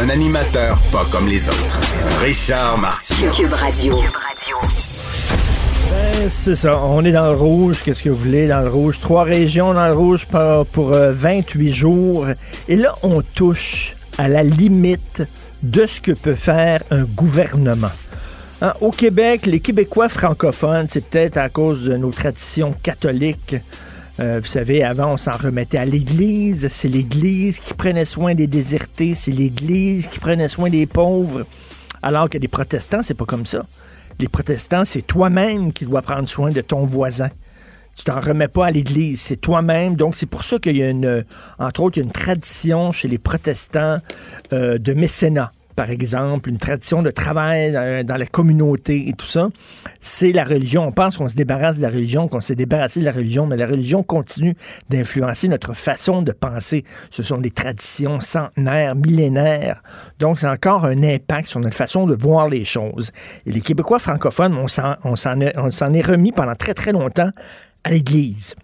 Un animateur pas comme les autres. Richard Martineau. Cube Radio. Ben, c'est ça. On est dans le rouge. Qu'est-ce que vous voulez? Dans le rouge? Trois régions dans le rouge pour, pour 28 euh, jours. Et là, on touche à la limite de ce que peut faire un gouvernement. Hein, au Québec, les Québécois francophones, c'est peut-être à cause de nos traditions catholiques. Euh, vous savez, avant, on s'en remettait à l'Église. C'est l'Église qui prenait soin des désertés. C'est l'Église qui prenait soin des pauvres. Alors que les protestants, c'est pas comme ça. Les protestants, c'est toi-même qui dois prendre soin de ton voisin. Tu t'en remets pas à l'Église, c'est toi-même. Donc, c'est pour ça qu'il y a une, entre autres, une tradition chez les protestants euh, de mécénat par exemple, une tradition de travail euh, dans la communauté et tout ça, c'est la religion. On pense qu'on se débarrasse de la religion, qu'on s'est débarrassé de la religion, mais la religion continue d'influencer notre façon de penser. Ce sont des traditions centenaires, millénaires. Donc, c'est encore un impact sur notre façon de voir les choses. Et les Québécois francophones, on s'en est remis pendant très, très longtemps à l'Église.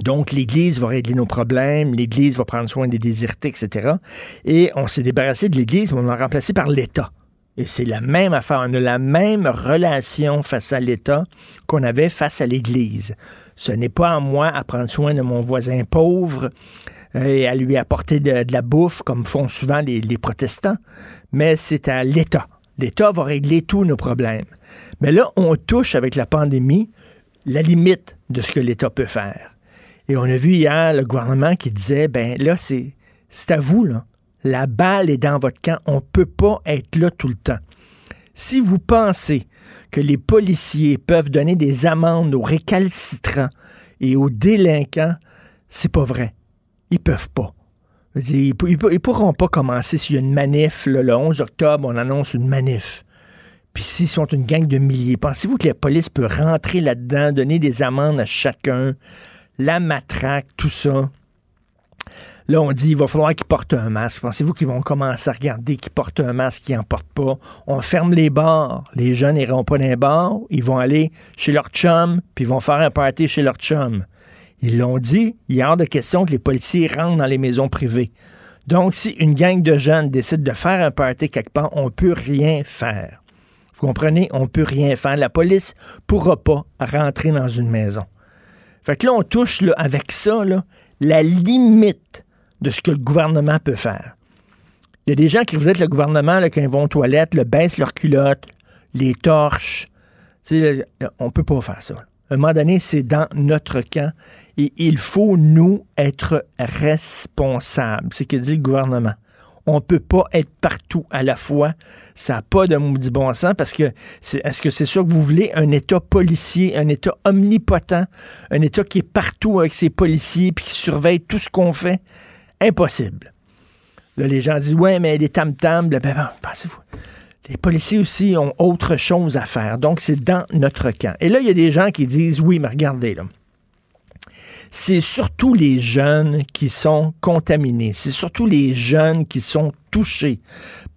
Donc, l'Église va régler nos problèmes, l'Église va prendre soin des désertés, etc. Et on s'est débarrassé de l'Église, mais on l'a remplacé par l'État. Et c'est la même affaire. On a la même relation face à l'État qu'on avait face à l'Église. Ce n'est pas à moi à prendre soin de mon voisin pauvre euh, et à lui apporter de, la bouffe, comme font souvent les, les protestants, mais c'est à l'État. L'État va régler tous nos problèmes. Mais là, on touche avec la pandémie la limite de ce que l'État peut faire. Et on a vu hier le gouvernement qui disait, ben là, c'est, c'est à vous, là. La balle est dans votre camp. On ne peut pas être là tout le temps. Si vous pensez que les policiers peuvent donner des amendes aux récalcitrants et aux délinquants, c'est pas vrai. Ils peuvent pas. Ils, ne pourront pas commencer s'il y a une manif. le 11 octobre, on annonce une manif. Puis s'ils sont une gang de milliers, pensez-vous que la police peut rentrer là-dedans, donner des amendes à chacun, la matraque, tout ça. Là, on dit il va falloir qu'ils portent un masque. Pensez-vous qu'ils vont commencer à regarder qui portent un masque, qui n'en portent pas? On ferme les bars. Les jeunes n'iront pas dans les bars. Ils vont aller chez leur chum, puis ils vont faire un party chez leur chum. Ils l'ont dit, il y a hors de question que les policiers rentrent dans les maisons privées. Donc, si une gang de jeunes décide de faire un party quelque part, on ne peut rien faire. Vous comprenez? On ne peut rien faire. La police ne pourra pas rentrer dans une maison. Fait que là, on touche avec ça la limite de ce que le gouvernement peut faire. Il y a des gens qui vous êtes le gouvernement quand ils vont aux toilettes, le baissent leurs culottes, les torches. on peut pas faire ça. À un moment donné, c'est dans notre camp et il faut, nous, être responsables. C'est ce que dit le gouvernement. On ne peut pas être partout à la fois. Ça n'a pas de maudit bon sens parce que est-ce que c'est sûr que vous voulez? Un État policier, un État omnipotent, un État qui est partout avec ses policiers puis qui surveille tout ce qu'on fait? Impossible. Là, les gens disent Ouais, mais les tam-tams, ben, ben, pensez-vous. Les policiers aussi ont autre chose à faire. Donc, c'est dans notre camp. Et là, il y a des gens qui disent Oui, mais regardez, là c'est surtout les jeunes qui sont contaminés. C'est surtout les jeunes qui sont touchés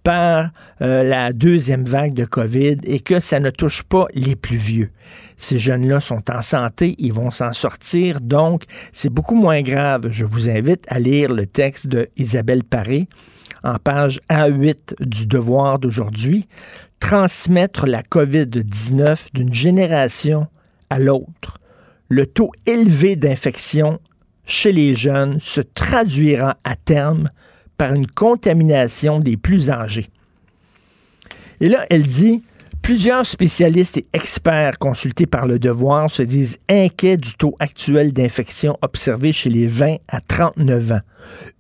par euh, la deuxième vague de COVID et que ça ne touche pas les plus vieux. Ces jeunes-là sont en santé, ils vont s'en sortir, donc c'est beaucoup moins grave. Je vous invite à lire le texte de Isabelle Paré en page A8 du devoir d'aujourd'hui. Transmettre la COVID-19 d'une génération à l'autre le taux élevé d'infection chez les jeunes se traduira à terme par une contamination des plus âgés. Et là, elle dit, plusieurs spécialistes et experts consultés par le devoir se disent inquiets du taux actuel d'infection observé chez les 20 à 39 ans,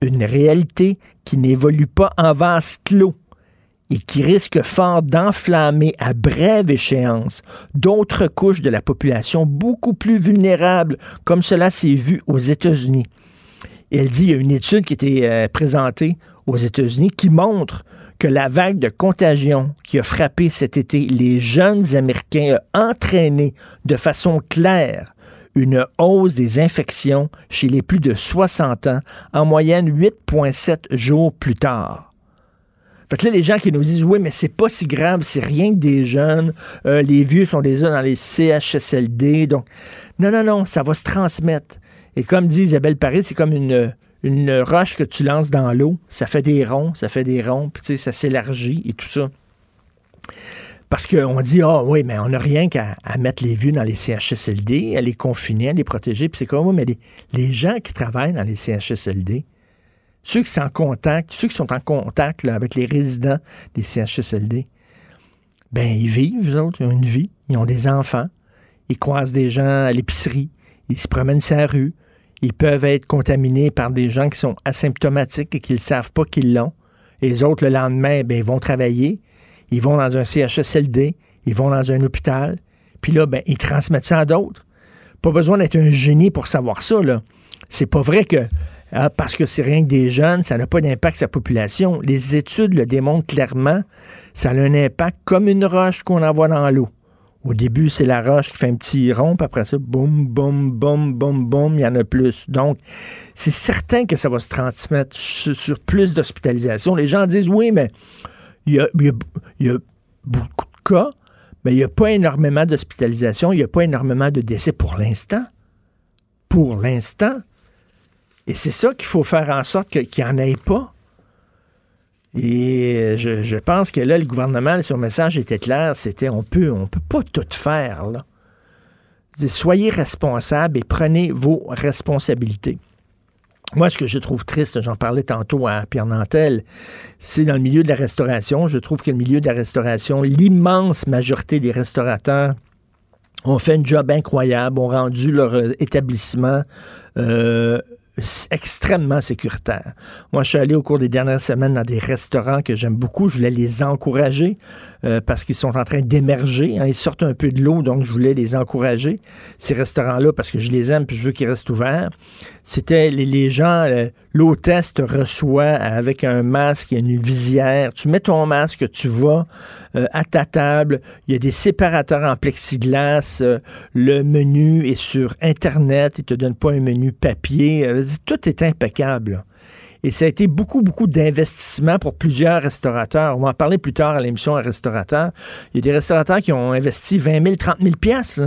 une réalité qui n'évolue pas en vase clos et qui risque fort d'enflammer à brève échéance d'autres couches de la population beaucoup plus vulnérables, comme cela s'est vu aux États-Unis. Elle dit, il y a une étude qui a été euh, présentée aux États-Unis qui montre que la vague de contagion qui a frappé cet été les jeunes Américains a entraîné de façon claire une hausse des infections chez les plus de 60 ans, en moyenne 8,7 jours plus tard. Fait que là, les gens qui nous disent, oui, mais c'est pas si grave, c'est rien que des jeunes, euh, les vieux sont déjà dans les CHSLD, donc, non, non, non, ça va se transmettre. Et comme dit Isabelle Paris, c'est comme une, une roche que tu lances dans l'eau, ça fait des ronds, ça fait des ronds, puis ça s'élargit et tout ça. Parce qu'on dit, ah oui, mais on n'a rien qu'à mettre les vieux dans les CHSLD, à les confiner, à les protéger. Puis c'est comme, oui, mais les, gens qui travaillent dans les CHSLD, ceux qui sont en contact, ceux qui sont en contact avec les résidents des CHSLD, ben ils vivent, eux autres, ils ont une vie, ils ont des enfants, ils croisent des gens à l'épicerie, ils se promènent sur la rue, ils peuvent être contaminés par des gens qui sont asymptomatiques et qui ne savent pas qu'ils l'ont. Et les autres, le lendemain, ben, ils vont travailler, ils vont dans un CHSLD, ils vont dans un hôpital, puis là, ben, ils transmettent ça à d'autres. Pas besoin d'être un génie pour savoir ça, là. C'est pas vrai que ah, parce que c'est rien que des jeunes, ça n'a pas d'impact sur la population. Les études le démontrent clairement. Ça a un impact comme une roche qu'on envoie dans l'eau. Au début, c'est la roche qui fait un petit rond, puis après ça, boum, boum, boum, boum, boum, il y en a plus. Donc, c'est certain que ça va se transmettre sur, plus d'hospitalisation. Les gens disent, oui, mais il y a, beaucoup de cas, mais il n'y a pas énormément d'hospitalisation, il n'y a pas énormément de décès pour l'instant. Pour l'instant. Et c'est ça qu'il faut faire en sorte qu'il n'y en ait pas. Et je, pense que là, le gouvernement, son message était clair, c'était on peut, on peut pas tout faire. Là. Soyez responsables et prenez vos responsabilités. Moi, ce que je trouve triste, j'en parlais tantôt à Pierre Nantel, c'est dans le milieu de la restauration. Je trouve que le milieu de la restauration, l'immense majorité des restaurateurs ont fait un job incroyable, ont rendu leur euh, établissement euh, extrêmement sécuritaire. Moi, je suis allé au cours des dernières semaines dans des restaurants que j'aime beaucoup. Je voulais les encourager euh, parce qu'ils sont en train d'émerger. Hein. Ils sortent un peu de l'eau, donc je voulais les encourager, ces restaurants-là, parce que je les aime puis je veux qu'ils restent ouverts. C'était les, gens, euh, l'hôtesse te reçoit avec un masque et une visière. Tu mets ton masque, tu vas euh, à ta table. Il y a des séparateurs en plexiglas. le menu est sur Internet. Il te donne pas un menu papier. tout est impeccable. Et ça a été beaucoup, beaucoup d'investissement pour plusieurs restaurateurs. On va en parler plus tard à l'émission à restaurateur. Il y a des restaurateurs qui ont investi 20 000, 30 000 pièces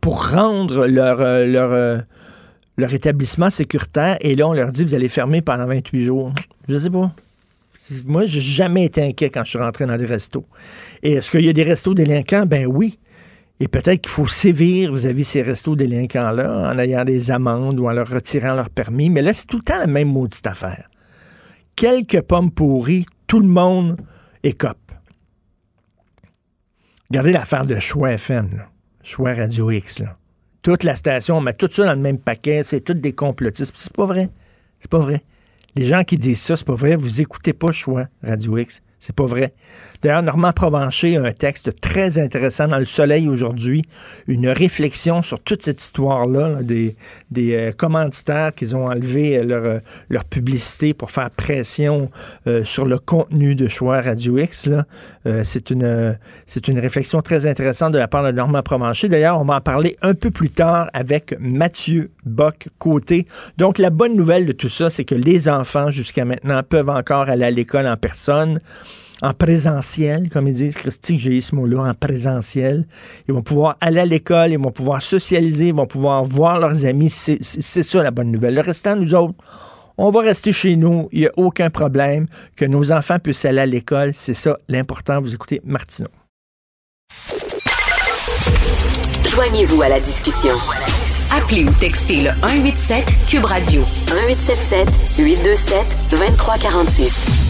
pour rendre leur, euh, euh, leur établissement sécuritaire. Et là, on leur dit, vous allez fermer pendant 28 jours. Je sais pas. Moi, j'ai jamais été inquiet quand je suis rentré dans des restos. Et est-ce qu'il y a des restos délinquants? Ben oui. Et peut-être qu'il faut sévir vis-à-vis ces restos délinquants-là en ayant des amendes ou en leur retirant leur permis. Mais là, c'est tout le temps la même maudite affaire. Quelques pommes pourries, tout le monde écope. Regardez l'affaire de Choix FM, Choix Radio X. Toute la station, on met tout ça dans le même paquet, c'est toutes des complotistes. C'est pas vrai. C'est pas vrai. Les gens qui disent ça, c'est pas vrai. Vous écoutez pas Choix Radio X. C'est pas vrai. D'ailleurs, Normand Provencher a un texte très intéressant dans Le Soleil aujourd'hui, une réflexion sur toute cette histoire-là, des, des euh, commanditaires qui ont enlevé euh, leur, euh, leur publicité pour faire pression sur le contenu de choix Radio X. c'est une, c'est une réflexion très intéressante de la part de Normand Provencher. D'ailleurs, on va en parler un peu plus tard avec Mathieu Bock-Côté. Donc, la bonne nouvelle de tout ça, c'est que les enfants, jusqu'à maintenant, peuvent encore aller à l'école en personne en présentiel, comme ils disent, Christy, j'ai ce mot-là, en présentiel. Ils vont pouvoir aller à l'école, ils vont pouvoir socialiser, ils vont pouvoir voir leurs amis. C'est ça la bonne nouvelle. Le restant, nous autres, on va rester chez nous, il n'y a aucun problème. Que nos enfants puissent aller à l'école, c'est ça l'important. Vous écoutez Martineau. Joignez-vous à la discussion. Appelez ou textez le 187 Cube Radio 1877 827 2346.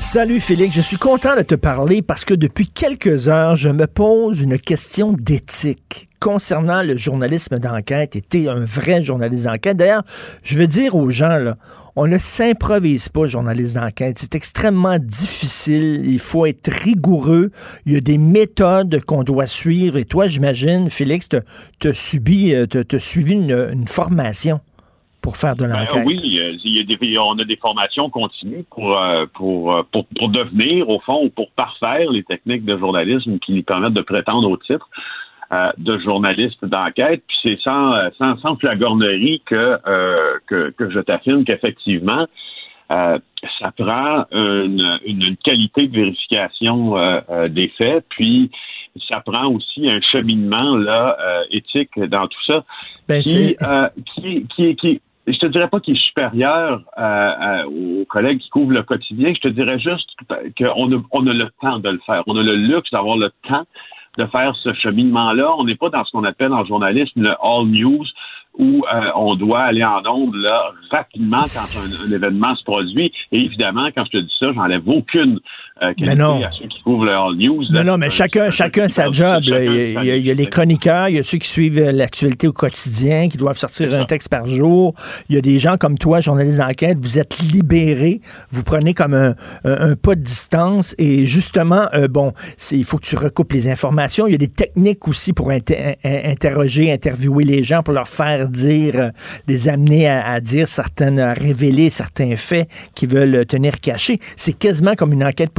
Salut Félix, je suis content de te parler parce que depuis quelques heures, je me pose une question d'éthique concernant le journalisme d'enquête. Et t'es un vrai journaliste d'enquête. D'ailleurs, je veux dire aux gens, là, on ne s'improvise pas journaliste d'enquête. C'est extrêmement difficile. Il faut être rigoureux. Il y a des méthodes qu'on doit suivre. Et toi, j'imagine, Félix, tu as subi, euh, t'as suivi une formation pour faire de ben, on a des formations continues pour, euh, pour, pour, pour, devenir, au fond, ou pour parfaire les techniques de journalisme qui nous permettent de prétendre au titre. Euh, de journaliste d'enquête, puis c'est sans, sans, sans flagornerie que, euh, que, que je t'affirme qu'effectivement, ça prend une, une, qualité de vérification des faits, puis ça prend aussi un cheminement là éthique dans tout ça ben, qui, qui, qui, qui, je te dirais pas qu'il est supérieur euh, aux collègues qui couvrent le quotidien. Je te dirais juste qu'on a, on a le temps de le faire. On a le luxe d'avoir le temps de faire ce cheminement-là. On n'est pas dans ce qu'on appelle en journalisme le all news où euh, on doit aller en onde là, rapidement quand un, événement se produit. Et évidemment, quand je te dis ça, j'enlève aucune euh, qualité non. à ceux qui couvrent le All News. non, non, mais chacun, chacun sa job. il, y a, les chroniqueurs, il y a ceux qui suivent euh, l'actualité au quotidien, qui doivent sortir un texte par jour. Il y a des gens comme toi, journaliste d'enquête, vous êtes libérés, vous prenez comme un, un, pas de distance et justement, euh, bon, il faut que tu recoupes les informations. Il y a des techniques aussi pour interroger, interviewer les gens, pour leur faire dire, euh, les amener à, dire certaines, à révéler certains faits qu'ils veulent tenir cachés. C'est quasiment comme une enquête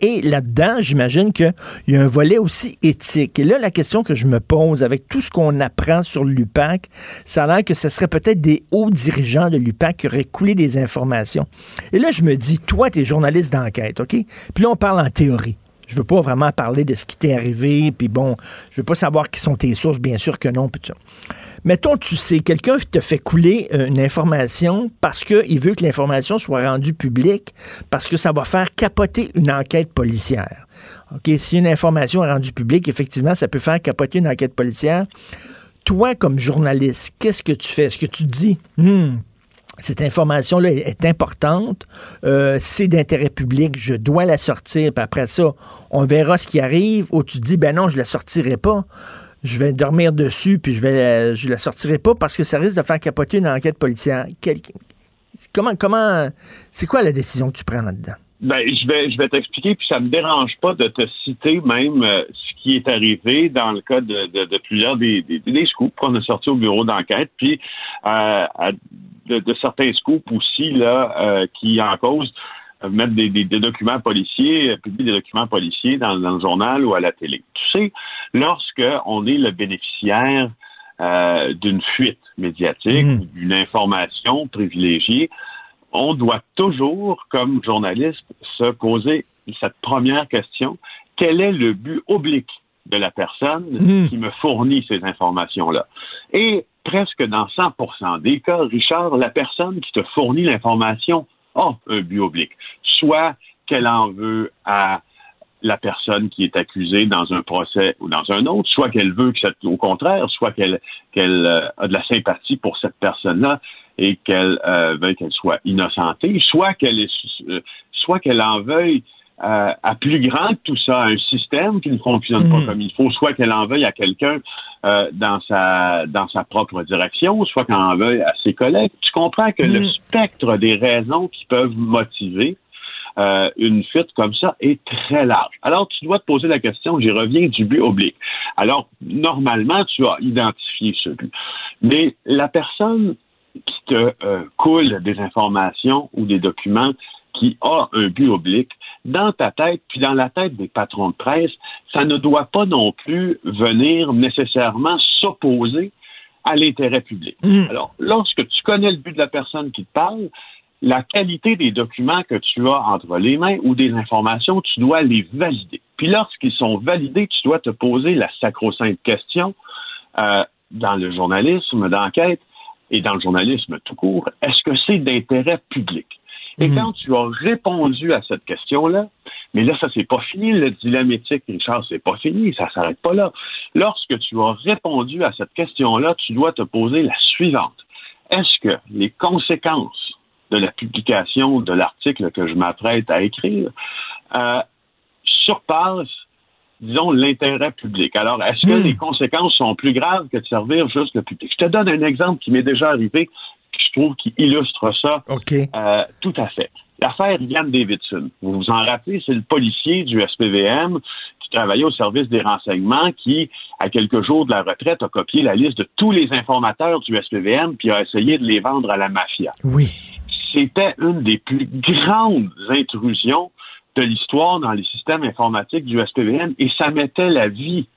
Et là-dedans, j'imagine qu'il y a un volet aussi éthique. Et là, la question que je me pose avec tout ce qu'on apprend sur l'UPAC, ça a l'air que ce serait peut-être des hauts dirigeants de l'UPAC qui auraient coulé des informations. Et là, je me dis, toi, tu es journaliste d'enquête, OK? Puis là, on parle en théorie. Je veux pas vraiment parler de ce qui t'est arrivé, puis bon, je veux pas savoir qui sont tes sources, bien sûr que non, puis ça. Mettons, tu sais, quelqu'un te fait couler euh, une information parce qu'il veut que l'information soit rendue publique, parce que ça va faire capoter une enquête policière. OK, si une information est rendue publique, effectivement, ça peut faire capoter une enquête policière. Toi, comme journaliste, qu'est-ce que tu fais? Est-ce que tu dis, hmm, cette information-là est importante, euh, c'est d'intérêt public, je dois la sortir, puis après ça, on verra ce qui arrive, ou tu dis, ben non, je la sortirai pas, je vais dormir dessus, puis je vais je la sortirai pas parce que ça risque de faire capoter une enquête policière. comment, comment, c'est quoi la décision que tu prends là-dedans? Ben, je vais, t'expliquer, puis ça me dérange pas de te citer même euh, ce qui est arrivé dans le cas de, plusieurs des, des, des, qu'on a sortis au bureau d'enquête, puis euh, de, certains scoops aussi là euh, qui en cause mettre des, des, documents policiers, publier des documents policiers dans, dans, le journal ou à la télé. Tu sais, lorsque on est le bénéficiaire d'une fuite médiatique, mmh. d'une information privilégiée, on doit toujours, comme journaliste, se poser cette première question. Quel est le but oblique de la personne hmm. qui me fournit ces informations-là? Et presque dans 100% des cas, Richard, la personne qui te fournit l'information a un but oblique. Soit qu'elle en veut à la personne qui est accusée dans un procès ou dans un autre, soit qu'elle veut que c'est au contraire, soit qu'elle euh, a de la sympathie pour cette personne-là et qu'elle euh, veuille qu'elle soit innocentée, soit qu'elle euh, soit qu'elle en veuille euh, à plus grand que tout ça, un système qui ne fonctionne pas mm. comme il faut, soit qu'elle en veuille à quelqu'un dans sa dans sa propre direction, soit qu'elle en veuille à ses collègues. Tu comprends que le mm. spectre des raisons qui peuvent motiver une fuite comme ça est très large. Alors, tu dois te poser la question, j'y reviens, du but oblique. Alors, normalement, tu as identifié ce but. Mais la personne qui te euh, coule des informations ou des documents qui a un but oblique, dans ta tête, puis dans la tête des patrons de presse, ça ne doit pas non plus venir nécessairement s'opposer à l'intérêt public. Mm. Alors, lorsque tu connais le but de la personne qui te parle, la qualité des documents que tu as entre les mains ou des informations, tu dois les valider. Puis lorsqu'ils sont validés, tu dois te poser la sacro-sainte question euh, dans le journalisme d'enquête, et dans le journalisme tout court, est-ce que c'est d'intérêt public? Et mhm. quand tu as répondu à cette question-là, mais là, ça, c'est pas fini, le dilemme éthique, Richard, c'est pas fini, ça s'arrête pas là. Lorsque tu as répondu à cette question-là, tu dois te poser la suivante. Est-ce que les conséquences de la publication de l'article que je m'apprête à écrire, euh, surpasse, disons, l'intérêt public? Alors, est-ce que Hmm. les conséquences sont plus graves que de servir juste le public? Je te donne un exemple qui m'est déjà arrivé, je trouve qui illustre ça euh, tout à fait. L'affaire Yann Davidson. Vous vous en rappelez, c'est le policier du SPVM qui travaillait au service des renseignements qui, à quelques jours de la retraite, a copié la liste de tous les informateurs du SPVM puis a essayé de les vendre à la mafia. Oui. C'était une des plus grandes intrusions de l'histoire dans les systèmes informatiques du SPVM et ça mettait la vie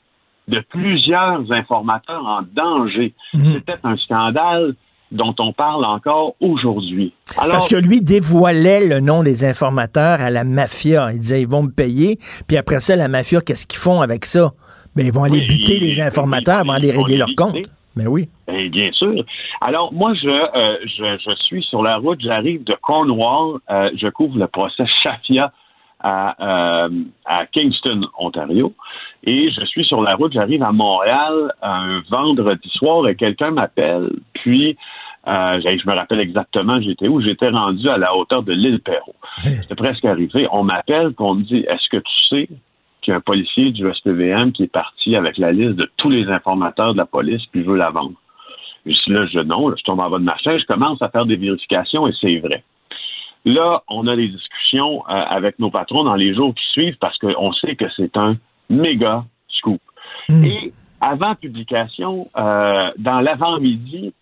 de plusieurs informateurs en danger. Mhm. C'était un scandale dont on parle encore aujourd'hui. Parce que lui dévoilait le nom des informateurs à la mafia. Il disait, ils vont me payer. Puis après ça, la mafia, qu'est-ce qu'ils font avec ça? Ben, ils vont aller buter les informateurs, ils- ils vont aller ils vont régler leur compte. Ben oui. Ben, bien sûr. Alors, moi, je, euh, je, je suis sur la route, j'arrive de Cornwall, euh, je couvre le procès Shafia à, euh, à Kingston, Ontario, et je suis sur la route, j'arrive à Montréal un vendredi soir et quelqu'un m'appelle, puis euh, je me rappelle exactement j'étais où, j'étais rendu à la hauteur de l'île Perrault. C'était presque arrivé. On m'appelle, qu'on me dit, est-ce que tu sais qu'il y a un policier du SPVM qui est parti avec la liste de tous les informateurs de la police, puis veut la vendre? Je dis là, je non, là, je tombe en bas de ma chaise, je commence à faire des vérifications et c'est vrai. Là, on a des discussions euh, avec nos patrons dans les jours qui suivent parce qu'on sait que c'est un méga scoop. Hmm. Et avant publication, euh, dans l'avant-midi,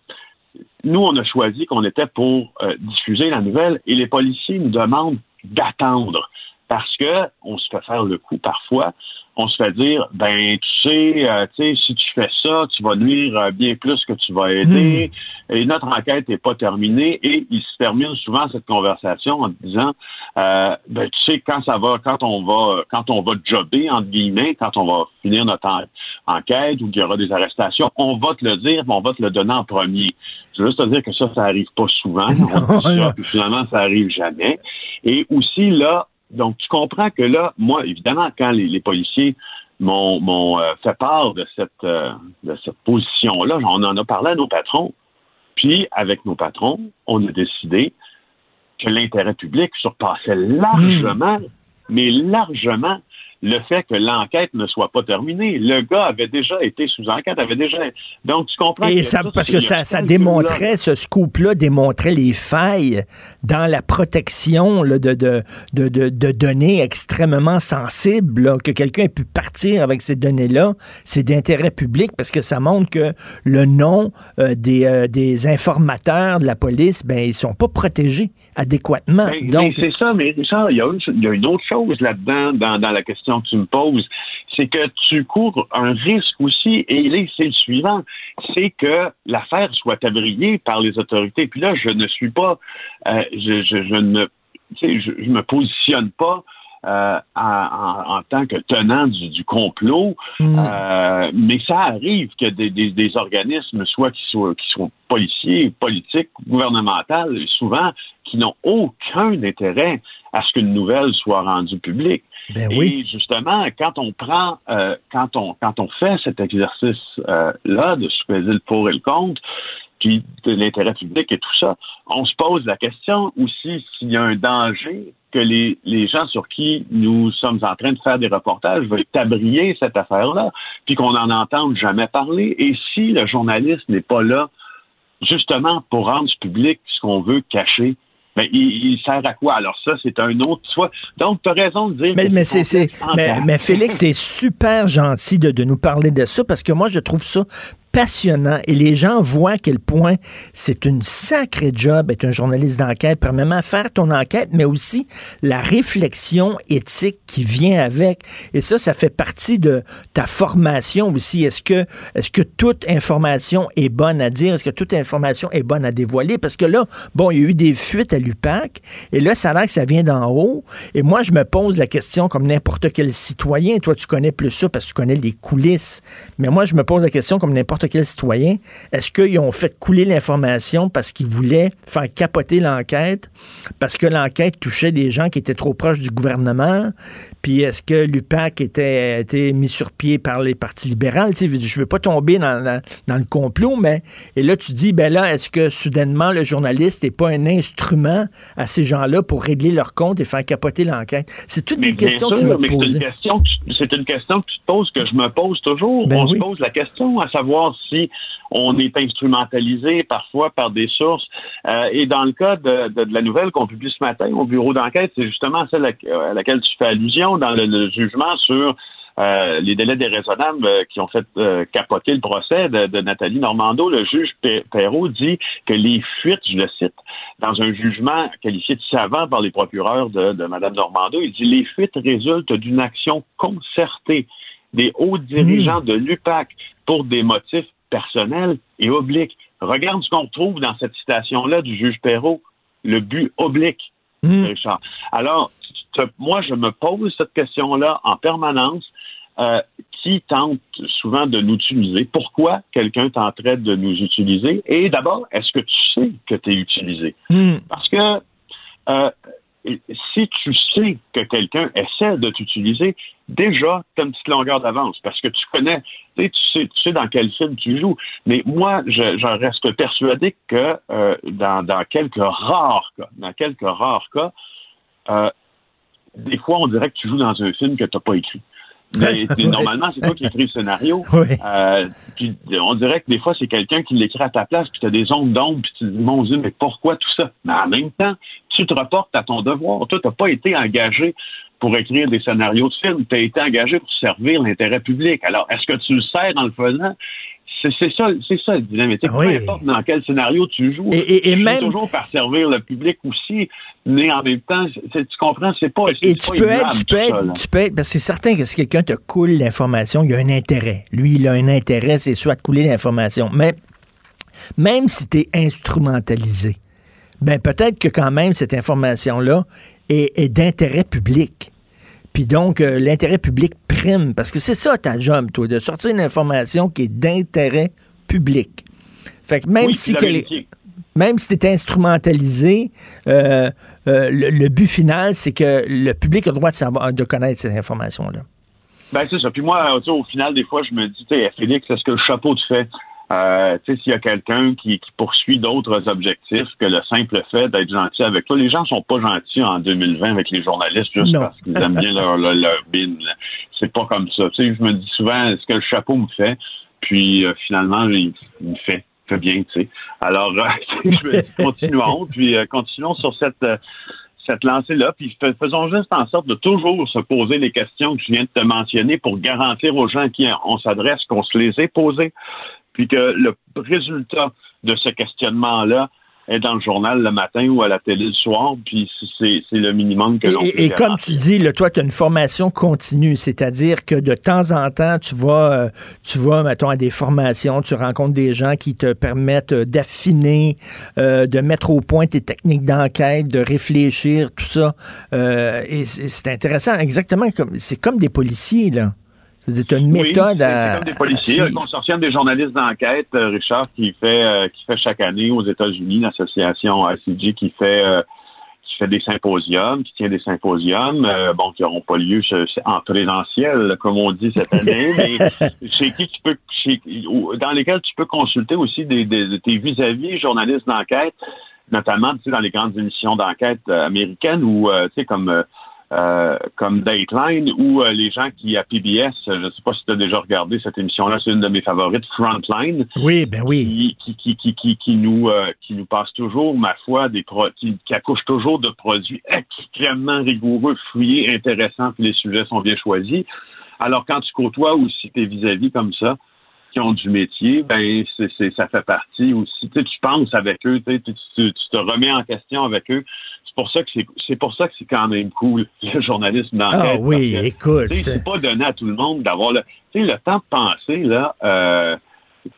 nous, on a choisi qu'on était pour euh, diffuser la nouvelle et les policiers nous demandent d'attendre parce que on se fait faire le coup parfois. On se fait dire, ben tu sais, euh, tu sais, si tu fais ça, tu vas nuire euh, bien plus que tu vas aider. Et notre enquête n'est pas terminée. Et il se termine souvent cette conversation en disant, euh, ben tu sais, quand ça va, quand on va, quand on va jobber entre guillemets, quand on va finir notre en- enquête ou qu'il y aura des arrestations, on va te le dire, mais on va te le donner en premier. Je veux juste te dire que ça, ça arrive pas souvent. On dit ça, puis finalement, ça arrive jamais. Et aussi là, donc tu comprends que là, moi, évidemment, quand les, les policiers m'ont m'ont, euh, fait part de cette euh, de cette position-là, on en a parlé à nos patrons. Puis avec nos patrons, on a décidé que l'intérêt public surpassait largement, mais largement, le fait que l'enquête ne soit pas terminée. Le gars avait déjà été sous enquête, avait déjà. Donc, tu comprends. Et que ça, parce que ça, ça démontrait, ce scoop-là démontrait les failles dans la protection là, de, de, de, de, de données extrêmement sensibles, là, que quelqu'un ait pu partir avec ces données-là, c'est d'intérêt public parce que ça montre que le nom euh, des, euh, des informateurs de la police, ben, ils sont pas protégés adéquatement. Ben, mais Donc, c'est ça, mais Richard, il y, a une, il y a une autre chose là-dedans, dans, dans la question que tu me poses, c'est que tu cours un risque aussi, et c'est le suivant, c'est que l'affaire soit abriée par les autorités. Puis là, je ne suis pas, euh, je, je, je ne, tu sais, je, je me positionne pas euh, en, tant que tenant du, du complot, Mm. euh, mais ça arrive que des, des, des organismes, soit qui soient, qui soient policiers, politiques, gouvernementaux, souvent, qui n'ont aucun intérêt à ce qu'une nouvelle soit rendue publique. ben oui. Et justement, quand on prend, euh, quand on quand on fait cet exercice euh, là de se peser le pour et le contre, puis de l'intérêt public et tout ça, on se pose la question aussi s'il y a un danger que les, les gens sur qui nous sommes en train de faire des reportages veulent tabrier cette affaire-là, puis qu'on n'en entende jamais parler. Et si le journaliste n'est pas là, justement, pour rendre public ce qu'on veut cacher, ben, il, il sert à quoi? Alors ça, c'est un autre soit. Donc, tu as raison de dire Mais, mais c'est, c'est, mais, mais Félix, c'est super gentil de, de nous parler de ça parce que moi, je trouve ça passionnant et les gens voient à quel point c'est une sacrée job être un journaliste d'enquête, premièrement faire ton enquête, mais aussi la réflexion éthique qui vient avec. Et ça, ça fait partie de ta formation aussi. Est-ce que, est-ce que toute information est bonne à dire? Est-ce que toute information est bonne à dévoiler? Parce que là, bon, il y a eu des fuites à l'UPAC et là, ça a l'air que ça vient d'en haut. Et moi, je me pose la question comme n'importe quel citoyen. Toi, tu connais plus ça parce que tu connais les coulisses. Mais moi, je me pose la question comme n'importe quel citoyen. Est-ce qu'ils ont fait couler l'information parce qu'ils voulaient faire capoter l'enquête, parce que l'enquête touchait des gens qui étaient trop proches du gouvernement, puis est-ce que l'UPAC était, était mis sur pied par les partis libéraux? Tu sais, je veux pas tomber dans, dans, le complot, mais et là, tu dis, ben là, est-ce que soudainement le journaliste n'est pas un instrument à ces gens-là pour régler leur compte et faire capoter l'enquête? C'est toutes des questions que tu me poses. C'est une, question que tu te poses, que je me pose toujours. Ben on se pose la question à savoir si on est instrumentalisé parfois par des sources. Euh, et dans le cas de, la nouvelle qu'on publie ce matin au bureau d'enquête, c'est justement celle à, laquelle tu fais allusion dans le, jugement sur euh, les délais déraisonnables euh, qui ont fait capoter le procès de, Nathalie Normando, le juge Perrault dit que les fuites, je le cite, dans un jugement qualifié de savant par les procureurs de, de Mme Normando, il dit les fuites résultent d'une action concertée des hauts dirigeants mmh. de l'UPAC pour des motifs personnels et obliques. Regarde ce qu'on trouve dans cette citation-là du juge Perrault, le but oblique, mmh. Richard. Alors, moi, je me pose cette question-là en permanence. Euh, qui tente souvent de nous utiliser? Pourquoi quelqu'un tenterait de nous utiliser? Et d'abord, est-ce que tu sais que tu es utilisé? Mmh. Parce que euh, si tu sais que quelqu'un essaie de t'utiliser, déjà, tu as une petite longueur d'avance parce que tu connais, tu sais, tu sais dans quel film tu joues. Mais moi, je, reste persuadé que euh, dans, quelques rares cas, dans quelques rares cas, euh, des fois, on dirait que tu joues dans un film que tu n'as pas écrit. Normalement, c'est toi qui écris le scénario. Euh, puis on dirait que des fois, c'est quelqu'un qui l'écrit à ta place, puis tu as des ondes d'ombre, puis tu te dis, mon Dieu, mais pourquoi tout ça? Mais en même temps, tu te reportes à ton devoir. Toi, tu n'as pas été engagé pour écrire des scénarios de films, tu as été engagé pour servir l'intérêt public. Alors, est-ce que tu le sers en le faisant? C'est ça, c'est ça le dynamique. Peu importe dans quel scénario tu joues, et, même toujours par servir le public aussi, mais en même temps, tu comprends, c'est pas. Et tu, peux être, tu, peux être, tu peux être, parce que c'est certain que si quelqu'un te coule l'information, il y a un intérêt. Lui, il a un intérêt, c'est soit de couler l'information. Mais même si tu es instrumentalisé, ben peut-être que quand même cette information-là est, est d'intérêt public. Puis donc, euh, l'intérêt public prime, parce que c'est ça ta job, toi, de sortir une information qui est d'intérêt public. Fait que même si même si tu es instrumentalisé, euh, euh, le, but final, c'est que le public a le droit de savoir, de connaître cette information-là. Ben c'est ça. Puis moi, au final, des fois, je me dis, tu sais, Félix, est-ce que le chapeau te fait? Euh, tu sais, s'il y a quelqu'un qui, poursuit d'autres objectifs que le simple fait d'être gentil avec toi, les gens sont pas gentils en 2020 avec les journalistes juste parce qu'ils aiment bien leur, leur, leur bin. C'est pas comme ça. Tu sais, je me dis souvent, est-ce que le chapeau me fait? Puis euh, finalement, il, me fait, fait bien, tu sais. Alors, euh, continuons, puis continuons sur cette cette lancée-là, puis faisons juste en sorte de toujours se poser les questions que je viens de te mentionner pour garantir aux gens qui on s'adresse qu'on se les ait posées puis que le résultat de ce questionnement-là est dans le journal le matin ou à la télé le soir, puis c'est le minimum que l'on Et, et comme tu dis, toi, tu as une formation continue, c'est-à-dire que de temps en temps, tu vas, euh, tu vas, mettons, à des formations, tu rencontres des gens qui te permettent euh, d'affiner, euh, de mettre au point tes techniques d'enquête, de réfléchir, tout ça. et c'est intéressant, exactement comme c'est comme des policiers, là. C'est une méthode à. comme des policiers. Le consortium des journalistes d'enquête, euh, Richard, qui fait euh, qui fait chaque année aux États-Unis, l'association ACG qui fait euh, qui fait des symposiums, qui tient des symposiums, bon, qui n'auront pas lieu en présentiel, comme on dit cette année, mais chez qui tu peux, dans lesquels tu peux consulter aussi des, des, tes vis-à-vis journalistes d'enquête, notamment tu sais, dans les grandes émissions d'enquête américaines ou tu sais comme euh, comme Dateline ou euh, les gens qui à PBS, je ne sais pas si tu as déjà regardé cette émission-là, c'est une de mes favorites, Frontline. Oui, ben oui. Qui, qui, qui, qui, qui nous euh, qui nous passe toujours, ma foi, des pro qui, accouche toujours de produits extrêmement rigoureux, fouillés, intéressants, puis les sujets sont bien choisis. Alors quand tu côtoies aussi tes vis-à-vis comme ça, qui ont du métier, ben c'est, ça fait partie aussi. Tu, sais, tu penses avec eux, tu, tu, tu, te remets en question avec eux pour ça que c'est pour ça que c'est quand même cool le journalisme d'enquête. Ah oui, écoute, c'est pas donné à tout le monde d'avoir le le temps de penser là. Euh,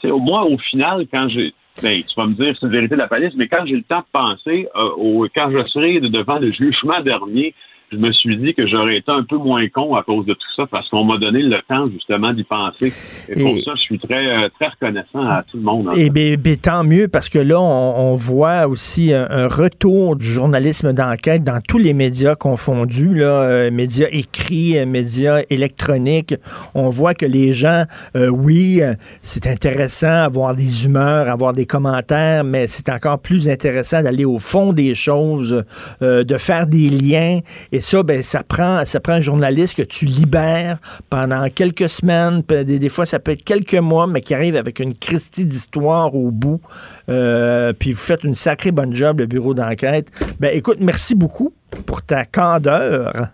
moi au final quand j'ai ben, tu vas me dire c'est la vérité de la police, mais quand j'ai le temps de penser, euh, au, quand je serai devant le jugement dernier, je me suis dit que j'aurais été un peu moins con à cause de tout ça parce qu'on m'a donné le temps justement d'y penser. Et, pour ça, je suis très, euh, très reconnaissant à tout le monde. Et bien, tant mieux parce que là, on, voit aussi un, retour du journalisme d'enquête dans tous les médias confondus, là, euh, médias écrits, euh, médias électroniques. On voit que les gens, oui, c'est intéressant avoir des humeurs, avoir des commentaires, mais c'est encore plus intéressant d'aller au fond des choses, de faire des liens. Et et ça, ben, ça prend, ça prend un journaliste que tu libères pendant quelques semaines, des, fois ça peut être quelques mois, mais qui arrive avec une Christie d'histoire au bout. Euh, puis vous faites une sacrée bonne job, le bureau d'enquête. Ben, écoute, merci beaucoup pour ta candeur.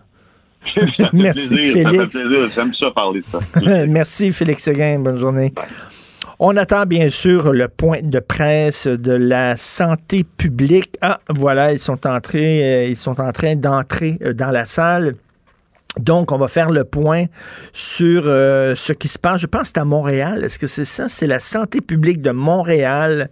merci, Félix. J'aime ça parler de ça. merci, Félix Seguin. Bonne journée. On attend bien sûr le point de presse de la santé publique. Ah, voilà, ils sont entrés, euh, ils sont en train d'entrer euh, dans la salle. Donc, on va faire le point sur euh, ce qui se passe. Je pense que c'est à Montréal. Est-ce que c'est ça? C'est la santé publique de Montréal.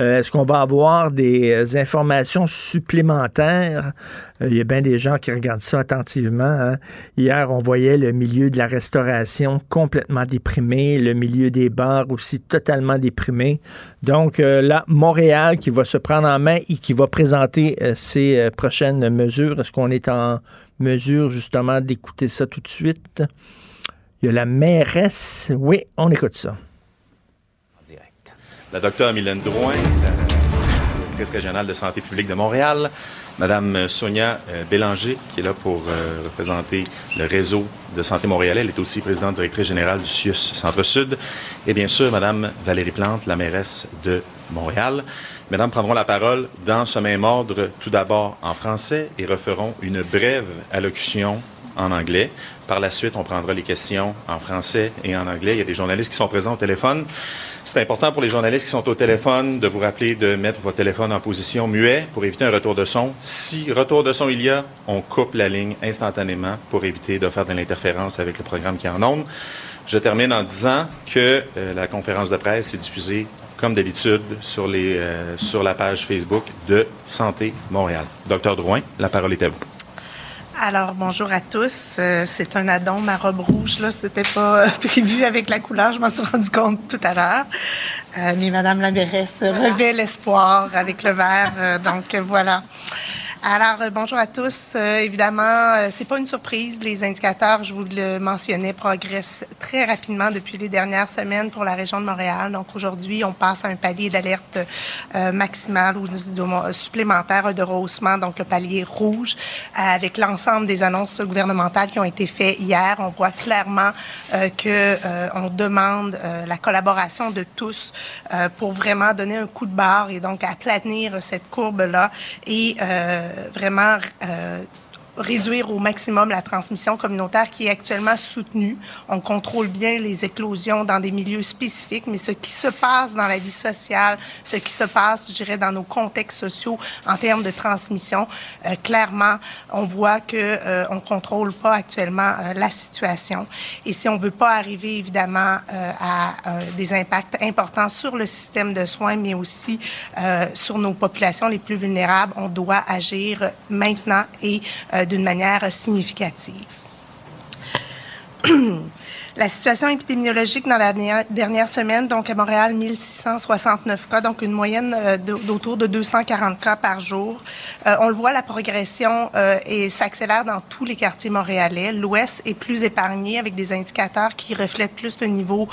Euh, est-ce qu'on va avoir des euh, informations supplémentaires? Il y a bien des gens qui regardent ça attentivement. Hein. Hier, on voyait le milieu de la restauration complètement déprimé, le milieu des bars aussi totalement déprimé. Donc, là, Montréal qui va se prendre en main et qui va présenter ses prochaines mesures. Est-ce qu'on est en mesure justement d'écouter ça tout de suite. Il y a la mairesse. Oui, on écoute ça. En direct. La docteure Mylène Drouin, la directrice régionale de santé publique de Montréal, Madame Sonia euh, Bélanger, qui est là pour euh, représenter le réseau de santé montréalais. Elle est aussi présidente directrice générale du CIUS Centre-Sud. Et bien sûr, Madame Valérie Plante, la mairesse de Montréal. Mesdames prendront la parole dans ce même ordre, tout d'abord en français et referont une brève allocution en anglais. Par la suite, on prendra les questions en français et en anglais. Il y a des journalistes qui sont présents au téléphone. C'est important pour les journalistes qui sont au téléphone de vous rappeler de mettre votre téléphone en position muet pour éviter un retour de son. Si retour de son il y a, on coupe la ligne instantanément pour éviter de faire de l'interférence avec le programme qui est en ondes. Je termine en disant que euh, la conférence de presse est diffusée comme d'habitude, sur, euh, sur la page Facebook de Santé Montréal. Docteur Drouin, la parole est à vous. Alors, bonjour à tous. Euh, c'est un addon, ma robe rouge, là. C'était pas euh, prévu avec la couleur. Je m'en suis rendu compte tout à l'heure. mais Madame la mairesse revêt l'espoir avec le vert. donc, voilà. Alors, euh, bonjour à tous. Euh, évidemment, euh, c'est pas une surprise. Les indicateurs, je vous le mentionnais, progressent très rapidement depuis les dernières semaines pour la région de Montréal. Donc, aujourd'hui, on passe à un palier d'alerte maximal ou supplémentaire de rehaussement, donc le palier rouge, avec l'ensemble des annonces gouvernementales qui ont été faites hier. On voit clairement que on demande la collaboration de tous pour vraiment donner un coup de barre et donc aplanir cette courbe-là et euh, vraiment euh, réduire au maximum la transmission communautaire qui est actuellement soutenue. On contrôle bien les éclosions dans des milieux spécifiques, mais ce qui se passe dans la vie sociale, ce qui se passe, je dirais, dans nos contextes sociaux en termes de transmission, euh, clairement, on voit que euh, on contrôle pas actuellement euh, la situation. Et si on veut pas arriver évidemment euh, à des impacts importants sur le système de soins, mais aussi sur nos populations les plus vulnérables, on doit agir maintenant et d'une manière significative. La situation épidémiologique dans la dernière semaine, donc à Montréal, 1669 cas, donc une moyenne euh, d'autour de 240 cas par jour. Euh, on le voit, la progression euh, s'accélère dans tous les quartiers montréalais. L'Ouest est plus épargné avec des indicateurs qui reflètent plus le niveau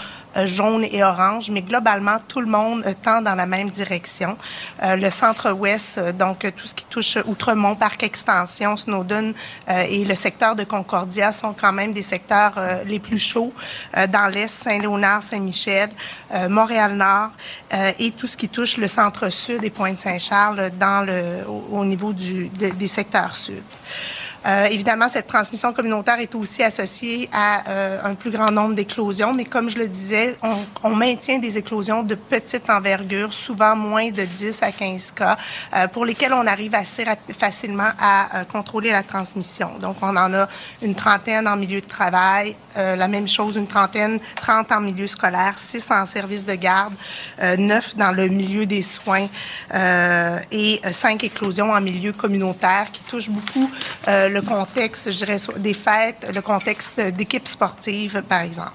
jaune et orange, mais globalement, tout le monde tend dans la même direction. le centre-ouest, donc tout ce qui touche Outremont, Parc Extension, Snowden et le secteur de Concordia sont quand même des secteurs les plus chauds euh, dans l'Est, Saint-Léonard, Saint-Michel, euh, Montréal-Nord euh, et tout ce qui touche le centre-sud et Pointe-Saint-Charles dans le, au, niveau du, des secteurs sud. Euh, évidemment, cette transmission communautaire est aussi associée à euh, un plus grand nombre d'éclosions, mais comme je le disais, on, maintient des éclosions de petite envergure, souvent moins de 10 à 15 cas, euh, pour lesquels on arrive assez facilement à contrôler la transmission. Donc, on en a une trentaine en milieu de travail, la même chose, une trentaine, 30 en milieu scolaire, 6 en service de garde, 9 dans le milieu des soins et 5 éclosions en milieu communautaire qui touchent beaucoup le contexte, je dirais, des fêtes, le contexte d'équipes sportives, par exemple.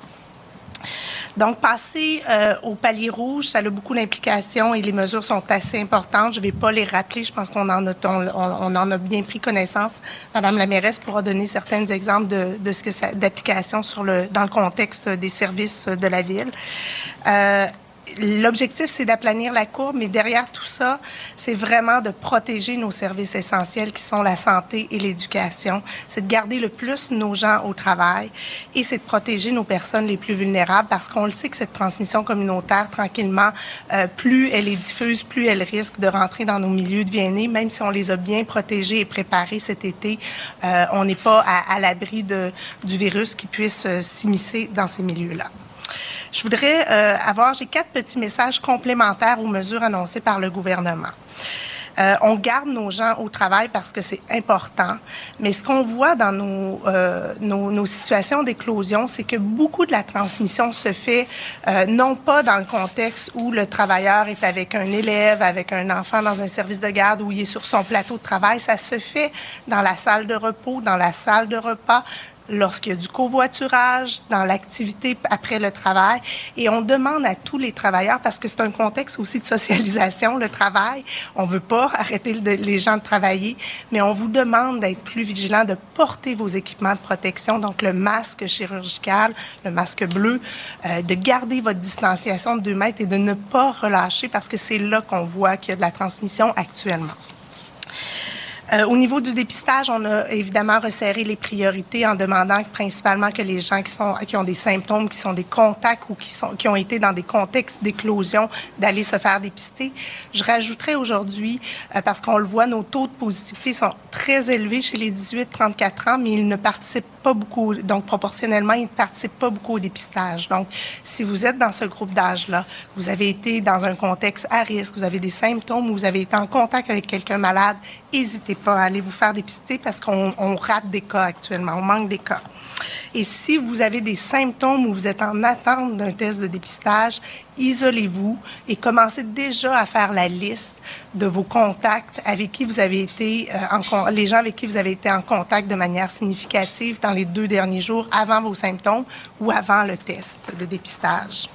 Donc, passer euh, au palier rouge, ça a beaucoup d'implications et les mesures sont assez importantes. Je ne vais pas les rappeler. Je pense qu'on en a, bien pris connaissance. Madame la mairesse pourra donner certains exemples de, ce que d'application le, dans le contexte des services de la ville. Euh, l'objectif, c'est d'aplanir la courbe, mais derrière tout ça, c'est vraiment de protéger nos services essentiels qui sont la santé et l'éducation. C'est de garder le plus nos gens au travail et c'est de protéger nos personnes les plus vulnérables parce qu'on le sait que cette transmission communautaire, tranquillement, euh, plus elle est diffuse, plus elle risque de rentrer dans nos milieux de bien même si on les a bien protégés et préparés cet été, euh, on n'est pas à, l'abri du virus qui puisse euh, s'immiscer dans ces milieux-là. Je voudrais euh, avoir, j'ai quatre petits messages complémentaires aux mesures annoncées par le gouvernement. Euh, on garde nos gens au travail parce que c'est important, mais ce qu'on voit dans nos, euh, situations d'éclosion, c'est que beaucoup de la transmission se fait non pas dans le contexte où le travailleur est avec un élève, avec un enfant dans un service de garde, où il est sur son plateau de travail, ça se fait dans la salle de repos, dans la salle de repas, lorsqu'il y a du covoiturage, dans l'activité après le travail. Et on demande à tous les travailleurs, parce que c'est un contexte aussi de socialisation, le travail. On veut pas arrêter les gens de travailler, mais on vous demande d'être plus vigilant, de porter vos équipements de protection, donc le masque chirurgical, le masque bleu, euh, de garder votre distanciation de 2 mètres et de ne pas relâcher parce que c'est là qu'on voit qu'il y a de la transmission actuellement. Euh, au niveau du dépistage, on a évidemment resserré les priorités en demandant principalement que les gens qui, sont, qui ont des symptômes, qui sont des contacts ou qui, sont, qui ont été dans des contextes d'éclosion, d'aller se faire dépister. Je rajouterais aujourd'hui, euh, parce qu'on le voit, nos taux de positivité sont très élevés chez les 18-34 ans, mais ils ne participent pas beaucoup, donc proportionnellement, ils ne participent pas beaucoup au dépistage. Donc, si vous êtes dans ce groupe d'âge-là, vous avez été dans un contexte à risque, vous avez des symptômes ou vous avez été en contact avec quelqu'un malade, n'hésitez pas à aller vous faire dépister parce qu'on rate des cas actuellement, on manque des cas. Et si vous avez des symptômes ou vous êtes en attente d'un test de dépistage, isolez-vous et commencez déjà à faire la liste de vos contacts avec qui vous avez été, euh, les gens avec qui vous avez été en contact de manière significative dans les deux derniers jours avant vos symptômes ou avant le test de dépistage.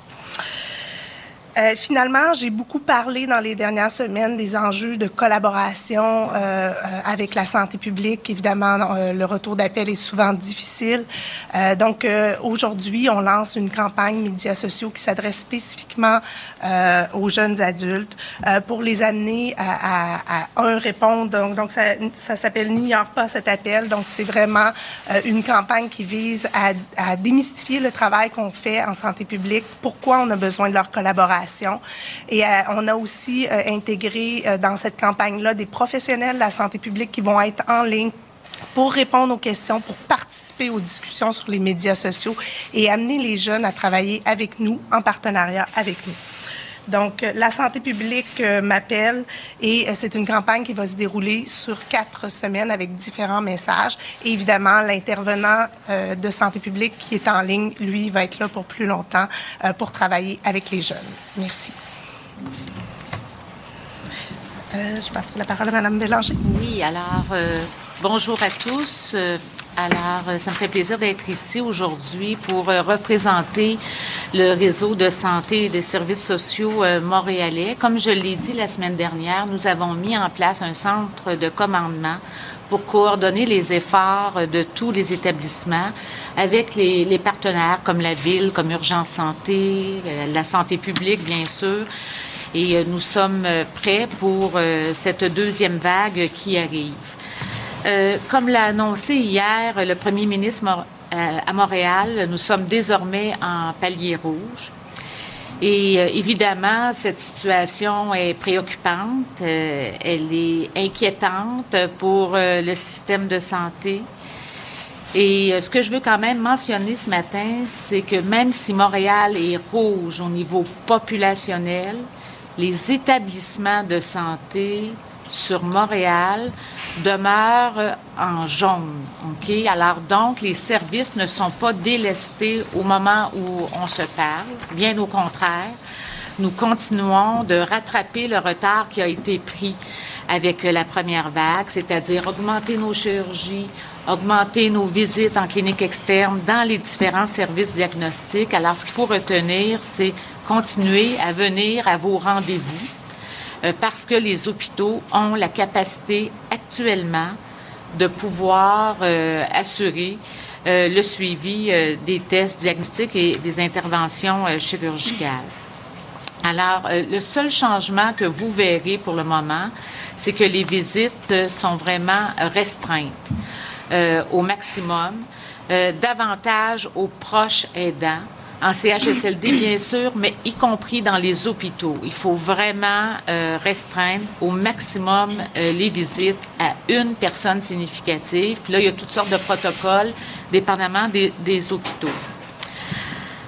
Euh, finalement, j'ai beaucoup parlé dans les dernières semaines des enjeux de collaboration euh, euh avec la santé publique. Évidemment, euh, le retour d'appel est souvent difficile. Euh, donc, aujourd'hui, on lance une campagne médias sociaux qui s'adresse spécifiquement aux jeunes adultes pour les amener à, à, à un répondre. Donc, donc ça, ça s'appelle N'ignore pas cet appel. Donc, c'est vraiment une campagne qui vise à, à démystifier le travail qu'on fait en santé publique, pourquoi on a besoin de leur collaboration et euh, on a aussi euh, intégré euh, dans cette campagne-là des professionnels de la santé publique qui vont être en ligne pour répondre aux questions, pour participer aux discussions sur les médias sociaux et amener les jeunes à travailler avec nous, en partenariat avec nous. Donc, la santé publique m'appelle et c'est une campagne qui va se dérouler sur quatre semaines avec différents messages. Évidemment, l'intervenant de santé publique qui est en ligne, lui, va être là pour plus longtemps pour travailler avec les jeunes. Merci. je passerai la parole à Mme Bélanger. Oui, alors, bonjour à tous. Alors, euh, ça me fait plaisir d'être ici aujourd'hui pour euh, représenter le réseau de santé et des services sociaux euh, montréalais. Comme je l'ai dit la semaine dernière, nous avons mis en place un centre de commandement pour coordonner les efforts de tous les établissements avec les, les partenaires comme la ville, comme Urgence Santé, la santé publique, bien sûr. Et nous sommes prêts pour cette deuxième vague qui arrive. Euh, comme l'a annoncé hier le premier ministre euh, à Montréal, nous sommes désormais en palier rouge. Et euh, évidemment, cette situation est préoccupante, elle est inquiétante pour le système de santé. Et ce que je veux quand même mentionner ce matin, c'est que même si Montréal est rouge au niveau populationnel, les établissements de santé sur Montréal demeure en jaune. OK? Alors, donc, les services ne sont pas délestés au moment où on se parle. Bien au contraire, nous continuons de rattraper le retard qui a été pris avec la première vague, c'est-à-dire augmenter nos chirurgies, augmenter nos visites en clinique externe dans les différents services diagnostiques. Alors, ce qu'il faut retenir, c'est continuer à venir à vos rendez-vous euh, parce que les hôpitaux ont la capacité actuellement de pouvoir euh, assurer euh, le suivi des tests diagnostiques et des interventions chirurgicales. Alors, le seul changement que vous verrez pour le moment, c'est que les visites sont vraiment restreintes au maximum, davantage aux proches aidants en CHSLD, bien sûr, mais y compris dans les hôpitaux. Il faut vraiment euh, restreindre au maximum euh, les visites à une personne significative. Puis là, il y a toutes sortes de protocoles, dépendamment des, hôpitaux.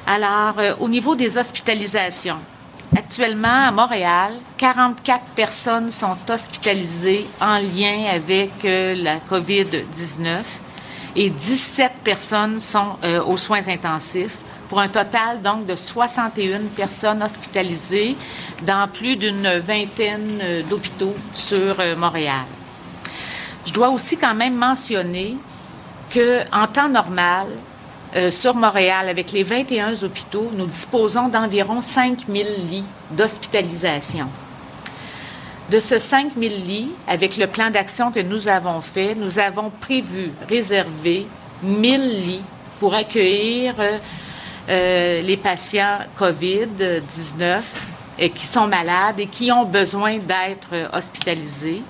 Alors, euh, au niveau des hospitalisations, actuellement, à Montréal, 44 personnes sont hospitalisées en lien avec la COVID-19 et 17 personnes sont aux soins intensifs pour un total donc de 61 personnes hospitalisées dans plus d'une vingtaine euh, d'hôpitaux sur euh, Montréal. Je dois aussi quand même mentionner qu'en temps normal, euh, sur Montréal, avec les 21 hôpitaux, nous disposons d'environ 5 000 lits d'hospitalisation. De ce 5 000 lits, avec le plan d'action que nous avons fait, nous avons prévu réserver 1 000 lits pour accueillir les patients COVID-19 et qui sont malades et qui ont besoin d'être hospitalisés.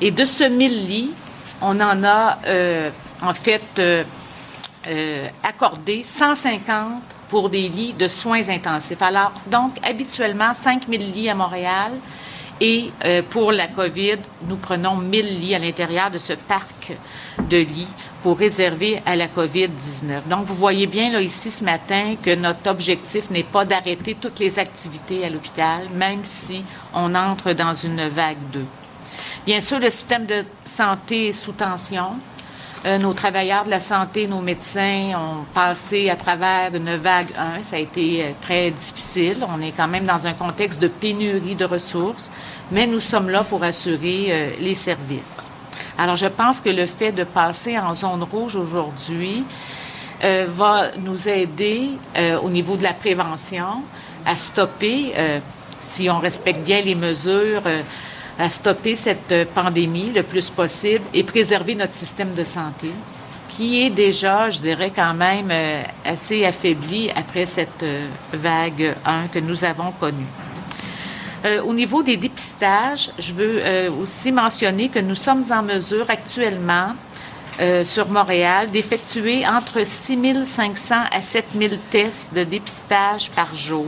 Et de ce 1000 lits, on en a euh, en fait euh, accordé 150 pour des lits de soins intensifs. Alors, donc, habituellement, 5000 lits à Montréal. Et pour la COVID, nous prenons 1000 lits à l'intérieur de ce parc de lits pour réserver à la COVID-19. Donc, vous voyez bien là, ici ce matin que notre objectif n'est pas d'arrêter toutes les activités à l'hôpital, même si on entre dans une vague 2. Bien sûr, le système de santé est sous tension. Euh, nos travailleurs de la santé, nos médecins ont passé à travers une vague 1. Ça a été euh, très difficile. On est quand même dans un contexte de pénurie de ressources, mais nous sommes là pour assurer euh, les services. Alors, je pense que le fait de passer en zone rouge aujourd'hui euh, va nous aider euh, au niveau de la prévention à stopper, euh, si on respecte bien les mesures, à stopper cette pandémie le plus possible et préserver notre système de santé qui est déjà, je dirais quand même, assez affaibli après cette vague 1 que nous avons connue. Euh, au niveau des dépistages, je veux euh, aussi mentionner que nous sommes en mesure actuellement euh, sur Montréal d'effectuer entre 6 500 à 7 000 tests de dépistage par jour.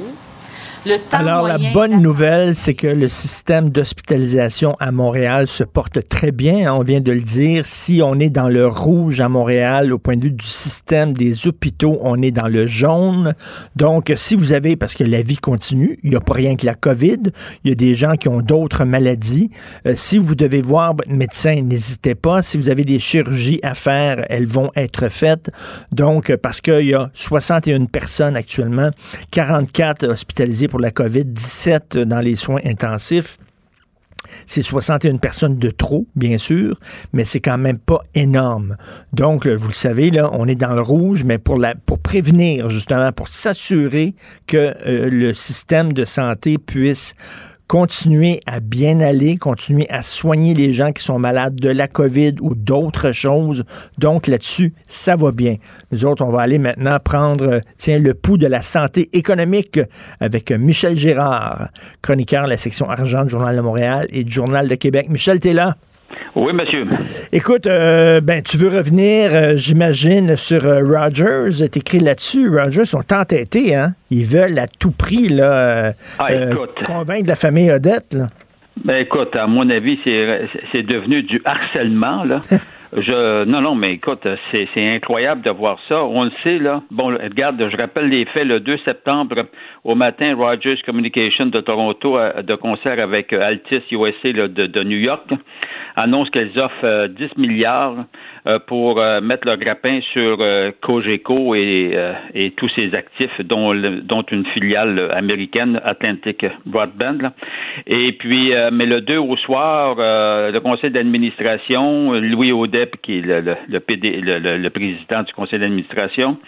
Alors, la bonne nouvelle, c'est que le système d'hospitalisation à Montréal se porte très bien. Hein, on vient de le dire. Si on est dans le rouge à Montréal, au point de vue du système des hôpitaux, on est dans le jaune. Donc, si vous avez, parce que la vie continue, il n'y a pas rien que la COVID, il y a des gens qui ont d'autres maladies. Euh, si vous devez voir votre médecin, n'hésitez pas. Si vous avez des chirurgies à faire, elles vont être faites. Donc, parce qu'il y a 61 personnes actuellement, 44 hospitalisées pour la COVID, 17 dans les soins intensifs. C'est 61 personnes de trop, bien sûr, mais c'est quand même pas énorme. Donc, vous le savez, là, on est dans le rouge, mais pour, la, pour prévenir, justement, pour s'assurer que euh, le système de santé puisse continuer à bien aller, continuer à soigner les gens qui sont malades de la COVID ou d'autres choses. Donc là-dessus, ça va bien. Nous autres, on va aller maintenant prendre, euh, tiens, le pouls de la santé économique avec Michel Gérard, chroniqueur de la section argent du Journal de Montréal et du Journal de Québec. Michel, t'es là? Oui, monsieur. Écoute, euh, ben, tu veux revenir, euh, j'imagine, sur euh, Rogers. T'écris là-dessus. Rogers sont entêtés, hein? Ils veulent à tout prix là, ah, convaincre la famille Odette. Là. Ben, écoute, à mon avis, c'est devenu du harcèlement, là. Je, non, non, mais écoute, c'est incroyable de voir ça. On le sait, là. Bon, regarde, je rappelle les faits. Le 2 septembre, au matin, Rogers Communication de Toronto, de concert avec Altis USA de, de, New York, annoncent qu'elles offrent 10 milliards pour mettre le grappin sur Cogeco et, et, tous ses actifs, dont, dont une filiale américaine, Atlantic Broadband. Et puis, mais le 2 au soir, le conseil d'administration, Louis Audep, qui est le, le, PD, le président du conseil d'administration,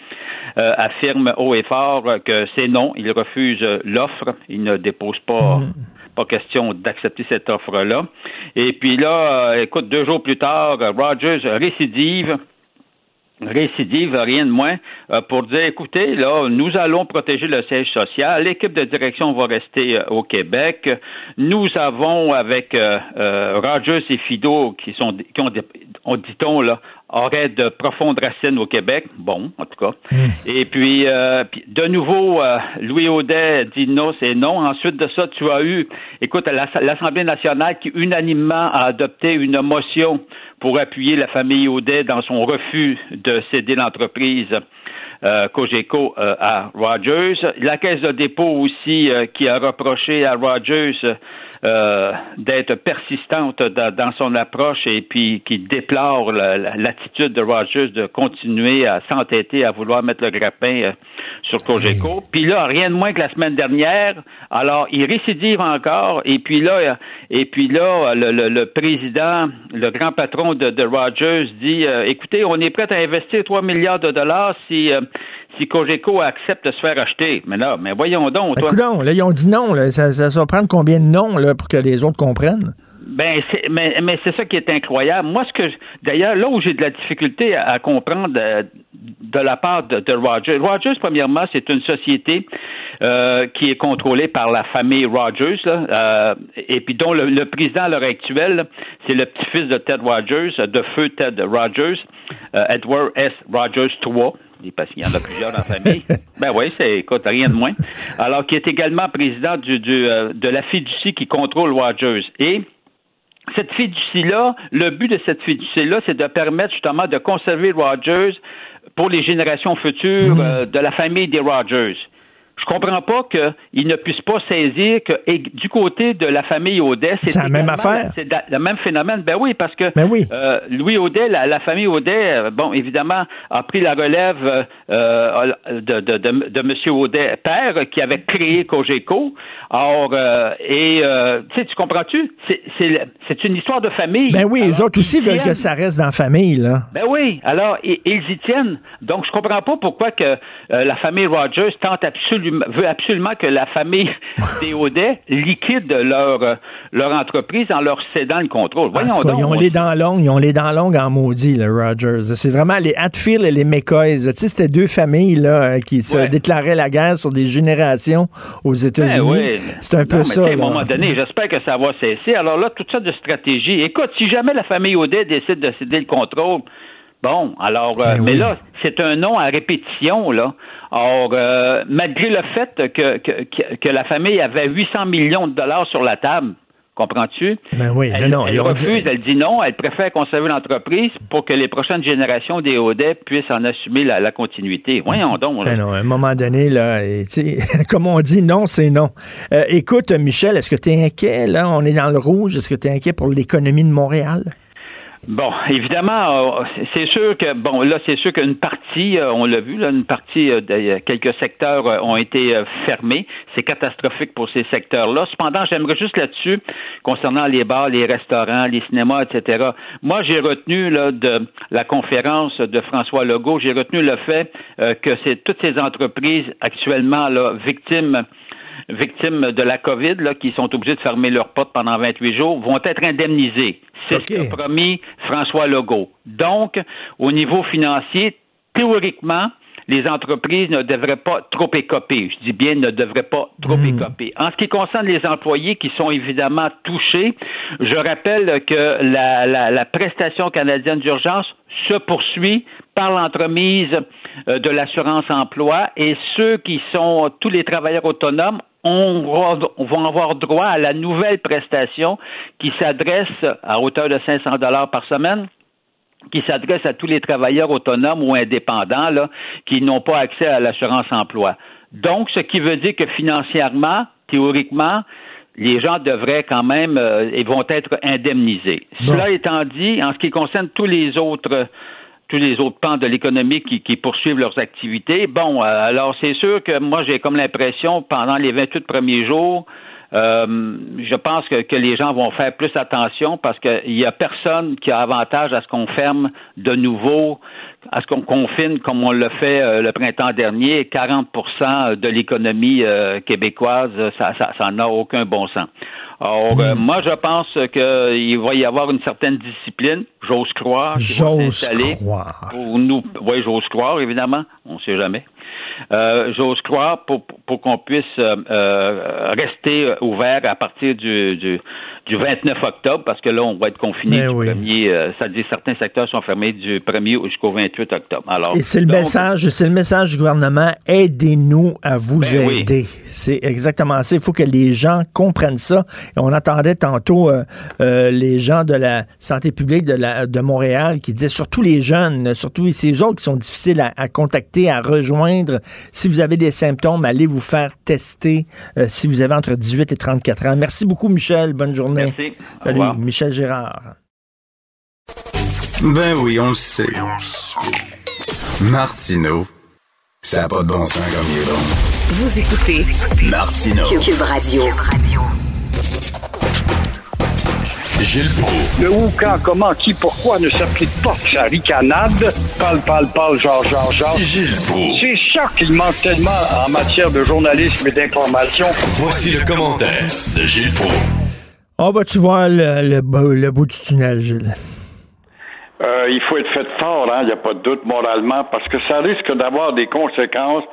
affirme haut et fort que c'est non, il refuse l'offre, il ne dépose pas. Mm. Pas question d'accepter cette offre-là. Et puis là, euh, écoute, deux jours plus tard, Rogers récidive récidive, rien de moins, euh, pour dire, écoutez, là, nous allons protéger le siège social, l'équipe de direction va rester euh, au Québec, nous avons avec Rogers et Fido, qui sont, qui ont, dit-on, là, aurait de profondes racines au Québec. Bon, en tout cas. Hmm. Et puis, euh, de nouveau, euh, Louis Audet dit non, c'est non. Ensuite de ça, tu as eu, écoute, l'Assemblée nationale qui unanimement a adopté une motion pour appuyer la famille Audet dans son refus de céder l'entreprise. Euh, Cogeco à Rogers. La Caisse de dépôt aussi qui a reproché à Rogers euh, d'être persistante dans, son approche et puis qui déplore l'attitude de Rogers de continuer à s'entêter à vouloir mettre le grappin euh, sur Cogeco. Puis là, rien de moins que la semaine dernière, alors il récidive encore et puis là, et puis là, le, président, le grand patron de, Rogers dit, euh, écoutez, on est prêt à investir 3 milliards de dollars si si Cogeco accepte de se faire acheter. Mais là, mais voyons donc. Toi. là, ils ont dit non. Ça, ça, va prendre combien de noms là, pour que les autres comprennent? Ben, mais, mais c'est ça qui est incroyable. Moi, ce que d'ailleurs, là où j'ai de la difficulté à, comprendre euh, de, la part de, Rogers. Rogers, premièrement, c'est une société euh, qui est contrôlée par la famille Rogers, euh, et puis dont le, président à l'heure actuelle, c'est le petit-fils de Ted Rogers, de feu Ted Rogers, Edward S. Rogers III parce qu'il y en a plusieurs dans la famille. Ben oui, c'est, écoute, rien de moins. Alors, qui est également président du, euh, de la fiducie qui contrôle Rogers. Et cette fiducie-là, le but de cette fiducie-là, c'est de permettre justement de conserver Rogers pour les générations futures mmh. euh, de la famille des Rogers je comprends pas qu'ils ne puissent pas saisir que du côté de la famille Audet, c'est la même affaire. C'est le même phénomène. Ben oui, parce que ben oui. Euh, Louis Audet, la, famille Audet, euh, bon, évidemment, a pris la relève euh, de, de, de, de, M. Audet, père, qui avait créé Cogeco. Or, et tu sais, tu comprends-tu? C'est une histoire de famille. Ben oui, les autres aussi veulent que ça reste dans la famille, là. Ben oui. Alors, ils y tiennent. Donc, je comprends pas pourquoi que la famille Rogers tente absolument veut absolument que la famille des Audet liquide leur, leur entreprise en leur cédant le contrôle. Voyons donc, ils ont les dents longues, ils ont les dents longues en maudit, le Rogers. C'est vraiment les Hatfield et les McCoys. Tu sais, c'était deux familles là, qui se déclaraient la guerre sur des générations aux États-Unis. Ben C'est un peu ça. À un moment donné, j'espère que ça va cesser. Alors là, toute ça de stratégie. Écoute, si jamais la famille Audet décide de céder le contrôle, Bon, alors, euh, ben mais là, c'est un nom à répétition, là. Or, euh, malgré le fait que, que, que, la famille avait 800 millions de dollars sur la table, comprends-tu? Ben oui, elle, non, elle refuse, elle dit non, elle préfère conserver l'entreprise pour que les prochaines générations des Audet puissent en assumer la, continuité. Voyons donc. Ben non, à un moment donné, là, comme on dit, non, c'est non. Euh, écoute, Michel, est-ce que tu es inquiet, là? On est dans le rouge. Est-ce que tu es inquiet pour l'économie de Montréal? Bon, évidemment, euh, c'est sûr que bon là, c'est sûr qu'une partie, euh, on l'a vu, là, une partie euh, de quelques secteurs ont été fermés. C'est catastrophique pour ces secteurs-là. Cependant, j'aimerais juste là-dessus, concernant les bars, les restaurants, les cinémas, etc. Moi, j'ai retenu là de la conférence de François Legault, j'ai retenu le fait que c'est toutes ces entreprises actuellement là victimes victimes de la COVID là, qui sont obligées de fermer leurs portes pendant 28 jours vont être indemnisées. C'est ce qu'a promis François Legault. Donc, au niveau financier, théoriquement, les entreprises ne devraient pas trop écoper. Je dis bien ne devraient pas trop hmm. écoper. En ce qui concerne les employés qui sont évidemment touchés, je rappelle que la, la prestation canadienne d'urgence se poursuit par l'entremise euh, de l'assurance emploi et ceux qui sont tous les travailleurs autonomes on vont avoir droit à la nouvelle prestation qui s'adresse à hauteur de 500 dollars par semaine qui s'adresse à tous les travailleurs autonomes ou indépendants là, qui n'ont pas accès à l'assurance emploi. Donc, ce qui veut dire que financièrement, théoriquement, les gens devraient quand même euh, et vont être indemnisés. Cela étant dit, en ce qui concerne tous les autres tous les autres pans de l'économie qui, qui, poursuivent leurs activités. Bon, euh, alors c'est sûr que moi j'ai comme l'impression pendant les 28 premiers jours, euh, je pense que, que, les gens vont faire plus attention parce qu'il n'y a personne qui a avantage à ce qu'on ferme de nouveau, à ce qu'on confine comme on l'a fait euh, le printemps dernier. 40% de l'économie euh, québécoise, ça, ça, n'a aucun bon sens. Alors, hmm. moi, je pense qu'il va y avoir une certaine discipline, j'ose croire. J'ose croire. nous, oui, j'ose croire, évidemment. On ne sait jamais. Euh, j'ose croire, pour, pour qu'on puisse euh, euh, rester ouvert à partir du, du, du 29 octobre, parce que là, on va être confiné ben du premier, euh, ça dit certains secteurs sont fermés du 1er jusqu'au 28 octobre. Alors, Et c'est le message, c'est le message du gouvernement, aidez-nous à vous ben aider. C'est exactement ça. Il faut que les gens comprennent ça. Et on attendait tantôt euh, euh, les gens de la santé publique de, la, de Montréal qui disaient, surtout les jeunes, surtout ces autres qui sont difficiles à, à, contacter, à rejoindre. Si vous avez des symptômes, allez vous faire tester si vous avez entre 18 et 34 ans. Merci beaucoup, Michel. Bonne journée. Merci. Salut, Michel Gérard. Ben oui, on le sait. Martineau, ça n'a pas de bon sens comme il est bon. Vous écoutez Martineau. Cube Radio. Gilles Proulx. Le où, quand, comment, qui, pourquoi ne s'applique pas sa ricanade? Parle, parle, parle, genre, genre, genre. Gilles Proulx. C'est ça qu'il manque tellement en matière de journalisme et d'information. Voici le commentaire de Gilles Proulx. On va-tu voir le, le, bout du tunnel, Gilles? Euh, il faut être fait fort, hein, il n'y a pas de doute moralement, parce que ça risque d'avoir des conséquences.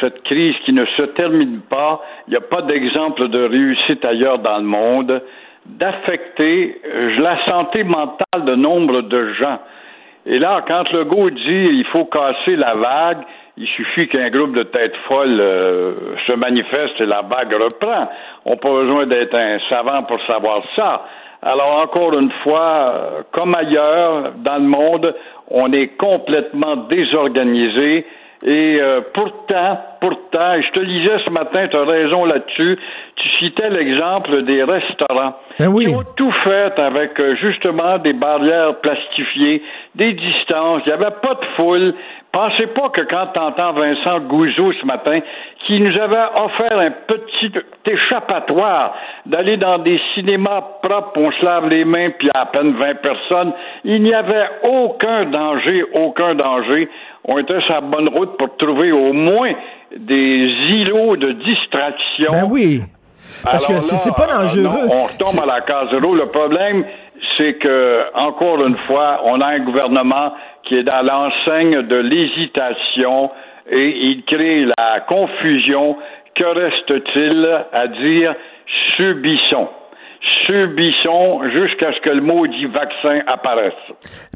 Cette crise qui ne se termine pas, il n'y a pas d'exemple de réussite ailleurs dans le monde, d'affecter euh, la santé mentale de nombre de gens. Et là, quand le goût dit il faut casser la vague, il suffit qu'un groupe de têtes folles euh, se manifeste et la vague reprend. On n'a pas besoin d'être un savant pour savoir ça. Alors encore une fois, euh, comme ailleurs dans le monde, on est complètement désorganisé. Et euh, pourtant, pourtant, et je te lisais ce matin, tu as raison là-dessus, tu citais l'exemple des restaurants. Ben qui ont tout fait avec justement des barrières plastifiées, des distances, il n'y avait pas de foule, Pensez pas que quand tu entends Vincent Gouzeau ce matin, qui nous avait offert un petit échappatoire d'aller dans des cinémas propres, on se lave les mains, puis à peine 20 personnes, il n'y avait aucun danger, aucun danger. On était sur la bonne route pour trouver au moins des îlots de distraction. Ben oui. Parce que c'est pas dangereux. on retombe à la case zéro. Le problème, c'est que, encore une fois, on a un gouvernement qui est dans l'enseigne de l'hésitation et il crée la confusion. Que reste-t-il à dire? Subissons? subissons jusqu'à ce que le maudit vaccin apparaisse.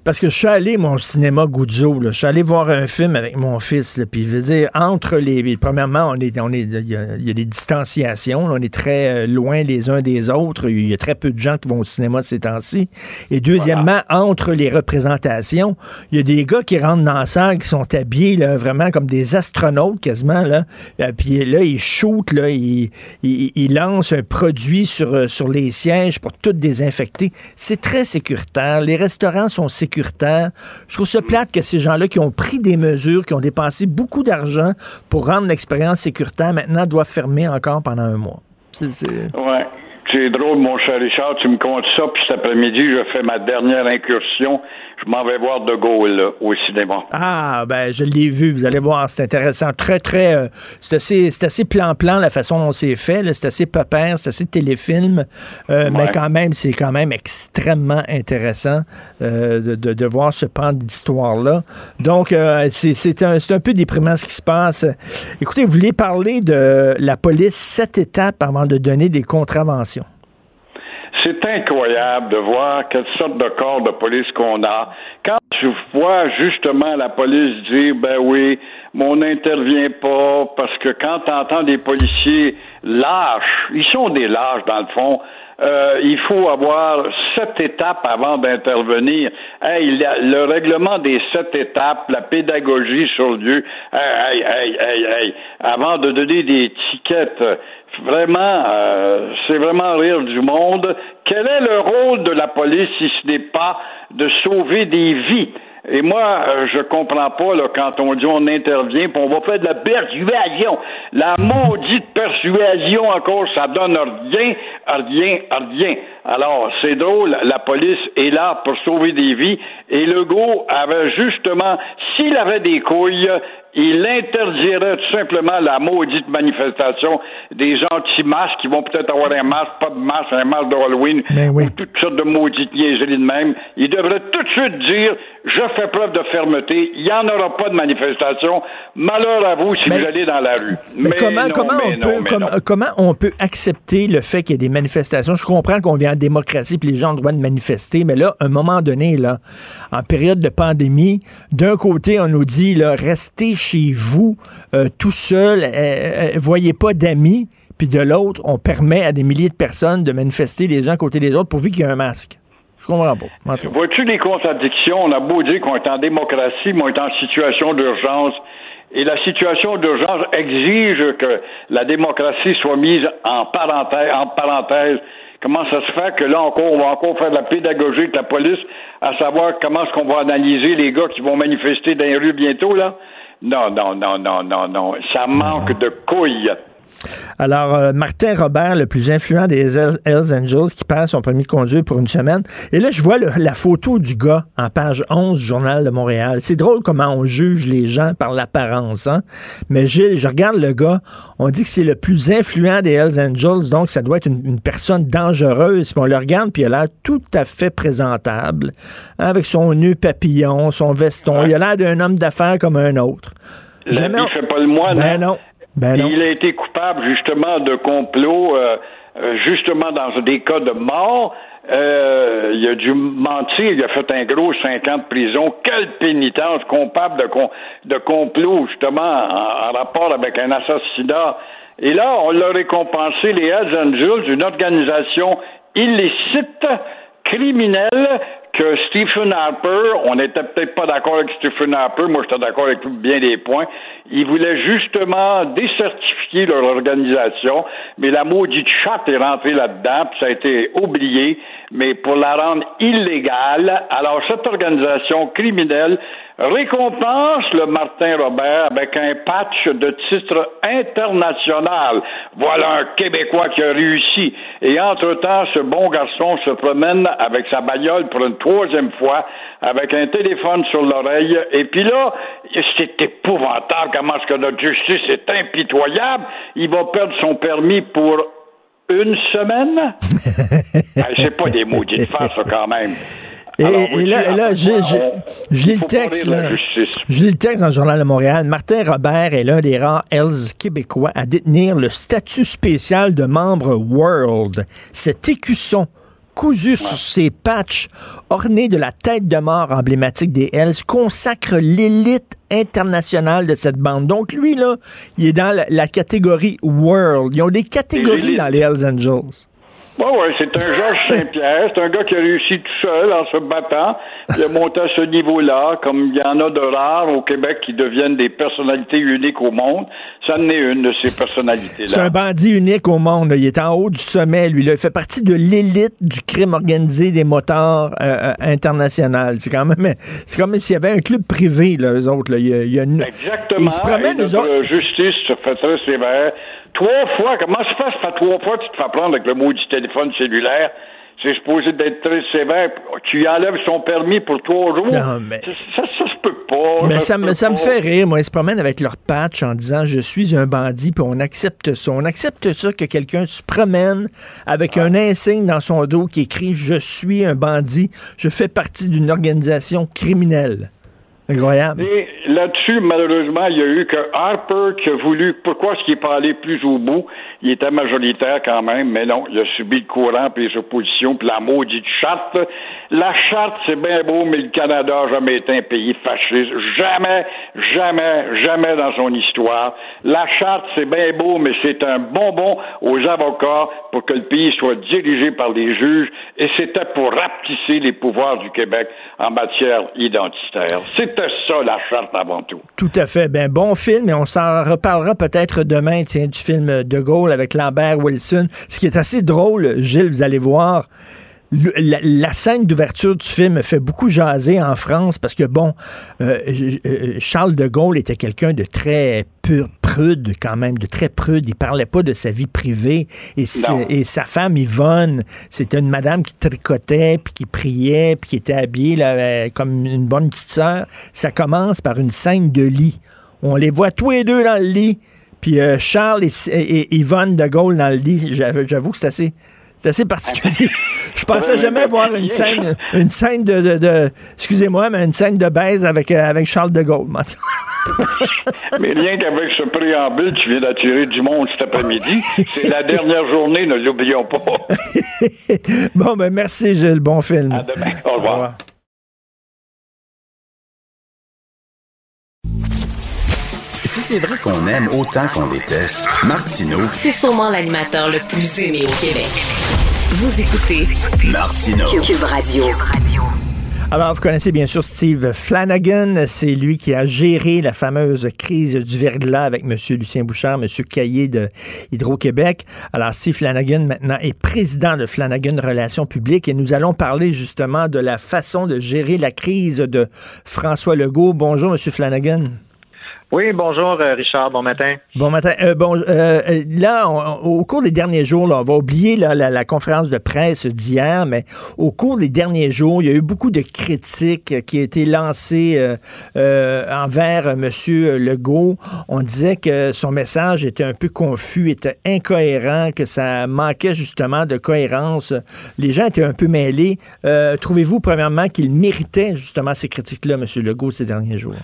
Parce que je suis allé, mon cinéma Goudzo, je suis allé voir un film avec mon fils, puis je veux dire, entre les... Premièrement, on est, on est, il y, a, des distanciations, on est très euh, loin les uns des autres, il y a très peu de gens qui vont au cinéma ces temps-ci. Et deuxièmement, entre les représentations, il y a des gars qui rentrent dans la salle, qui sont habillés là, vraiment comme des astronautes quasiment, là, euh, puis là, ils shootent, là, ils, ils, ils lancent un produit sur, euh, sur les sièges pour tout désinfecter. C'est très sécuritaire. Les restaurants sont sécuritaires. Je trouve ça plate que ces gens-là qui ont pris des mesures, qui ont dépensé beaucoup d'argent pour rendre l'expérience sécuritaire, maintenant doivent fermer encore pendant un mois. C'est drôle, mon cher Richard, tu me comptes ça, puis cet après-midi, je fais ma dernière incursion je m'en vais voir De Gaulle au cinéma. Ah, ben, je l'ai vu. Vous allez voir, c'est intéressant. Très, très. Euh, c'est assez, assez plan-plan la façon dont c'est fait. C'est assez pépère, c'est assez téléfilm. Euh, mais quand même, c'est quand même extrêmement intéressant euh, de, de, de, voir ce pan d'histoire-là. Donc, c'est un, un peu déprimant ce qui se passe. Écoutez, vous voulez parler de la police sept étapes avant de donner des contraventions? C'est incroyable de voir quelle sorte de corps de police qu'on a. Quand je vois justement la police dire, ben oui, mais on n'intervient pas parce que quand tu entends des policiers lâches, ils sont des lâches dans le fond, euh, il faut avoir sept étapes avant d'intervenir. Hey, le règlement des sept étapes, la pédagogie sur le lieu, hey, hey, avant de donner des tickets, vraiment, euh, c'est vraiment rire du monde. Quel est le rôle de la police si ce n'est pas de sauver des vies? Et moi, euh, je comprends pas là, quand on dit on intervient, puis on va faire de la persuasion. La maudite persuasion encore, ça donne rien, rien, rien. Alors, c'est drôle, la police est là pour sauver des vies. Et Legault avait justement, s'il avait des couilles, il interdirait tout simplement la maudite manifestation des gens anti-masques qui vont peut-être avoir un masque, pas de masque, un masque d'Halloween, Ben oui. ou toutes sortes de maudites niaiseries de même. Il devrait tout de suite dire je fais preuve de fermeté, il n'y en aura pas de manifestation. Malheur à vous si Mais- vous allez dans la rue. Mais, comment, non, comment, mais on non, peut, comme- comment on peut accepter le fait qu'il y ait des manifestations? Je comprends qu'on vient en démocratie et les gens ont le droit de manifester, mais là, à un moment donné, là, en période de pandémie, d'un côté, on nous dit, là, restez chez vous euh, tout seul, euh, euh, voyez pas d'amis, puis de l'autre, on permet à des milliers de personnes de manifester les uns à côté des autres pourvu qu'il y ait un masque. Je comprends pas. Vois-tu les contradictions? On a beau dire qu'on est en démocratie, mais on est en situation d'urgence. Et la situation d'urgence exige que la démocratie soit mise. En parenthèse. Comment ça se fait que là encore, on va encore faire de la pédagogie avec la police, à savoir comment est-ce qu'on va analyser les gars qui vont manifester dans les rues bientôt, là? Non, non, non, non, non, non. Ça manque de couilles. Alors, euh, Martin Robert, le plus influent des Hells Angels, qui passe son permis de conduire pour une semaine. Et là, je vois le- la photo du gars en page 11 du Journal de Montréal. C'est drôle comment on juge les gens par l'apparence. Hein? Mais Gilles, je regarde le gars, on dit que c'est le plus influent des Hells Angels, donc ça doit être une, une personne dangereuse. Puis on le regarde, puis il a l'air tout à fait présentable, hein, avec son nœud papillon, son veston. Il a l'air d'un homme d'affaires comme un autre. Jamais on- fait pas le moine. Ben hein? non. Ben. Il a été coupable justement de complot, euh, euh, justement dans des cas de mort. Euh, il a dû mentir, il a fait un gros 5 ans de prison. Quelle pénitence coupable de, com- de complot, justement, en, en rapport avec un assassinat. Et là, on l'a récompensé, les Hells Angels, une organisation illicite, criminelle, que Stephen Harper, on n'était peut-être pas d'accord avec Stephen Harper, moi j'étais d'accord avec bien des points, il voulait justement décertifier leur organisation, mais la maudite chatte est rentrée là-dedans, puis ça a été oublié, mais pour la rendre illégale, alors cette organisation criminelle récompense le Martin Robert avec un patch de titre international. Voilà un Québécois qui a réussi. Et entre-temps, ce bon garçon se promène avec sa bagnole pour une troisième fois, avec un téléphone sur l'oreille. Et puis là, c'est épouvantable comment est-ce que notre justice est impitoyable. Il va perdre son permis pour une semaine. Ben, c'est pas des maudits de face, ça, quand même. Et, Alors, et là, et là, je lis le texte. Là. Je lis le texte dans le Journal de Montréal. Martin Robert est l'un des rares Hells québécois à détenir le statut spécial de membre World. Cet écusson cousu sur ses patchs, orné de la tête de mort emblématique des Hells, consacre l'élite internationale de cette bande. Donc lui, là, il est dans la, la catégorie World. Ils ont des catégories dans les Hells Angels. Oui, oui, c'est un Georges Saint-Pierre. C'est un gars qui a réussi tout seul en se battant. Il a monté à ce niveau-là, comme il y en a de rares au Québec qui deviennent des personnalités uniques au monde. Ça en est une de ces C'est un personnalités-là. bandit unique au monde. Il est en haut du sommet, lui. là. Il fait partie de l'élite du crime organisé des motards euh, euh, international. C'est quand même, c'est comme s'il y avait un club privé, là, eux autres. Là. Il y a, il y a une- Exactement. Ils se promènent, eux autres. justice se fait très sévère. Trois fois, comment se? Ça fait trois fois tu te fais prendre avec le maudit téléphone cellulaire? C'est supposé d'être très sévère. Tu lui enlèves son permis pour trois jours. Non, mais- Ça, ça, ça se peut pas. Mais ça, me, ça me fait rire, moi. Ils se promènent avec leur patch en disant je suis un bandit, puis on accepte ça. On accepte ça que quelqu'un se promène avec un insigne dans son dos qui écrit je suis un bandit, je fais partie d'une organisation criminelle. Incroyable. Et là-dessus, malheureusement, il y a eu que Harper qui a voulu. Pourquoi est-ce qu'il n'est pas allé plus au bout? Il était majoritaire quand même, mais non, il a subi le courant, puis les oppositions, puis la maudite charte. La charte, c'est bien beau, mais le Canada n'a jamais été un pays fasciste. Jamais, jamais, jamais dans son histoire. La charte, c'est bien beau, mais c'est un bonbon aux avocats pour que le pays soit dirigé par des juges, et c'était pour rapetisser les pouvoirs du Québec en matière identitaire. C'était ça, la charte avant tout. Tout à fait. Ben, bon film, et on s'en reparlera peut-être demain, tiens, du film De Gaulle avec Lambert Wilson. Ce qui est assez drôle, Gilles, vous allez voir la, scène d'ouverture du film fait beaucoup jaser en France parce que, bon, euh, euh, Charles de Gaulle était quelqu'un de très prude quand même, de très prude. Il parlait pas de sa vie privée. Et, et sa femme, Yvonne, c'était une madame qui tricotait, puis qui priait, puis qui était habillée là, euh, comme une bonne petite sœur. Ça commence par une scène de lit. On les voit tous les deux dans le lit. Puis Charles et, et, Yvonne de Gaulle dans le lit. J'avoue que c'est assez c'est assez particulier. Je pensais jamais voir une scène, une scène de, de, excusez-moi, mais une scène de baise avec, euh, avec Charles de Gaulle. mais rien qu'avec ce préambule, tu viens d'attirer du monde cet après-midi. C'est la dernière journée, ne l'oublions pas. bon, ben merci Gilles, bon film. À demain. Au revoir. Au revoir. C'est vrai qu'on aime autant qu'on déteste, Martineau, c'est sûrement l'animateur le plus aimé au Québec. Vous écoutez Martineau. Cube Radio. Alors, vous connaissez bien sûr Steve Flanagan. C'est lui qui a géré la fameuse crise du verglas avec M. Lucien Bouchard, M. Caillé de Hydro-Québec. Alors, Steve Flanagan, maintenant, est président de Flanagan Relations publiques et nous allons parler justement de la façon de gérer la crise de François Legault. Bonjour, M. Flanagan. Oui, bonjour euh, Richard, bon matin. Bon matin. Euh, bon, euh, là, au cours des derniers jours, on va oublier la, conférence de presse d'hier, mais au cours des derniers jours, il y a eu beaucoup de critiques qui ont été lancées envers M. Legault. On disait que son message était un peu confus, était incohérent, que ça manquait justement de cohérence. Les gens étaient un peu mêlés. Trouvez-vous, premièrement, qu'il méritait justement ces critiques-là, M. Legault, ces derniers jours?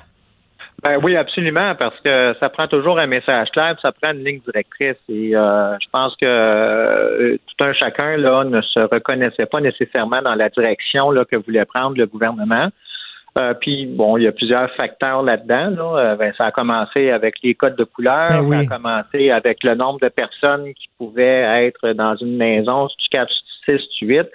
Ben oui, absolument, parce que ça prend toujours un message clair, ça prend une ligne directrice. Et euh, je pense que euh, tout un chacun là ne se reconnaissait pas nécessairement dans la direction là, que voulait prendre le gouvernement. Euh, puis bon, il y a plusieurs facteurs là-dedans. Là. Ben, ça a commencé avec les codes de couleur, ben ça a commencé avec le nombre de personnes qui pouvaient être dans une maison, du 4, 6, 8.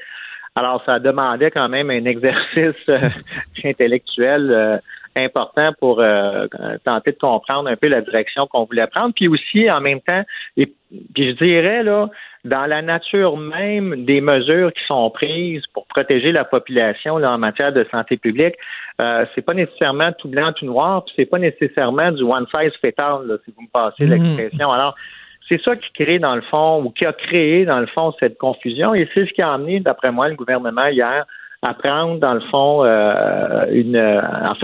Alors, ça demandait quand même un exercice intellectuel important pour euh, tenter de comprendre un peu la direction qu'on voulait prendre. Puis aussi, en même temps, et, puis je dirais, là, dans la nature même des mesures qui sont prises pour protéger la population là, en matière de santé publique, euh, c'est pas nécessairement tout blanc, tout noir, puis c'est pas nécessairement du one size fit all, si vous me passez mhm. l'expression. Alors, c'est ça qui crée dans le fond, ou qui a créé dans le fond cette confusion, et c'est ce qui a amené, d'après moi, le gouvernement hier à prendre, dans le fond, euh, une, euh,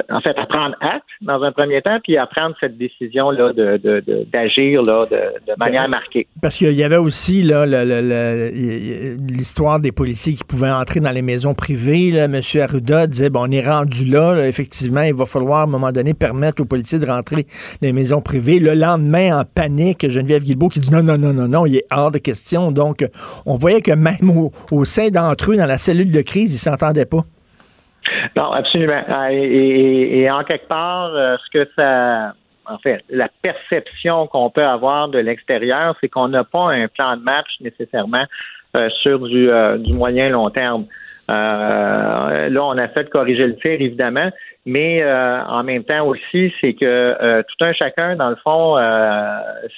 en fait, à prendre acte dans un premier temps, puis à prendre cette décision-là de, d'agir là, de, de manière ben, marquée. Parce qu'il y avait aussi là, l'histoire des policiers qui pouvaient entrer dans les maisons privées. Là. M. Arruda disait, bon, on est rendu là, effectivement, il va falloir à un moment donné permettre aux policiers de rentrer dans les maisons privées. Le lendemain, en panique, Geneviève Guilbeault qui dit non, non, non, non, non, il est hors de question. Donc, on voyait que même au, au sein d'entre eux, dans la cellule de crise, ils Non, absolument. Ah, et, en quelque part, euh, ce que ça. En fait, la perception qu'on peut avoir de l'extérieur, c'est qu'on n'a pas un plan de match nécessairement euh, sur du, euh, du moyen long terme. là, on a fait de corriger le tir, évidemment, mais en même temps aussi, c'est que tout un chacun, dans le fond,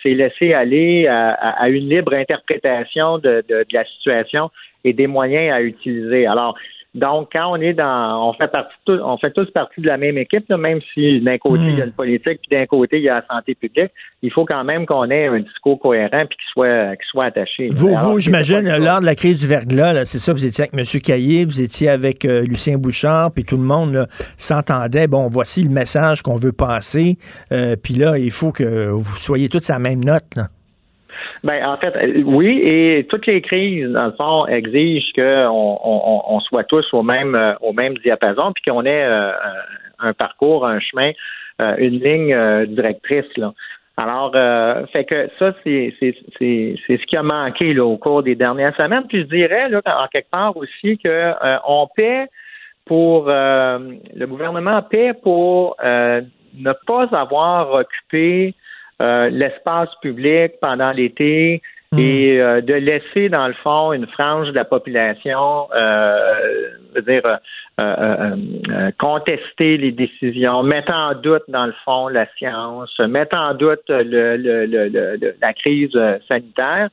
s'est laissé aller à, une libre interprétation de, de, la situation et des moyens à utiliser. Alors, donc, quand on est dans, on fait partie, on fait tous partie de la même équipe, même si d'un côté il y a le politique, puis d'un côté il y a la santé publique, il faut quand même qu'on ait un discours cohérent puis qu'il soit, qu'il soit attaché. Vous, vous j'imagine, lors de la crise du verglas, c'est ça, vous étiez avec M. Caillé, vous étiez avec euh, Lucien Bouchard, puis tout le monde s'entendait. Bon, voici le message qu'on veut passer, euh, puis là, il faut que vous soyez tous à la même note. Là. Ben, en fait, euh, oui, et toutes les crises, dans le fond, exigent qu'on on, soit tous au même, euh, au même diapason, puis qu'on ait euh, un parcours, un chemin une ligne directrice. Là. Alors, fait que ça, c'est ce qui a manqué là, au cours des dernières semaines. Puis je dirais, là, en quelque part aussi, que on paie pour le gouvernement paie pour ne pas avoir occupé l'espace public pendant l'été Hmm. et euh, de laisser, dans le fond, une frange de la population, euh, dire, euh, euh, contester les décisions, mettre en doute, dans le fond, la science, mettre en doute le, le, le, la crise sanitaire.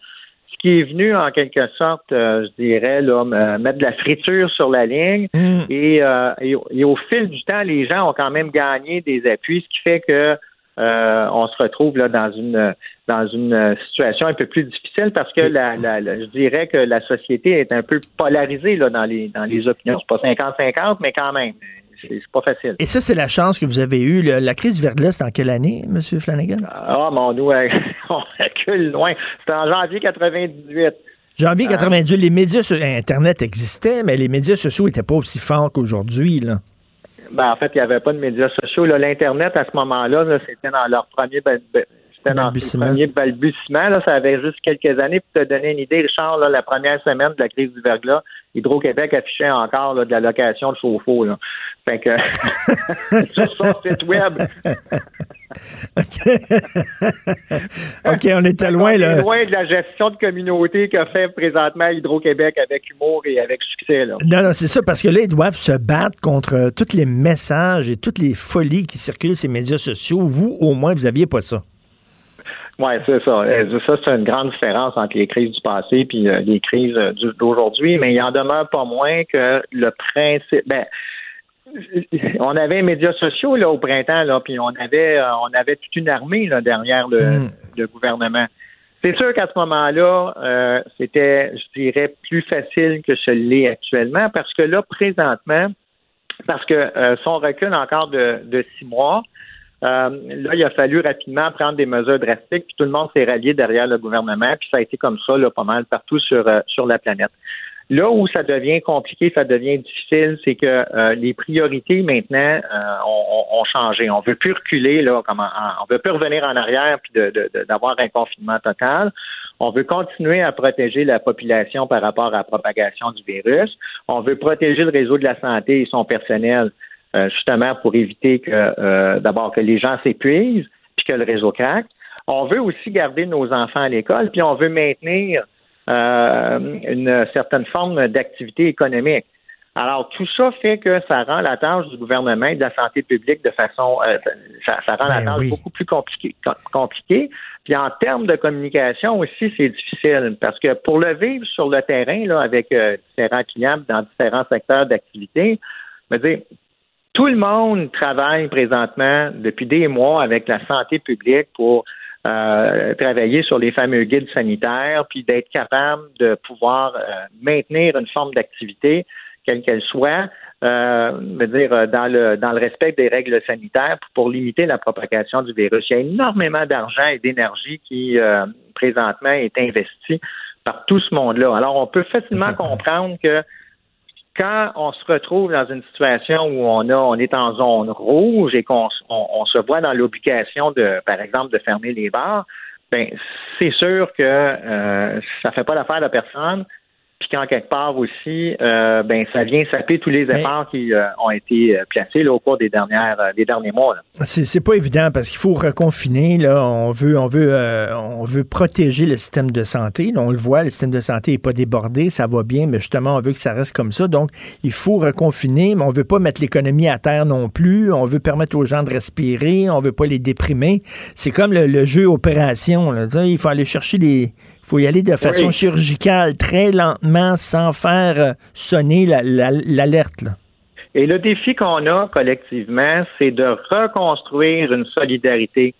Ce qui est venu, en quelque sorte, je dirais, là, mettre de la friture sur la ligne. Hmm. Et, et, et, au fil du temps, les gens ont quand même gagné des appuis, ce qui fait que euh, on se retrouve là dans une dans une situation un peu plus difficile parce que la, je dirais que la société est un peu polarisée là dans les dans les opinions. C'est pas 50-50, mais quand même. C'est pas facile. Et ça, c'est la chance que vous avez eue. La crise verglas, en quelle année, M. Flanagan? Ah, mon nous, on recule loin. C'était en janvier 98. Janvier 98, les médias Internet existaient, mais les médias sociaux n'étaient pas aussi forts qu'aujourd'hui, là. Ben, en fait, il n'y avait pas de médias sociaux. L'Internet, à ce moment-là, c'était dans leur premier c'était dans premier balbutiement. Là, ça avait juste quelques années. Pour te donner une idée, Richard, là, la première semaine de la crise du verglas, Hydro-Québec affichait encore là, de la location de chauffe-eau. Fait que sur son site web. OK. on était loin, là. loin de la gestion de communauté que fait présentement Hydro-Québec avec humour et avec succès. Là. Non, non, c'est ça, parce que là, ils doivent se battre contre euh, tous les messages et toutes les folies qui circulent sur les médias sociaux. Vous, au moins, vous n'aviez pas ça. Oui, c'est ça. Euh, ça, c'est une grande différence entre les crises du passé et euh, les crises d'aujourd'hui, mais il en demeure pas moins que le principe. Ben, on avait les médias sociaux là au printemps là, puis on avait euh, on avait toute une armée là, derrière le, mm. gouvernement. C'est sûr qu'à ce moment-là, euh, c'était, je dirais, plus facile que ce l'est actuellement, parce que là, présentement, parce que euh, son recul encore de, de six mois, là, il a fallu rapidement prendre des mesures drastiques, puis tout le monde s'est rallié derrière le gouvernement, puis ça a été comme ça là, pas mal partout sur, sur la planète. Là où ça devient compliqué, ça devient difficile, c'est que euh, les priorités maintenant euh, ont, changé. On veut plus reculer, là, comme on veut plus revenir en arrière puis d'avoir de, un confinement total. On veut continuer à protéger la population par rapport à la propagation du virus. On veut protéger le réseau de la santé et son personnel, euh, justement pour éviter que d'abord que les gens s'épuisent puis que le réseau craque. On veut aussi garder nos enfants à l'école, puis on veut maintenir euh, une certaine forme d'activité économique. Alors, tout ça fait que ça rend la tâche du gouvernement et de la santé publique de façon, euh, ça, rend la ben tâche beaucoup plus compliquée. Compliqué. Puis en termes de communication aussi, c'est difficile parce que pour le vivre sur le terrain, là, avec euh, différents clients dans différents secteurs d'activité, dire, tout le monde travaille présentement depuis des mois avec la santé publique pour euh, travailler sur les fameux guides sanitaires, puis d'être capable de pouvoir euh, maintenir une forme d'activité, quelle qu'elle soit, euh, dire euh, dans le dans le respect des règles sanitaires pour, limiter la propagation du virus. Il y a énormément d'argent et d'énergie qui présentement est investi par tout ce monde-là. Alors, on peut facilement comprendre que quand on se retrouve dans une situation où on a, on est en zone rouge et qu'on on, se voit dans l'obligation de, par exemple, de fermer les bars, ben c'est sûr que euh, ça fait pas l'affaire de personne puis qu'en quelque part aussi, euh, ben ça vient saper tous les efforts qui euh, ont été euh, placés là, au cours des dernières des derniers mois. C'est pas évident parce qu'il faut reconfiner. Là, on veut on veut on veut protéger le système de santé. on le voit, le système de santé est pas débordé, ça va bien, mais justement on veut que ça reste comme ça. Donc il faut reconfiner, mais on veut pas mettre l'économie à terre non plus. On veut permettre aux gens de respirer, on veut pas les déprimer. C'est comme le, jeu opération. Là. Il faut aller chercher des faut y aller de façon chirurgicale, très lentement, sans faire euh, sonner l'alerte. Et le défi qu'on a collectivement, c'est de reconstruire une solidarité.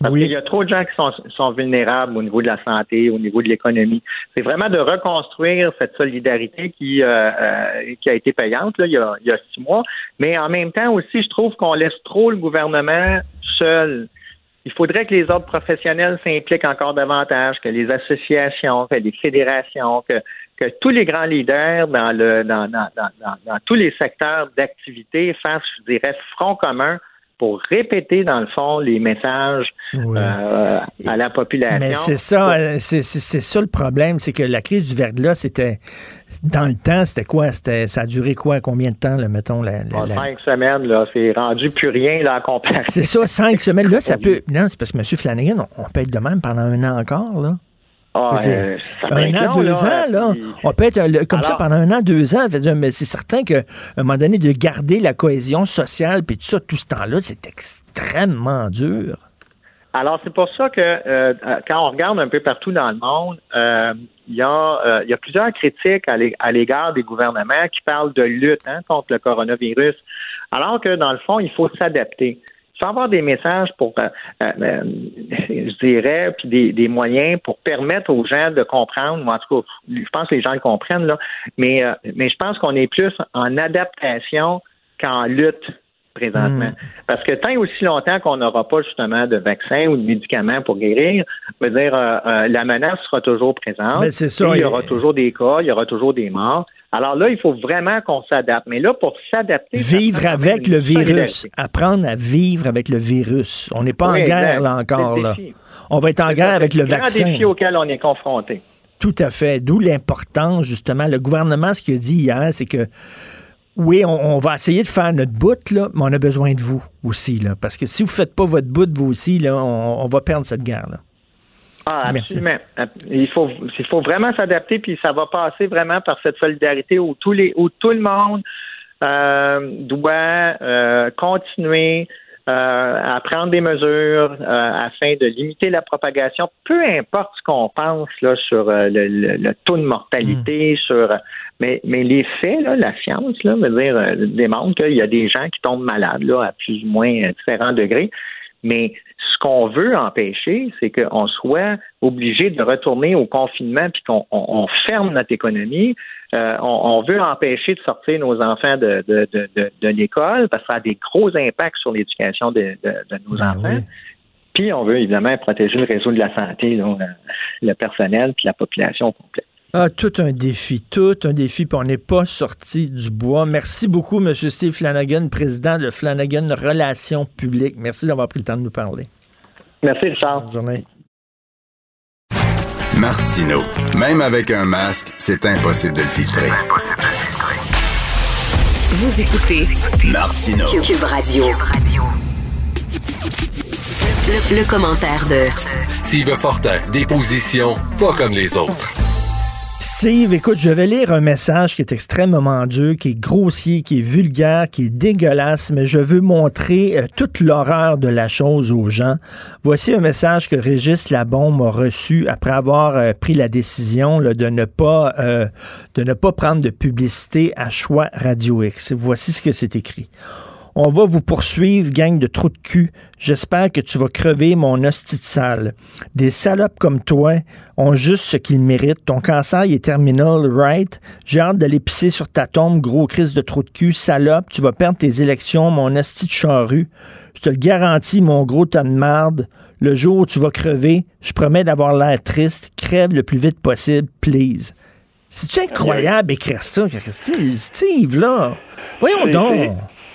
Parce qu'il y a trop de gens qui sont, vulnérables au niveau de la santé, au niveau de l'économie. C'est vraiment de reconstruire cette solidarité qui, euh, euh, qui a été payante là, il, y a, il y a six mois. Mais en même temps aussi, je trouve qu'on laisse trop le gouvernement seul il faudrait que les autres professionnels s'impliquent encore davantage, que les associations, que les fédérations, que, tous les grands leaders dans, le, dans, dans, dans tous les secteurs d'activité fassent, je dirais, front commun pour répéter, dans le fond, les messages euh, à la population. Mais c'est ça, euh, c'est ça le problème, c'est que la crise du verglas, c'était dans le temps, c'était quoi? C'était ça a duré quoi? Combien de temps, là, mettons? La, Cinq semaines, là, c'est rendu plus rien là, à comparer. C'est ça, cinq semaines. Là, ça peut. Non, c'est parce que M. Flanagan, on, on peut être de même pendant un an encore, là. Ah, euh, un an, deux ans, là. On peut être comme ça pendant un an, deux ans. Mais c'est certain qu'à un moment donné, de garder la cohésion sociale, puis tout ça, tout ce temps-là, c'est extrêmement dur. Alors, c'est pour ça que euh, quand on regarde un peu partout dans le monde, euh, il y, a, y a plusieurs critiques à l'égard des gouvernements qui parlent de lutte hein, contre le coronavirus, alors que dans le fond, il faut s'adapter. Faut avoir des messages pour, euh, euh, euh, je dirais, puis des, moyens pour permettre aux gens de comprendre, ou en tout cas, je pense que les gens le comprennent, là, mais, mais je pense qu'on est plus en adaptation qu'en lutte présentement. Hmm. Parce que tant et aussi longtemps qu'on n'aura pas justement de vaccin ou de médicaments pour guérir, veut dire la menace sera toujours présente. Ben, c'est ça, il y aura toujours des cas, il y aura toujours des morts. Alors là, il faut vraiment qu'on s'adapte. Mais là, pour s'adapter... Vivre avec le virus. Apprendre à vivre avec le virus. On n'est pas en guerre, là, encore. Là. On va être en guerre avec le vaccin. C'est un défi auquel on est confronté. Tout à fait. D'où l'importance, justement. Le gouvernement, ce qu'il a dit hier, c'est que oui, on, va essayer de faire notre bout, là, mais on a besoin de vous aussi. Là, parce que si vous ne faites pas votre bout, vous aussi, là, on, on va perdre cette guerre-là. Ah, absolument. Il faut, il faut vraiment s'adapter, puis ça va passer vraiment par cette solidarité où, tous les, où tout le monde euh, doit euh, continuer euh, à prendre des mesures afin de limiter la propagation, peu importe ce qu'on pense là, sur le, taux de mortalité, mm. sur mais, mais les faits, là, la science, là, veut dire, démontre qu'il y a des gens qui tombent malades là, à plus ou moins différents degrés. Mais ce qu'on veut empêcher, c'est qu'on soit obligé de retourner au confinement puis qu'on ferme notre économie. Euh, on, veut empêcher de sortir nos enfants de, l'école parce que ça a des gros impacts sur l'éducation de, nos ben enfants. Puis on veut évidemment protéger le réseau de la santé, le personnel puis la population complète. Ah, tout un défi, tout un défi, puis on n'est pas sorti du bois. Merci beaucoup, M. Steve Flanagan, président de Flanagan Relations publiques. Merci d'avoir pris le temps de nous parler. Merci, Richard. Bonne journée. Martino, même avec un masque, c'est impossible de le filtrer. Vous écoutez Martino. Cube Radio. Le, le commentaire de Steve Fortin, des positions pas comme les autres. Steve, écoute, je vais lire un message qui est extrêmement dur, qui est grossier, qui est vulgaire, qui est dégueulasse, mais je veux montrer euh, toute l'horreur de la chose aux gens. Voici un message que Régis Labombe a reçu après avoir euh, pris la décision de ne pas euh, de ne pas prendre de publicité à choix Radio X. Voici ce que c'est écrit. On va vous poursuivre, gang de trous de cul. J'espère que tu vas crever mon hostie de sale. Des salopes comme toi ont juste ce qu'ils méritent. Ton cancer est terminal, right? J'ai hâte d'aller pisser sur ta tombe, gros crise de trou de cul. Salope, tu vas perdre tes élections, mon hostie de charrue. Je te le garantis, mon gros tas de marde. Le jour où tu vas crever, je promets d'avoir l'air triste. Crève le plus vite possible, please. C'est-tu incroyable écrire ça, Steve, là? Voyons donc.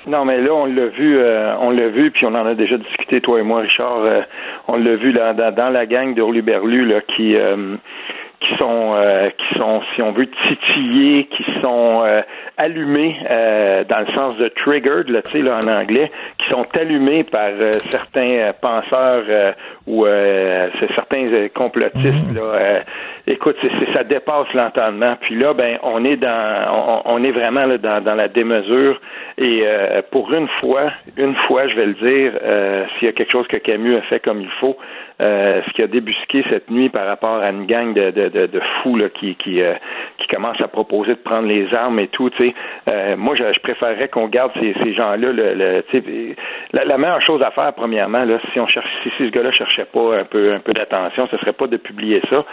Non, mais là, on l'a vu, euh, on l'a vu, puis on en a déjà discuté, toi et moi, Richard. Euh, on l'a vu là, dans, la gang de Berlu, là, qui euh, qui sont qui sont, si on veut, titillés, qui sont allumés dans le sens de triggered, là, tu sais, là, en anglais, qui sont allumés par certains penseurs ou certains complotistes. Là, écoute, c'est, ça dépasse l'entendement. Puis là, ben, on est dans, on, est vraiment là, dans, dans la démesure et euh, pour une fois, une fois, je vais le dire, euh, s'il y a quelque chose que Camus a fait comme il faut, euh, ce qui a débusqué cette nuit par rapport à une gang de, de, de, de fous là, qui, qui, euh, qui commencent à proposer de prendre les armes et tout. Tu sais, euh, moi, je, je préférerais qu'on garde ces, ces gens-là. Le, le la, la, meilleure chose à faire, premièrement, là, si on cherche, si, ce gars-là cherchait pas un peu, un peu d'attention, ce serait pas de publier ça,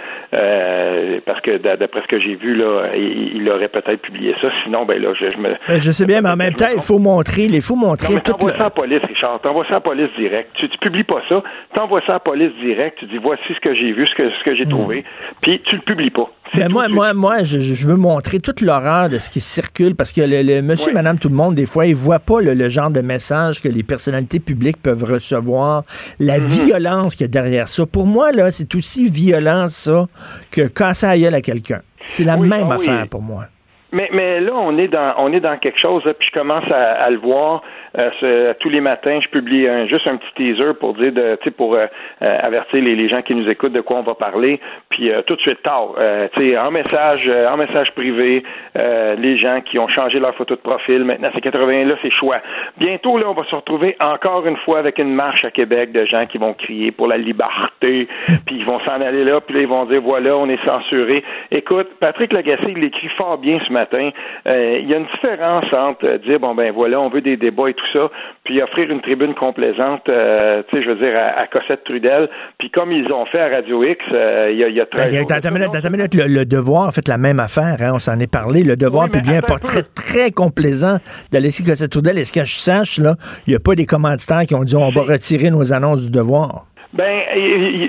parce que d'après ce que j'ai vu là, il, il aurait peut-être publié ça. Sinon, ben là, je, je me. Ben, je sais bien, mais en même temps, il faut montrer, il faut montrer. Non, mais t'envoies ça à la police, Richard. T'envoies ça à la police direct. Tu, tu publies pas ça. T'envoies ça à la police direct, tu dis voici ce que j'ai vu, ce que, ce que j'ai Hmm. trouvé, puis tu le publies pas. Mais moi, moi, moi, je, je veux montrer toute l'horreur de ce qui circule parce que le, le monsieur et madame tout le monde, des fois, ils voient pas le, le genre de message que les personnalités publiques peuvent recevoir, la violence qu'il y a derrière ça. Pour moi, là, c'est aussi violent, ça, que casser la gueule à quelqu'un. C'est la Oui, même ah oui. affaire pour moi. Mais, mais là, on est dans on est dans quelque chose, là, puis je commence à, à le voir. Euh, tous les matins, je publie un- juste un petit teaser pour dire de, pour euh, euh, avertir les, les gens qui nous écoutent de quoi on va parler. Puis euh, tout de suite tard, euh, en message, en message privé, les gens qui ont changé leur photo de profil. Maintenant, c'est 80 là, c'est choix. Bientôt, là, on va se retrouver encore une fois avec une marche à Québec de gens qui vont crier pour la liberté, puis ils vont s'en aller là, puis là, ils vont dire voilà, on est censuré. Écoute, Patrick Lagacé, il écrit fort bien ce matin. Il y a une différence entre dire bon ben voilà, on veut des débats et tout ça, puis offrir une tribune complaisante, euh, tu sais, je veux dire à, à Cossette Trudel, puis comme ils ont fait à Radio X, euh, il y a, y a Ben, 13 jours de Attends ça, une minute, non? attends une minute. Le, le devoir a fait la même affaire, hein, on s'en est parlé. Le devoir Oui, publie un portrait très complaisant d'Alexis Cossette-Trudel. Et ce que je sache, là, il n'y a pas des commanditaires qui ont dit on va retirer nos annonces du devoir. Ben,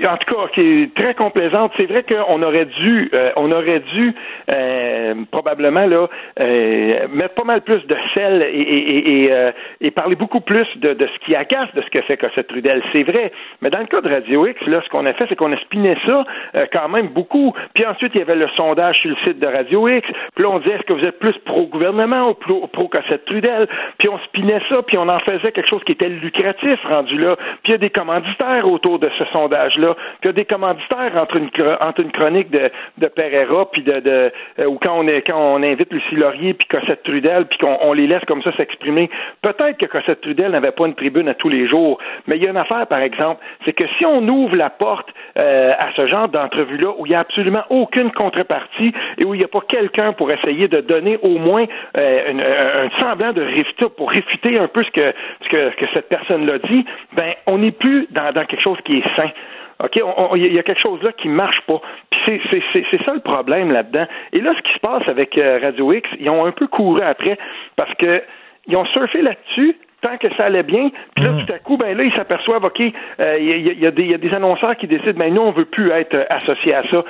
en tout cas, qui est très complaisante. C'est vrai qu'on aurait dû, euh, on aurait dû euh, probablement là euh, mettre pas mal plus de sel et, et, et, et, euh, parler beaucoup plus de, de ce qui agace de ce que fait Cossette Trudel. C'est vrai. Mais dans le cas de Radio X, là, ce qu'on a fait, c'est qu'on a spiné ça euh, quand même beaucoup. Puis ensuite, il y avait le sondage sur le site de Radio X. Puis là, on disait est-ce que vous êtes plus pro-gouvernement ou pro- pro-Cossette Trudel? Puis on spinait ça, puis on en faisait quelque chose qui était lucratif rendu là. Puis il y a des commanditaires autour de ce sondage-là. Puis il y a des commanditaires entre une, entre une chronique de, de Pereira, puis de, euh, ou quand on, est, quand on invite Lucie Laurier, puis Cossette Trudel, puis qu'on on les laisse comme ça s'exprimer. Peut-être que Cossette Trudel n'avait pas une tribune à tous les jours, mais il y a une affaire, par exemple, c'est que si on ouvre la porte euh, à ce genre d'entrevue-là, où il n'y a absolument aucune contrepartie et où il n'y a pas quelqu'un pour essayer de donner au moins euh, un, semblant de réfuter, pour réfuter un peu ce que, ce que cette personne-là dit, ben on n'est plus dans, dans quelque chose qui est sain. OK, il y a quelque chose là qui marche pas. Puis c'est, ça le problème là-dedans. Et là, ce qui se passe avec euh, Radio X, ils ont un peu couru après parce que ils ont surfé là-dessus tant que ça allait bien. Puis là, tout à coup, ben là, ils s'aperçoivent, OK, euh, il y, a- y des- il y a des annonceurs qui décident, ben nous, on veut plus être euh, associés à ça.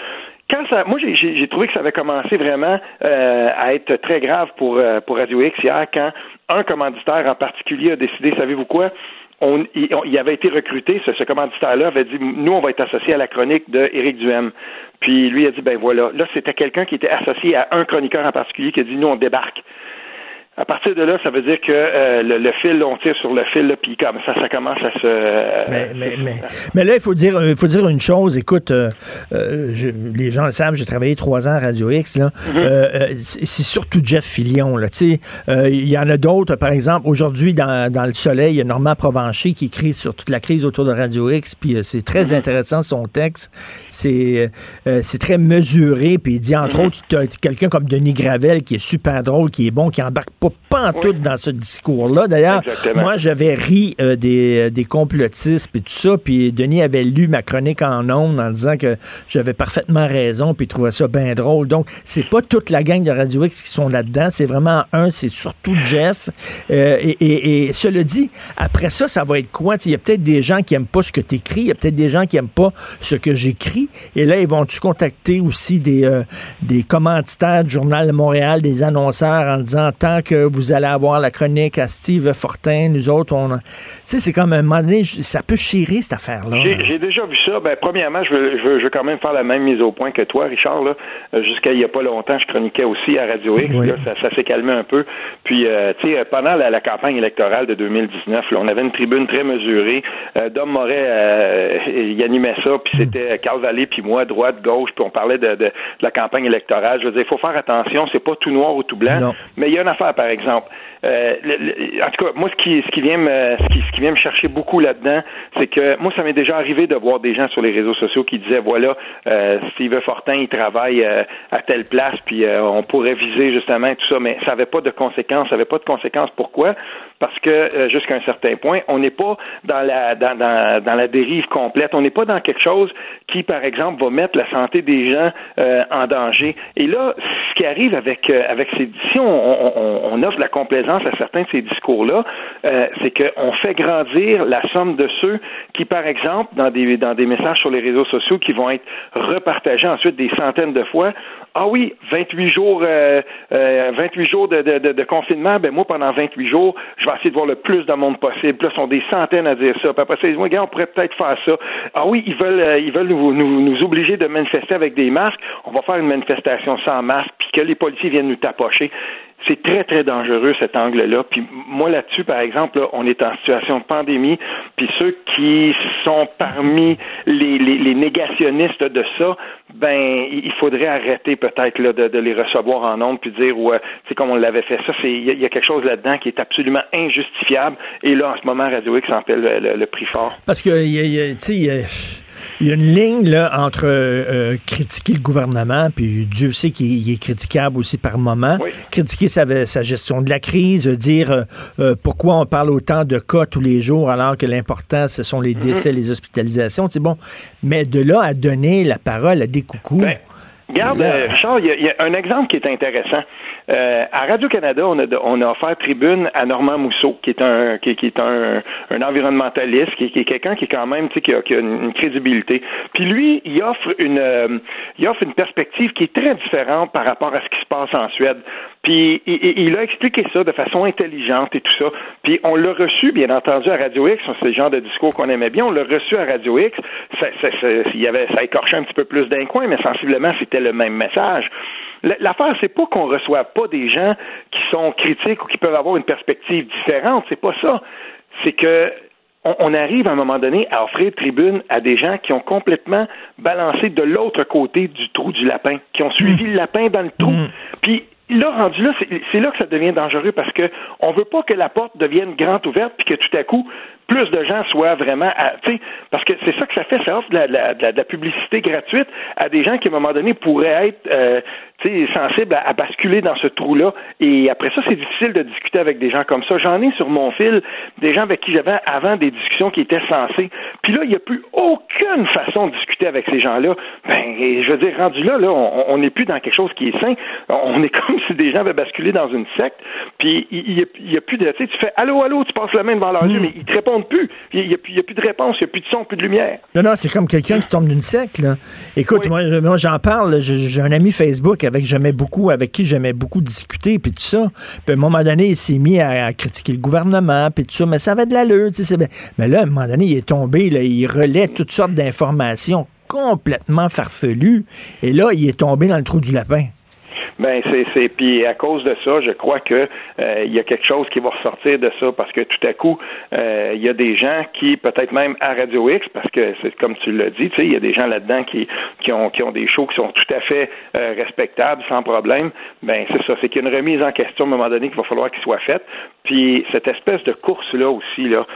Quand ça, moi, j'ai- trouvé que ça avait commencé vraiment euh, à être très grave pour, euh, pour Radio X hier, quand un commanditaire en particulier a décidé, savez-vous quoi, on, il, avait été recruté, ce, ce commanditaire-là avait dit, nous, on va être associé à la chronique de Duhem. Puis lui a dit, ben voilà. Là, c'était quelqu'un qui était associé à un chroniqueur en particulier qui a dit, nous, on débarque. À partir de là, ça veut dire que euh, le, le fil, on tire sur le fil, là, puis comme ça, ça commence à se. Mais, mais, mais, mais là, il faut dire, il faut dire une chose. Écoute, euh, euh, je- les gens le savent, j'ai travaillé trois ans à Radio X. Là. Euh, euh, c'est surtout Jeff Fillion. Là, tu sais. Euh, il y en a d'autres. Par exemple, aujourd'hui, dans, dans Le Soleil, il y a Normand Provencher qui écrit sur toute la crise autour de Radio X. Puis euh, c'est très Mhm. intéressant, son texte. C'est euh, c'est très mesuré. Puis il dit, entre Mhm. autres, tu as quelqu'un comme Denis Gravel qui est super drôle, qui est bon, qui embarque pas, pas en tout dans ce discours-là. D'ailleurs, moi, j'avais ri euh, des, des complotistes et tout ça, puis Denis avait lu ma chronique en ondes en disant que j'avais parfaitement raison, puis il trouvait ça bien drôle. Donc, c'est pas toute la gang de Radio X qui sont là-dedans, c'est vraiment un, c'est surtout Jeff. Euh, et, et, et cela dit, après ça, ça va être quoi? Il y a peut-être des gens qui aiment pas ce que tu écris, il y a peut-être des gens qui aiment pas ce que j'écris, et là, ils vont-tu contacter aussi des, euh, des commanditaires du Journal de Montréal, des annonceurs en disant, tant que vous allez avoir la chronique à Steve Fortin, nous autres, on... Tu sais, c'est comme un moment donné, ça peut chérir cette affaire-là. J'ai déjà vu ça. Ben, premièrement, je veux, je, veux, je veux quand même faire la même mise au point que toi, Richard. Euh, Jusqu'à il n'y a pas longtemps, je chroniquais aussi à Radio X. Oui. Là, ça ça s'est calmé un peu. Puis, euh, tu sais, pendant la, la campagne électorale de 2019, là, on avait une tribune très mesurée. Euh, Dom Moret, euh, il animait ça. Puis c'était Carl Vallée, puis moi, droite, gauche. Puis on parlait de, de, de la campagne électorale. Je veux dire, il faut faire attention. C'est pas tout noir ou tout blanc. Non. Mais il y a une affaire, par exemple. Euh, en tout cas, moi, ce qui vient me chercher beaucoup là-dedans, c'est que moi, ça m'est déjà arrivé de voir des gens sur les réseaux sociaux qui disaient, voilà, euh, Steve Fortin, il travaille euh, à telle place, puis euh, on pourrait viser justement tout ça, mais ça n'avait pas de conséquences. Ça n'avait pas de conséquences. Pourquoi? Parce que euh, jusqu'à un certain point, on n'est pas dans la dans, dans, dans la dérive complète. On n'est pas dans quelque chose qui, par exemple, va mettre la santé des gens euh, en danger. Et là, ce qui arrive avec euh, avec ces si on, on, on- offre la complaisance à certains de ces discours-là, euh, c'est qu'on fait grandir la somme de ceux qui, par exemple, dans des, dans des messages sur les réseaux sociaux qui vont être repartagés ensuite des centaines de fois, ah oui, 28 jours, euh, 28 euh, jours de, de, de, confinement, ben moi, pendant 28 jours, je vais essayer de voir le plus de monde possible. Puis là, sont des centaines à dire ça. Puis après ça, ils on pourrait peut-être faire ça. Ah oui, ils veulent, euh, ils veulent nous, nous, nous, obliger de manifester avec des masques. On va faire une manifestation sans masque, puis que les policiers viennent nous tapocher c'est très, très dangereux cet angle-là. Puis moi là-dessus, par exemple, on est en situation de pandémie, puis ceux qui sont parmi les, négationnistes de ça, ben il faudrait arrêter peut-être là, de, les recevoir en nombre puis dire ouais, c'est comme on l'avait fait. Ça, il y, a quelque chose là-dedans qui est absolument injustifiable. Et là, en ce moment, Radio X en fait le, prix fort. Parce que tu sais il y a une ligne là, entre euh, critiquer le gouvernement, puis Dieu sait qu'il est critiquable aussi par moment, critiquer sa, sa, gestion de la crise, dire euh, euh, pourquoi on parle autant de cas tous les jours alors que l'important, ce sont les décès, mm-hmm. les hospitalisations. C'est bon. Mais de là à donner la parole à des coucous. Ben, regarde, Charles, il y, a un exemple qui est intéressant. Euh, à Radio-Canada, on a, on a offert tribune à Normand Mousseau, qui est un, qui, est un, un environnementaliste, qui, qui est quelqu'un qui est quand même, tu sais, qui a, qui a une, crédibilité. Puis lui, il offre une, euh, il offre une perspective qui est très différente par rapport à ce qui se passe en Suède. Puis il, il a expliqué ça de façon intelligente et tout ça. Puis on l'a reçu, bien entendu, à Radio X. C'est le genre de discours qu'on aimait bien. On l'a reçu à Radio X. Ça, ça, ça, il y avait, ça écorchait un petit peu plus d'un coin, mais sensiblement, c'était le même message. L'affaire, c'est pas qu'on reçoive pas des gens qui sont critiques ou qui peuvent avoir une perspective différente. C'est pas ça. C'est que on, arrive à un moment donné à offrir tribune à des gens qui ont complètement balancé de l'autre côté du trou du lapin, qui ont suivi le lapin dans le trou. Mm. Puis là, rendu là, c'est là que ça devient dangereux parce que on veut pas que la porte devienne grande ouverte puis que tout à coup, plus de gens soient vraiment, tu sais, parce que c'est ça que ça fait, ça offre de la, de la, publicité gratuite à des gens qui, à un moment donné, pourraient être euh, sensibles à, basculer dans ce trou-là. Et après ça, c'est difficile de discuter avec des gens comme ça. J'en ai sur mon fil des gens avec qui j'avais avant des discussions qui étaient sensées. Puis là, il n'y a plus aucune façon de discuter avec ces gens-là. Ben, je veux dire, rendu là, là, on n'est plus dans quelque chose qui est sain. On est comme si des gens avaient basculé dans une secte. Puis il n'y a, plus de, tu fais allô, allô, tu passes la main devant leurs yeux, hmm. mais ils te répondent plus. Il n'y a, a, plus de réponse, il n'y a plus de son, plus de lumière. Non, non, c'est comme quelqu'un qui tombe d'une secte. Là. Écoute, moi, j'en parle. J'ai un ami Facebook avec beaucoup, avec qui j'aimais beaucoup discuter, puis tout ça. Puis à un moment donné, il s'est mis à, critiquer le gouvernement, puis tout ça. Mais ça avait de l'allure, tu sais. Mais là, à un moment donné, il est tombé, là, il relaie toutes sortes d'informations complètement farfelues. Et là, il est tombé dans le trou du lapin. Ben c'est c'est puis à cause de ça, je crois que euh, il y a quelque chose qui va ressortir de ça parce que tout à coup euh, il y a des gens qui peut-être même à Radio X parce que c'est comme tu l'as dit, tu sais, il y a des gens là-dedans qui qui ont qui ont des shows qui sont tout à fait euh, respectables sans problème. Ben c'est ça, c'est qu'il y a une remise en question à un moment donné qu'il va falloir qu'il soit faite. Puis cette espèce de course là aussi là,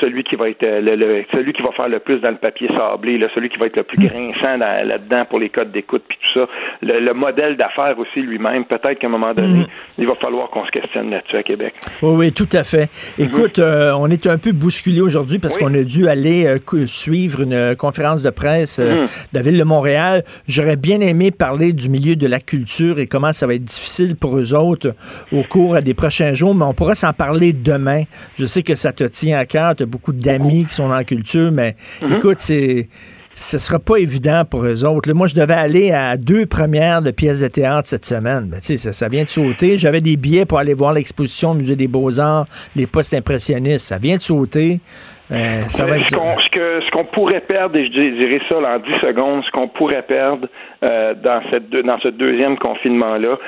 celui qui va être le, celui qui va faire le plus dans le papier sablé, là, celui qui va être le plus hmm. grinçant là-dedans pour les codes d'écoute puis tout ça, le, le modèle d'affaires aussi lui-même. Peut-être qu'à un moment donné, mhm. il va falloir qu'on se questionne là-dessus à Québec. Oui, oui, tout à fait. Écoute, euh, on est un peu bousculé aujourd'hui parce qu'on a dû aller euh, suivre une euh, conférence de presse de la Ville de Montréal. J'aurais bien aimé parler du milieu de la culture et comment ça va être difficile pour eux autres au cours des prochains jours, mais on pourra s'en parler demain. Je sais que ça te tient à cœur. Tu as beaucoup d'amis qui sont dans la culture, mais mhm. écoute, c'est ce sera pas évident pour eux autres. moi, je devais aller à deux premières de pièces de théâtre cette semaine. Ben, ça, ça vient de sauter. J'avais des billets pour aller voir l'exposition au Musée des Beaux-Arts, les postes impressionnistes. Ça vient de sauter. Euh, ce qu'on pourrait perdre, et je dirais ça en 10 secondes, ce qu'on pourrait perdre euh, dans, cette dans ce deuxième confinement-là,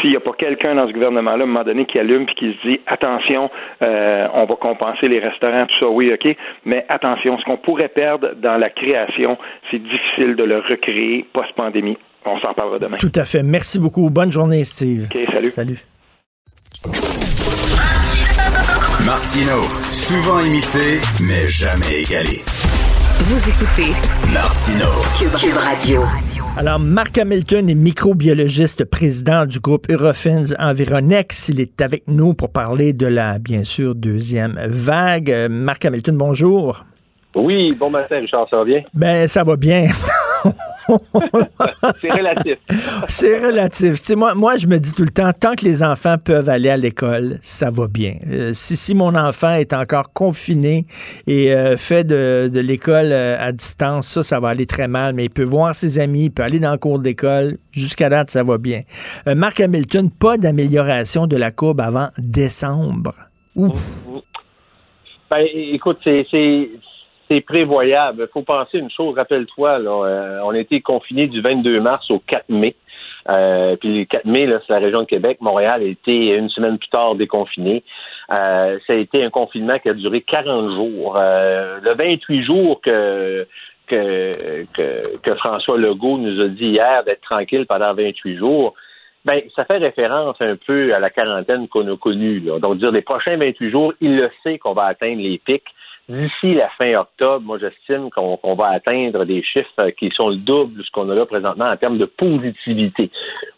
s'il n'y a pas quelqu'un dans ce gouvernement-là, à un moment donné, qui allume et qui se dit attention, euh, on va compenser les restaurants, tout ça, oui, OK, mais attention, ce qu'on pourrait perdre dans la création, c'est difficile de le recréer post-pandémie. On s'en parlera demain. Tout à fait. Merci beaucoup. Bonne journée, Steve. OK, salut. Salut. Martino, souvent imité, mais jamais égalé. Vous écoutez Martino, Cube, Radio. Alors, Marc Hamilton est microbiologiste, président du groupe Eurofins Environex. Il est avec nous pour parler de la, bien sûr, deuxième vague. Marc Hamilton, bonjour. Oui, bon matin, Richard, ça va bien? Ben, ça va bien. c'est relatif. c'est relatif. Tu sais, moi, moi, je me dis tout le temps, tant que les enfants peuvent aller à l'école, ça va bien. Euh, si, si mon enfant est encore confiné et euh, fait de, de l'école euh, à distance, ça, ça va aller très mal. Mais il peut voir ses amis, il peut aller dans le cours d'école. Jusqu'à date, ça va bien. Marc Hamilton, pas d'amélioration de la courbe avant décembre. Ouf. Ben, écoute, c'est c'est prévoyable. Il faut penser une chose, rappelle-toi, euh, on a été confinés du 22 mars au 4 mai. Euh, puis le 4 mai, c'est la région de Québec. Montréal a été une semaine plus tard déconfiné. Euh, ça a été un confinement qui a duré 40 jours. le 28 jours que, François Legault nous a dit hier d'être tranquille pendant 28 jours, ben, ça fait référence un peu à la quarantaine qu'on a connue. Donc, dire les prochains 28 jours, il le sait qu'on va atteindre les pics. D'ici la fin octobre, moi, j'estime qu'on va atteindre des chiffres qui sont le double de ce qu'on a là présentement en termes de positivité.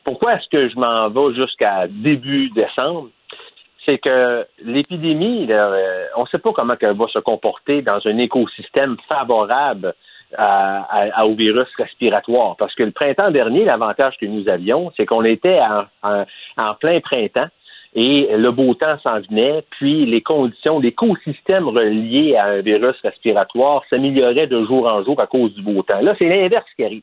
Pourquoi est-ce que je m'en vais jusqu'à début décembre? C'est que l'épidémie, euh, on ne sait pas comment elle va se comporter dans un écosystème favorable au virus respiratoire. Parce que le printemps dernier, l'avantage que nous avions, c'est qu'on était en plein printemps et le beau temps s'en venait, puis les conditions, l'écosystème relié à un virus respiratoire s'améliorait de jour en jour à cause du beau temps. Là, c'est l'inverse qui arrive.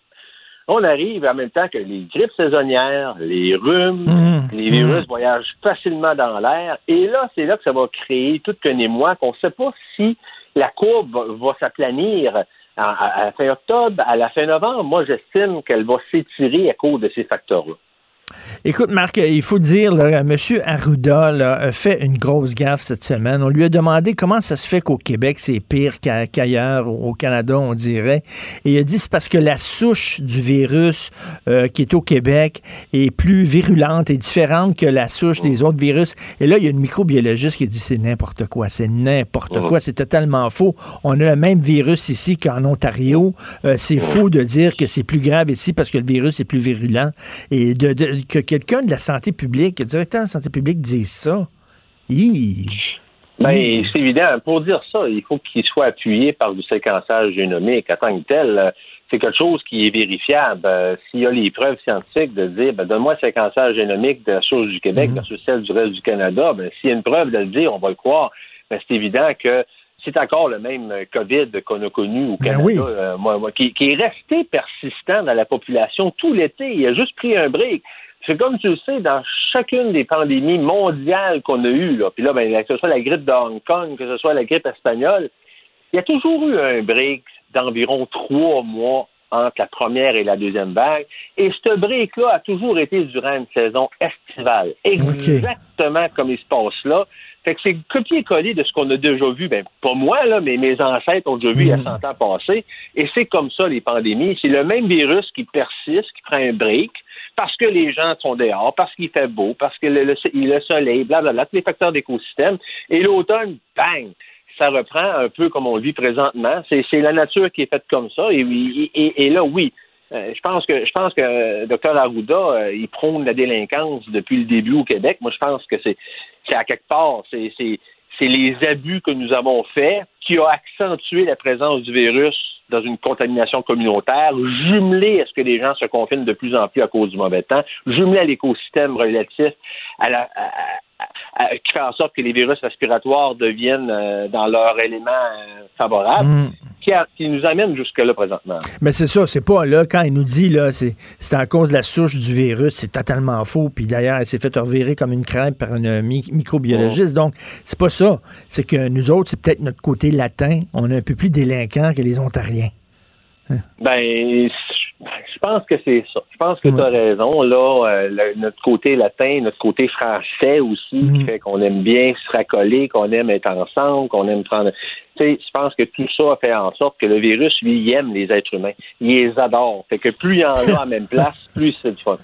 On arrive en même temps que les grippes saisonnières, les rhumes, mmh. les virus mmh. voyagent facilement dans l'air, et là, c'est là que ça va créer tout qu'un émoi qu'on ne sait pas si la courbe va s'aplanir à, la fin octobre, à la fin novembre. Moi, j'estime qu'elle va s'étirer à cause de ces facteurs-là. Écoute, Marc, il faut dire, là, M. Arruda a fait une grosse gaffe cette semaine. On lui a demandé comment ça se fait qu'au Québec, c'est pire qu'ailleurs, au Canada, on dirait. Et il a dit c'est parce que la souche du virus euh, qui est au Québec est plus virulente et différente que la souche des autres virus. Et là, il y a une microbiologiste qui a dit c'est n'importe quoi, c'est n'importe quoi, c'est totalement faux. On a le même virus ici qu'en Ontario. Euh, c'est faux de dire que c'est plus grave ici parce que le virus est plus virulent. Et de que quelqu'un de la santé publique, le directeur de la santé publique dise ça. Ben, c'est évident. Pour dire ça, il faut qu'il soit appuyé par du séquençage génomique en tant que tel. Euh, c'est quelque chose qui est vérifiable. Euh, s'il y a les preuves scientifiques de dire, ben, donne-moi le séquençage génomique de la source du Québec mhm. versus celle du reste du Canada, ben, s'il y a une preuve de le dire, on va le croire. Ben, c'est évident que c'est encore le même COVID qu'on a connu au ben Canada, euh, qui, qui, est resté persistant dans la population tout l'été. Il a juste pris un break. C'est comme tu le sais, dans chacune des pandémies mondiales qu'on a eues, là, puis là, ben, que ce soit la grippe de Hong Kong, que ce soit la grippe espagnole, il y a toujours eu un break d'environ trois mois entre la première et la deuxième vague. Et ce break-là a toujours été durant une saison estivale. Exactement comme il se passe là. Fait que c'est copier-coller de ce qu'on a déjà vu. Ben, pas moi, là, mais mes ancêtres ont déjà vu il y a 100 hmm. ans passé. Et c'est comme ça, les pandémies. C'est le même virus qui persiste, qui prend un break, parce que les gens sont dehors, parce qu'il fait beau, parce que le, le, soleil, blablabla, tous les facteurs d'écosystème. Et l'automne, bang! Ça reprend un peu comme on le vit présentement. C'est la nature qui est faite comme ça. Et, et, là, oui, euh, je pense que je pense que euh, Dr Arruda, euh, il prône la délinquance depuis le début au Québec. Moi, je pense que c'est à quelque part, c'est c'est les abus que nous avons faits qui ont accentué la présence du virus dans une contamination communautaire, jumelé à ce que les gens se confinent de plus en plus à cause du mauvais temps, jumelé à l'écosystème relatif qui fait en sorte que les virus respiratoires deviennent euh, dans leur élément euh, favorable. Mm. Qui, nous amène jusque-là présentement. Mais c'est ça, c'est pas là, quand il nous dit là, c'est, à cause de la souche du virus, c'est totalement faux. Puis d'ailleurs, elle s'est fait revirer comme une crêpe par une microbiologiste. Donc, c'est pas ça. C'est que nous autres, c'est peut-être notre côté latin. On est un peu plus délinquants que les Ontariens. Hein? Ben, je pense que c'est ça. Je pense que tu as raison. Là, euh, notre côté latin, notre côté français aussi, qui mhm. fait qu'on aime bien se racoler, qu'on aime être ensemble, qu'on aime prendre. Tu sais, je pense que tout ça a fait en sorte que le virus, lui, il aime les êtres humains. Il les adore. Fait que plus il y en a à la même place, plus c'est du fun.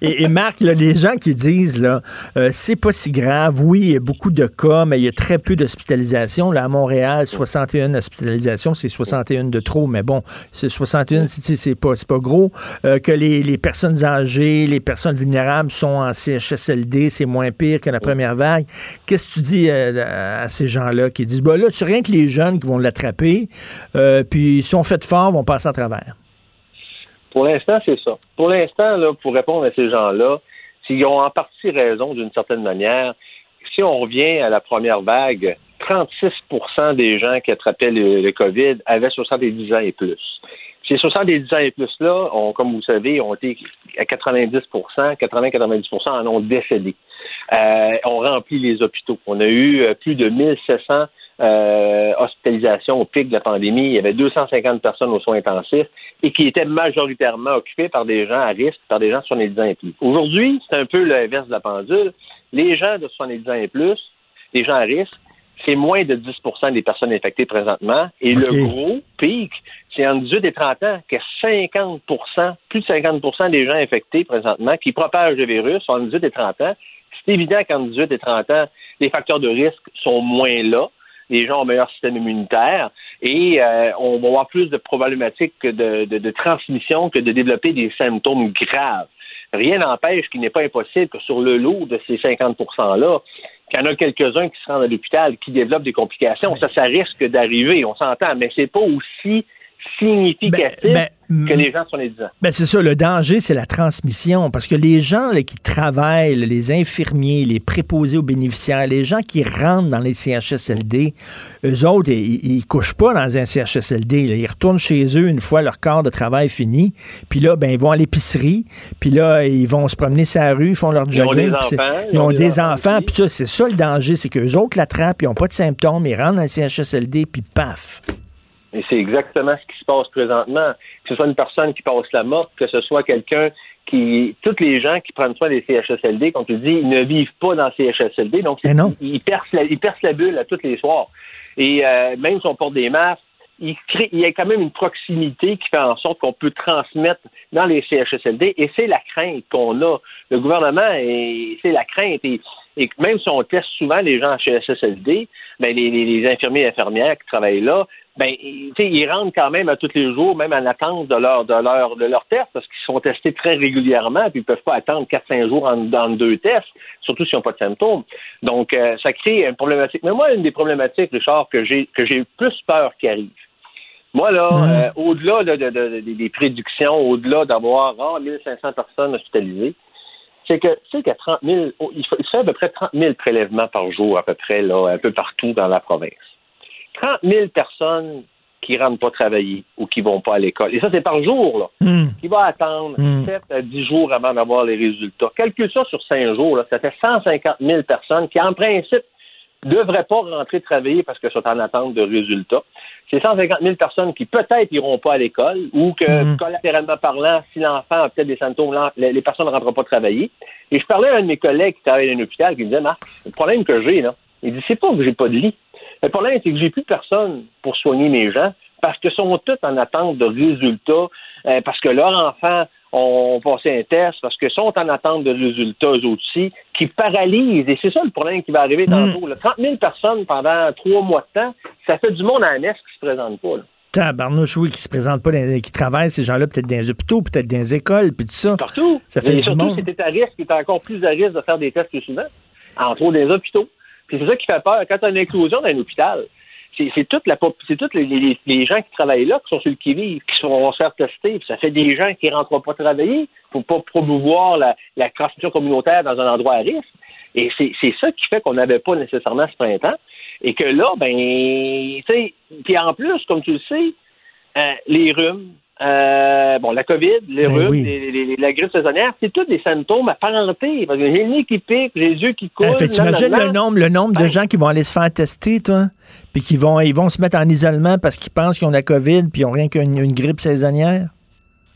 Et, Marc, là, les gens qui disent là, euh, c'est pas si grave, oui, il y a beaucoup de cas, mais il y a très peu d'hospitalisations. Là, à Montréal, 61 hospitalisations, c'est 61 de trop, mais bon, c'est 61, c'est pas, pas gros. Euh, que les, les, personnes âgées, les personnes vulnérables sont en CHSLD, c'est moins pire que la première vague. Qu'est-ce que tu dis euh, à ces gens-là qui disent, bah là, c'est rien que les jeunes qui vont l'attraper, puis si on fait fort, vont passer à travers? Pour l'instant, c'est ça. Pour l'instant, là, pour répondre à ces gens-là, s'ils ont en partie raison d'une certaine manière, si on revient à la première vague, 36% des gens qui attrapaient le, COVID avaient 70 ans et plus. Ces 70 ans et plus-là, comme vous savez, ont été à 90 80-90 en ont décédé. Euh, on remplit les hôpitaux. On a eu euh, plus de 1700 euh, hospitalisations au pic de la pandémie. Il y avait 250 personnes aux soins intensifs et qui étaient majoritairement occupées par des gens à risque, par des gens de 70 ans et plus. Aujourd'hui, c'est un peu l'inverse de la pendule. Les gens de 70 ans et plus, les gens à risque, c'est moins de 10% des personnes infectées présentement. Et le gros pic, c'est entre 18 et 30 ans que 50% plus de 50% des gens infectés présentement qui propagent le virus sont entre 18 et 30 ans. C'est évident qu'entre 18 et 30 ans, les facteurs de risque sont moins là. Les gens ont un meilleur système immunitaire et euh, on va avoir plus de problématiques de, de transmission que de développer des symptômes graves. Rien n'empêche qu'il n'est pas impossible que sur le lot de ces 50 %-là, qu'il y en a quelques-uns qui se rendent à l'hôpital, qui développent des complications. Ça, ça risque d'arriver, on s'entend, mais c'est pas aussi significatif Ben, que les gens sont les. Ben c'est ça, le danger, c'est la transmission. Parce que les gens là, qui travaillent, les infirmiers, les préposés aux bénéficiaires, les gens qui rentrent dans les CHSLD, eux autres, ils, ils couchent pas dans un CHSLD. là. Ils retournent chez eux une fois leur quart de travail fini. Puis là, ben, ils vont à l'épicerie. Puis là, ils vont se promener sur la rue, ils font leur Ils ont jogging. des enfants, Ils ont des enfants. Puis ça, c'est ça le danger. C'est qu'eux autres l'attrapent, ils n'ont pas de symptômes, ils rentrent dans le CHSLD, puis paf. Et c'est exactement ce qui se passe présentement. Que ce soit une personne qui passe la morte, que ce soit quelqu'un qui. Tous les gens qui prennent soin des CHSLD, comme tu dis, ils ne vivent pas dans les CHSLD. Donc, c'est- ils, percent la, ils percent la bulle à tous les soirs. Et euh, même si on porte des masques, il, crée- il y a quand même une proximité qui fait en sorte qu'on peut transmettre dans les CHSLD. Et c'est la crainte qu'on a. Le gouvernement, c'est la crainte. Et, et même si on teste souvent les gens en CHSLD, ben les, infirmiers et infirmières qui travaillent là, ben, ils rentrent quand même à tous les jours, même en attente de leur, de leur, de leur test, parce qu'ils sont testés très régulièrement, puis ils peuvent pas attendre 4-5 jours en, dans deux tests, surtout s'ils n'ont pas de symptômes. Donc, euh, ça crée une problématique. Mais moi, une des problématiques, Richard, que j'ai, que j'ai plus peur qui arrive. Moi, là, euh, au-delà de, de- de- de- des prédictions, au-delà d'avoir ah, 1500 personnes hospitalisées, c'est que, tu sais, qu'à 30 000, oh, il fait à peu près 30 000 prélèvements par jour, à peu près, là, un peu partout dans la province. 30 000 personnes qui rentrent pas travailler ou qui vont pas à l'école. Et ça, c'est par jour, là. Qui va attendre Mm. 7 à 10 jours avant d'avoir les résultats. Calcule ça sur 5 jours, là. Ça fait 150 000 personnes qui, en principe, devraient pas rentrer travailler parce qu'elles sont en attente de résultats. C'est 150 000 personnes qui peut-être iront pas à l'école ou que, collatéralement parlant, si l'enfant a peut-être des symptômes, les personnes ne rentreront pas travailler. Et je parlais à un de mes collègues qui travaille dans un hôpital qui me disait, Marc, le problème que j'ai, là, il dit, c'est pas que j'ai pas de lit. Le problème, c'est que j'ai plus personne pour soigner mes gens parce que sont tous en attente de résultats, euh, parce que leurs enfants ont passé un test, parce que sont en attente de résultats aussi, qui paralysent. Et c'est ça le problème qui va arriver tantôt. là. 30 000 personnes pendant trois mois de temps, ça fait du monde à la messe qui se présente pas. là. Tabarnouche, oui, qui se présentent pas, dans- qui travaillent, ces gens-là, peut-être dans les hôpitaux, peut-être dans les écoles, puis tout ça. Partout. Ça fait Et du surtout, monde. t'es à risque, t'es encore plus à risque de faire des tests plus souvent, entre autres des hôpitaux. Puis c'est ça qui fait peur. Quand t'as une éclosion dans un hôpital, c'est toute la c'est tous les, les- les gens qui travaillent là qui sont sur le qui-vive, qui sont, vont se faire tester. Ça fait des gens qui rentrent pas travailler pour pas promouvoir la, la communautaire dans un endroit à risque. Et c'est c'est ça qui fait qu'on n'avait pas nécessairement ce printemps. Et que là, ben, tu sais, puis en plus, comme tu le sais, euh, les rhumes, euh, bon, la COVID, les Ben rhumes, oui. les- la grippe saisonnière, c'est tous des symptômes apparentés. Parce que j'ai le nez qui pique, j'ai les yeux qui coulent. Euh, fait que t'imagines le nombre, le nombre de gens qui vont aller se faire tester, toi, puis qui vont, ils vont se mettre en isolement parce qu'ils pensent qu'ils ont la COVID puis ils ont rien qu'une une grippe saisonnière?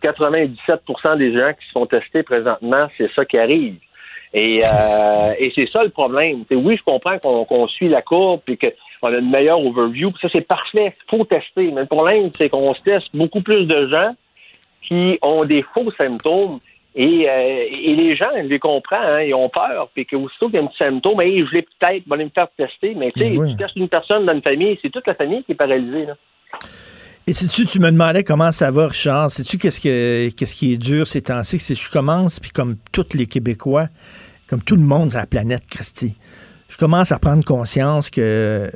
97% des gens qui se font tester présentement, c'est ça qui arrive. Et, euh, et c'est ça le problème. Oui, je comprends qu'on suit la courbe et qu'on a une meilleure overview. puis Ça, c'est parfait. Il faut tester. Mais le problème, c'est qu'on se teste beaucoup plus de gens qui ont des faux symptômes. Et, euh, et les gens, je les comprends, hein, ils ont peur. Puis qu'aussitôt qu'il y a un petit symptôme, hey, je l'ai peut-être, je vais me faire tester. Mais tu sais, oui. tu testes une personne dans une famille, c'est toute la famille qui est paralysée. Là. Et sais-tu, tu me demandais comment ça va, Richard. Sais-tu qu'est-ce, que, qu'est-ce qui est dur ces temps-ci? C'est que je commence, puis comme tous les Québécois, comme tout le monde sur la planète, Christy, je commence à prendre conscience que euh,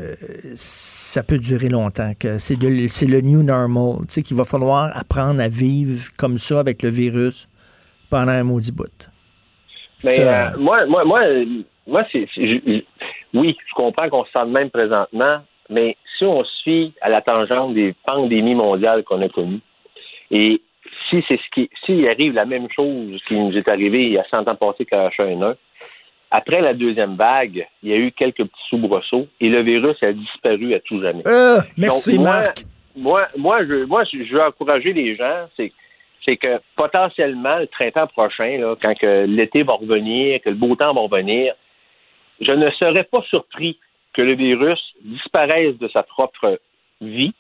ça peut durer longtemps, que c'est le, new normal, tu sais, qu'il va falloir apprendre à vivre comme ça avec le virus pendant un maudit bout. Mais Ça- euh, moi, moi, moi, moi, c'est, oui, je comprends qu'on se sent de même présentement, mais si on fie à la tangente des pandémies mondiales qu'on a connues, et si c'est ce qui, s'il arrive la même chose qui nous est arrivé il y a 100 ans passés qu'à H1N1, après la deuxième vague, il y a eu quelques petits soubresauts et le virus a disparu à tout jamais. Euh, merci, Donc, moi, Marc. Moi, moi, je, moi, je veux encourager les gens, c'est c'est que potentiellement, le printemps prochain, là, quand que l'été va revenir, que le beau temps va revenir, je ne serais pas surpris que le virus disparaisse de sa propre vie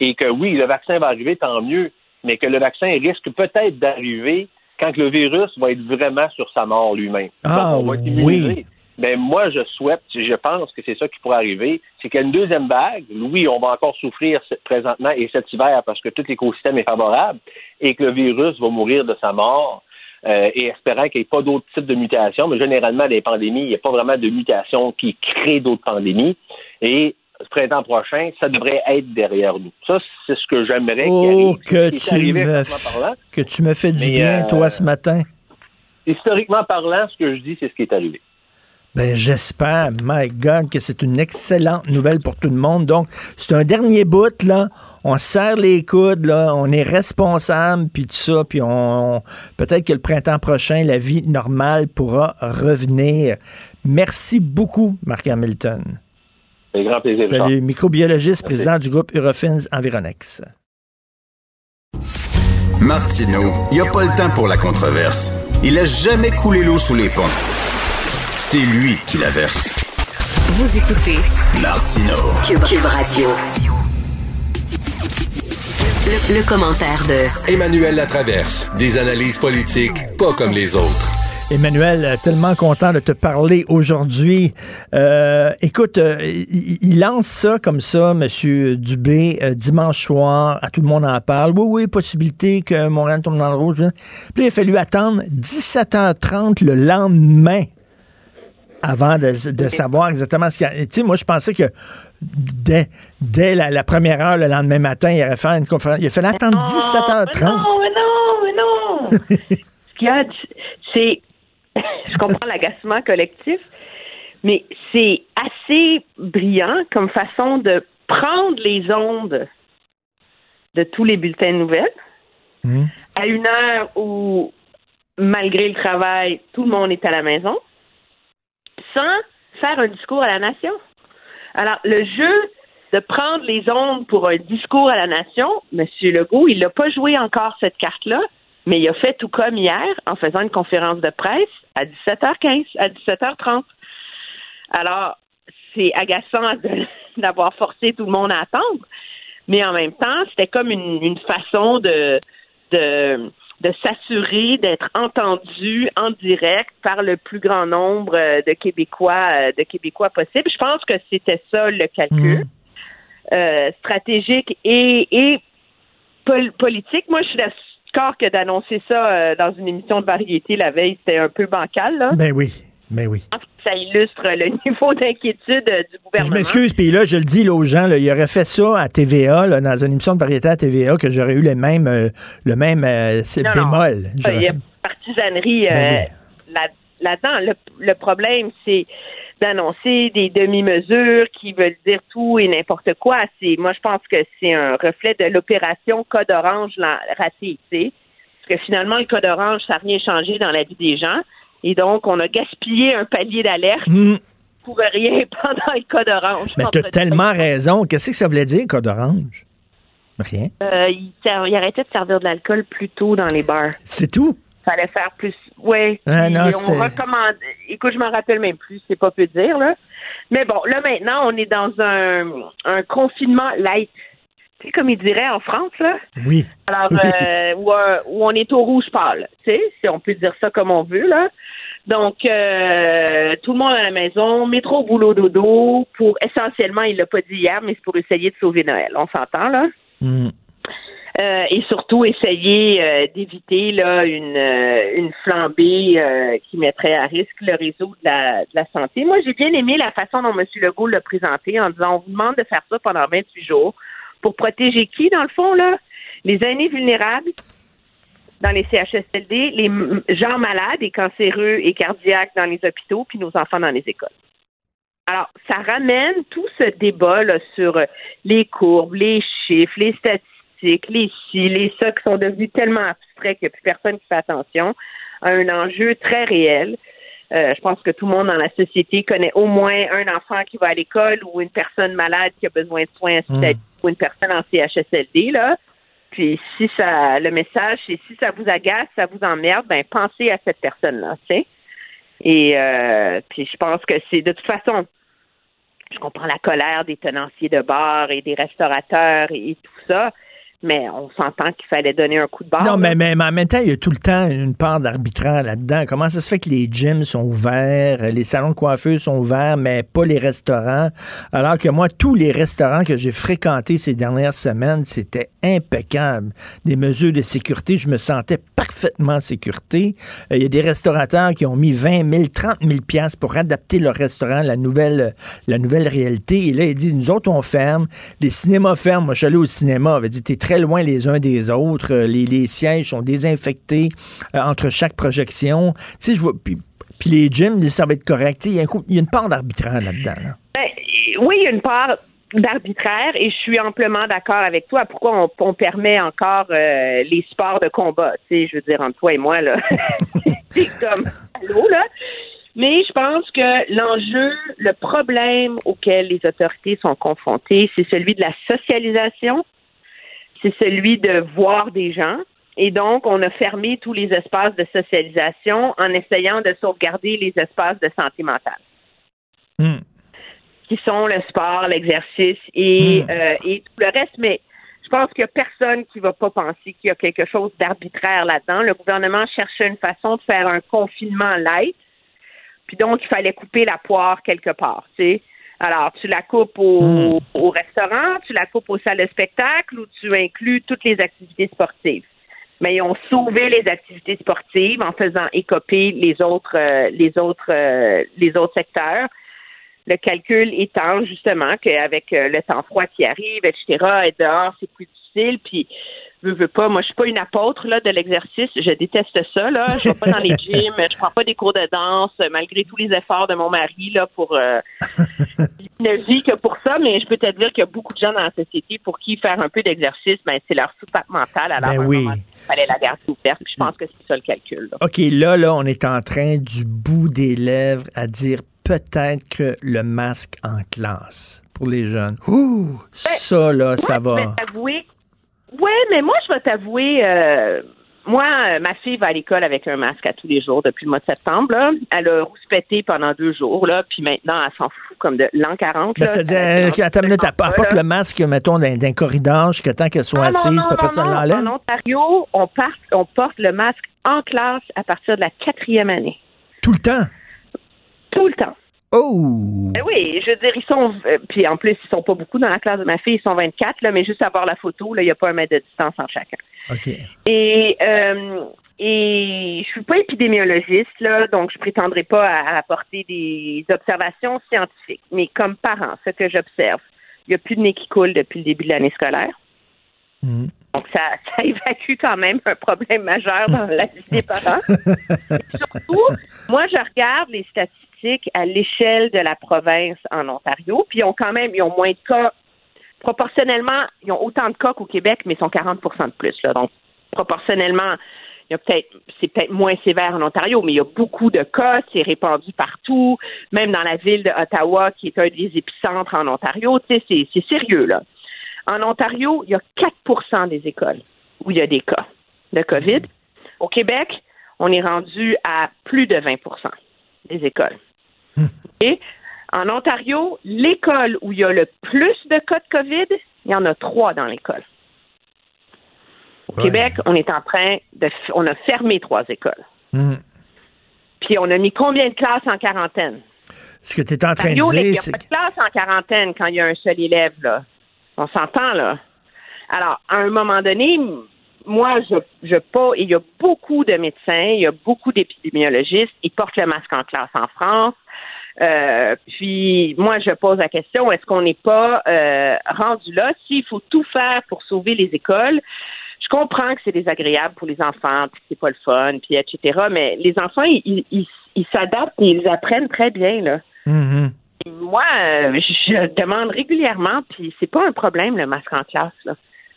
et que oui, le vaccin va arriver, tant mieux, mais que le vaccin risque peut-être d'arriver quand le virus va être vraiment sur sa mort lui-même. Ah, on va être oui. Mais moi, je souhaite, je pense que c'est ça qui pourrait arriver, c'est qu'il y a une deuxième vague. Oui, on va encore souffrir présentement et cet hiver parce que tout l'écosystème est favorable et que le virus va mourir de sa mort. euh, et espérant qu'il n'y ait pas d'autres types de mutations, mais généralement, des pandémies, il n'y a pas vraiment de mutations qui créent d'autres pandémies. Et ce printemps prochain, ça devrait être derrière nous. Ça, c'est ce que j'aimerais Oh, que tu, me, parlant. que tu me fais du bien, euh, toi, ce matin. Historiquement parlant, ce que je dis, c'est ce qui est arrivé. Ben, j'espère, my God, que c'est une excellente nouvelle pour tout le monde. Donc, c'est un dernier bout, là. On serre les coudes, là. On est responsable, puis tout ça. Puis on, peut-être que le printemps prochain, la vie normale pourra revenir. Merci beaucoup, Marc Hamilton. C'est un grand plaisir. Salut, microbiologiste, président du groupe Eurofins Environex. Martineau, il n'y a pas le temps pour la controverse. Il a jamais coulé l'eau sous les ponts. C'est lui qui la verse. Vous écoutez Martineau. Cube, Cube Radio. Le, le commentaire de Emmanuel Latraverse. Des analyses politiques pas comme les autres. Emmanuel, tellement content de te parler aujourd'hui. Euh, écoute, euh, il, il lance ça comme ça, Monsieur Dubé, euh, dimanche soir, à tout le monde en parle. Oui, oui, possibilité que Montréal tombe dans le rouge. hein. Puis il a fallu attendre 17h30 le lendemain avant de, de savoir exactement ce qu'il y a. Tu sais, moi, je pensais que dès, dès la, la première heure, le lendemain matin, il aurait fait une conférence. Il a fallu attendre 17h30. Non, mais non, mais non. Ce qu'il y a, c'est. Je comprends l'agacement collectif, mais c'est assez brillant comme façon de prendre les ondes de tous les bulletins de nouvelles à une heure où, malgré le travail, tout le monde est à la maison, sans faire un discours à la nation. Alors, le jeu de prendre les ondes pour un discours à la nation, M. Legault, il n'a pas joué encore cette carte-là, mais il a fait tout comme hier en faisant une conférence de presse à 17h15, à 17h30. Alors, c'est agaçant d'avoir forcé tout le monde à attendre, mais en même temps, c'était comme une, une façon de, de, de s'assurer d'être entendu en direct par le plus grand nombre euh, de Québécois, euh, de Québécois possible. Je pense que c'était ça le calcul euh, stratégique et, et pol- politique. Moi, je suis d'accord que d'annoncer ça euh, dans une émission de variété la veille, c'était un peu bancal. Là. Ben oui, ben oui. Ça illustre le niveau d'inquiétude euh, du Je gouvernement. m'excuse, puis là, je le dis là, aux gens, là, il aurait fait ça à TVA, là, dans une émission de variété à TVA, que j'aurais eu le même, euh, le même euh, Non, non. bémol. Il y a partisanerie euh, Ben là- là-dedans. le, le problème, c'est d'annoncer des demi-mesures qui veulent dire tout et n'importe quoi. C'est, moi, je pense que c'est un reflet de l'opération Code Orange la- ratée. Parce que finalement, le Code Orange, ça n'a rien changé dans la vie des gens. Et donc, on a gaspillé un palier d'alerte Hmm. pour rien pendant le Code Orange. Mais tu as tellement raison. Qu'est-ce que ça voulait dire, code orange? Rien. Euh, il, il arrêtait de servir de l'alcool plus tôt dans les bars. C'est tout. Fallait faire plus. Oui. Ah, non, on recommande. Écoute, je m'en rappelle même plus, c'est pas peu dire, là. Mais bon, là, maintenant, on est dans un, un confinement light. Tu sais, comme ils diraient en France, là. Oui. Alors, Oui. euh, où, euh, où on est au rouge pâle, tu sais, si on peut dire ça comme on veut, là. Donc, euh, tout le monde à la maison, métro, boulot, dodo, pour essentiellement, il l'a pas dit hier, mais c'est pour essayer de sauver Noël. On s'entend, là? Hmm. Euh, et surtout essayer euh, d'éviter là une, euh, une flambée qui mettrait à risque le réseau de la, de la santé. Moi, j'ai bien aimé la façon dont M. Legault l'a présenté en disant on vous demande de faire ça pendant 28 jours pour protéger qui, dans le fond, là? Les aînés vulnérables dans les CHSLD, les gens malades et cancéreux et cardiaques dans les hôpitaux, puis nos enfants dans les écoles. Alors, ça ramène tout ce débat là, sur les courbes, les chiffres, les statistiques, les ci, les ça, qui sont devenus tellement abstraits qu'il n'y a plus personne qui fait attention, à un enjeu très réel. Euh, je pense que tout le monde dans la société connaît au moins un enfant qui va à l'école ou une personne malade qui a besoin de soins hospitaliers ou une personne en CHSLD, là. Puis si ça le message, c'est si ça vous agace, ça vous emmerde, ben pensez à cette personne-là, tu sais. Et euh, puis je pense que c'est de toute façon, je comprends la colère des tenanciers de bars et des restaurateurs et, et tout ça, mais on s'entend qu'il fallait donner un coup de barre. Non, mais, mais, mais en même temps, il y a tout le temps une part d'arbitraire là-dedans. Comment ça se fait que les gyms sont ouverts, les salons de coiffeur sont ouverts, mais pas les restaurants? Alors que moi, tous les restaurants que j'ai fréquentés ces dernières semaines, c'était impeccable. Des mesures de sécurité, je me sentais parfaitement en sécurité. Euh, Il y a des restaurateurs qui ont mis 20 000, 30 000 piastres pour adapter leur restaurant à la nouvelle, la nouvelle réalité. Et là, il dit, nous autres, on ferme. Les cinémas ferment. Moi, je suis allé au cinéma. Il dit, t'es très loin les uns des autres. Euh, Les, sièges sont désinfectés euh, entre chaque projection. Tu sais. Puis, les gyms, ça va être correct. Il y, a une part d'arbitraire là-dedans. là. Ben, oui, il y a une part d'arbitraire et je suis amplement d'accord avec toi. Pourquoi on, on permet encore euh, les sports de combat? Tu sais, je veux dire, entre toi et moi, là. c'est comme, allô, là? Mais je pense que l'enjeu, le problème auquel les autorités sont confrontées, c'est celui de la socialisation, c'est celui de voir des gens. Et donc, on a fermé tous les espaces de socialisation en essayant de sauvegarder les espaces de santé mentale qui sont le sport, l'exercice et, Hmm. euh, et tout le reste. Mais je pense qu'il n'y a personne qui va pas penser qu'il y a quelque chose d'arbitraire là-dedans. Le gouvernement cherchait une façon de faire un confinement light. Puis donc, il fallait couper la poire quelque part, tu sais. Alors, tu la coupes au, au restaurant, tu la coupes aux salles de spectacle ou tu inclus toutes les activités sportives. Mais ils ont sauvé les activités sportives en faisant écoper les autres, euh, les autres, euh, les autres secteurs. Le calcul étant justement qu'avec euh, le temps froid qui arrive, etc., être dehors, c'est plus difficile. Puis, veux, veux pas, moi, je suis pas une apôtre là, de l'exercice. Je déteste ça. Là. Je vais pas dans les gyms, je prends pas des cours de danse, malgré tous les efforts de mon mari là, pour euh, ne vit que pour ça, mais je peux te dire qu'il y a beaucoup de gens dans la société pour qui faire un peu d'exercice, ben, c'est leur soupape mentale. Alors, Ben oui. moment il fallait la garder ouverte. Je pense que c'est ça le calcul. là. OK, là, là, on est en train du bout des lèvres à dire peut-être que le masque en classe pour les jeunes. Ouh, ça, là, ça je va. vais t'avouer. Ouais, mais moi, je vais t'avouer. euh, moi, euh, ma fille va à l'école avec un masque à tous les jours depuis le mois de septembre. Là. Elle a rouspété pendant deux jours, là, puis maintenant, elle s'en fout comme de l'an 40. Ben. C'est-à-dire, Elle- euh, minute, elle porte le masque, mettons, d'un corridor jusqu'à temps qu'elle soit Ah, assise, non, non, on non. l'enlève? En Ontario, on, part- on porte le masque en classe à partir de la quatrième année. Tout le temps? Tout le temps. Oh! Ben oui, je veux dire, ils sont. euh, puis en plus, ils sont pas beaucoup dans la classe de ma fille, ils sont 24, là, mais juste à voir la photo, il n'y a pas un mètre de distance entre chacun. OK. Et, euh, et je suis pas épidémiologiste, là, donc je prétendrai pas à, à apporter des observations scientifiques. Mais comme parent, ce que j'observe, il n'y a plus de nez qui coule depuis le début de l'année scolaire. Hmm. Donc, ça, ça évacue quand même un problème majeur dans la vie des parents. Et surtout, moi, je regarde les statistiques à l'échelle de la province en Ontario, puis ils ont quand même, ils ont moins de cas. Proportionnellement, ils ont autant de cas qu'au Québec, mais ils sont 40% de plus. Donc, proportionnellement, il y a peut-être, c'est peut-être moins sévère en Ontario, mais il y a beaucoup de cas, c'est répandu partout, même dans la ville d'Ottawa, qui est un des épicentres en Ontario. Tu sais, c'est, c'est sérieux, là. En Ontario, il y a 4% des écoles où il y a des cas de COVID. Au Québec, on est rendu à plus de 20% des écoles. Et en Ontario, l'école où il y a le plus de cas de COVID, il y en a trois dans l'école. Au Québec, on est en train de, on a fermé trois écoles. Hmm. Puis on a mis combien de classes en quarantaine? Ce que tu es en train Ontario, de il n'y dire, a pas de classe en quarantaine quand il y a un seul élève, là. On s'entend, là. Alors, à un moment donné, moi, je, je pas, il y a beaucoup de médecins, il y a beaucoup d'épidémiologistes, ils portent le masque en classe en France. Euh, puis moi, je pose la question est-ce qu'on n'est pas euh, rendu là? S'il faut tout faire pour sauver les écoles, je comprends que c'est désagréable pour les enfants, puis c'est pas le fun, puis etc. Mais les enfants, ils, ils, ils s'adaptent et ils apprennent très bien là. Mhm. Moi, euh, je demande régulièrement, puis c'est pas un problème le masque en classe là.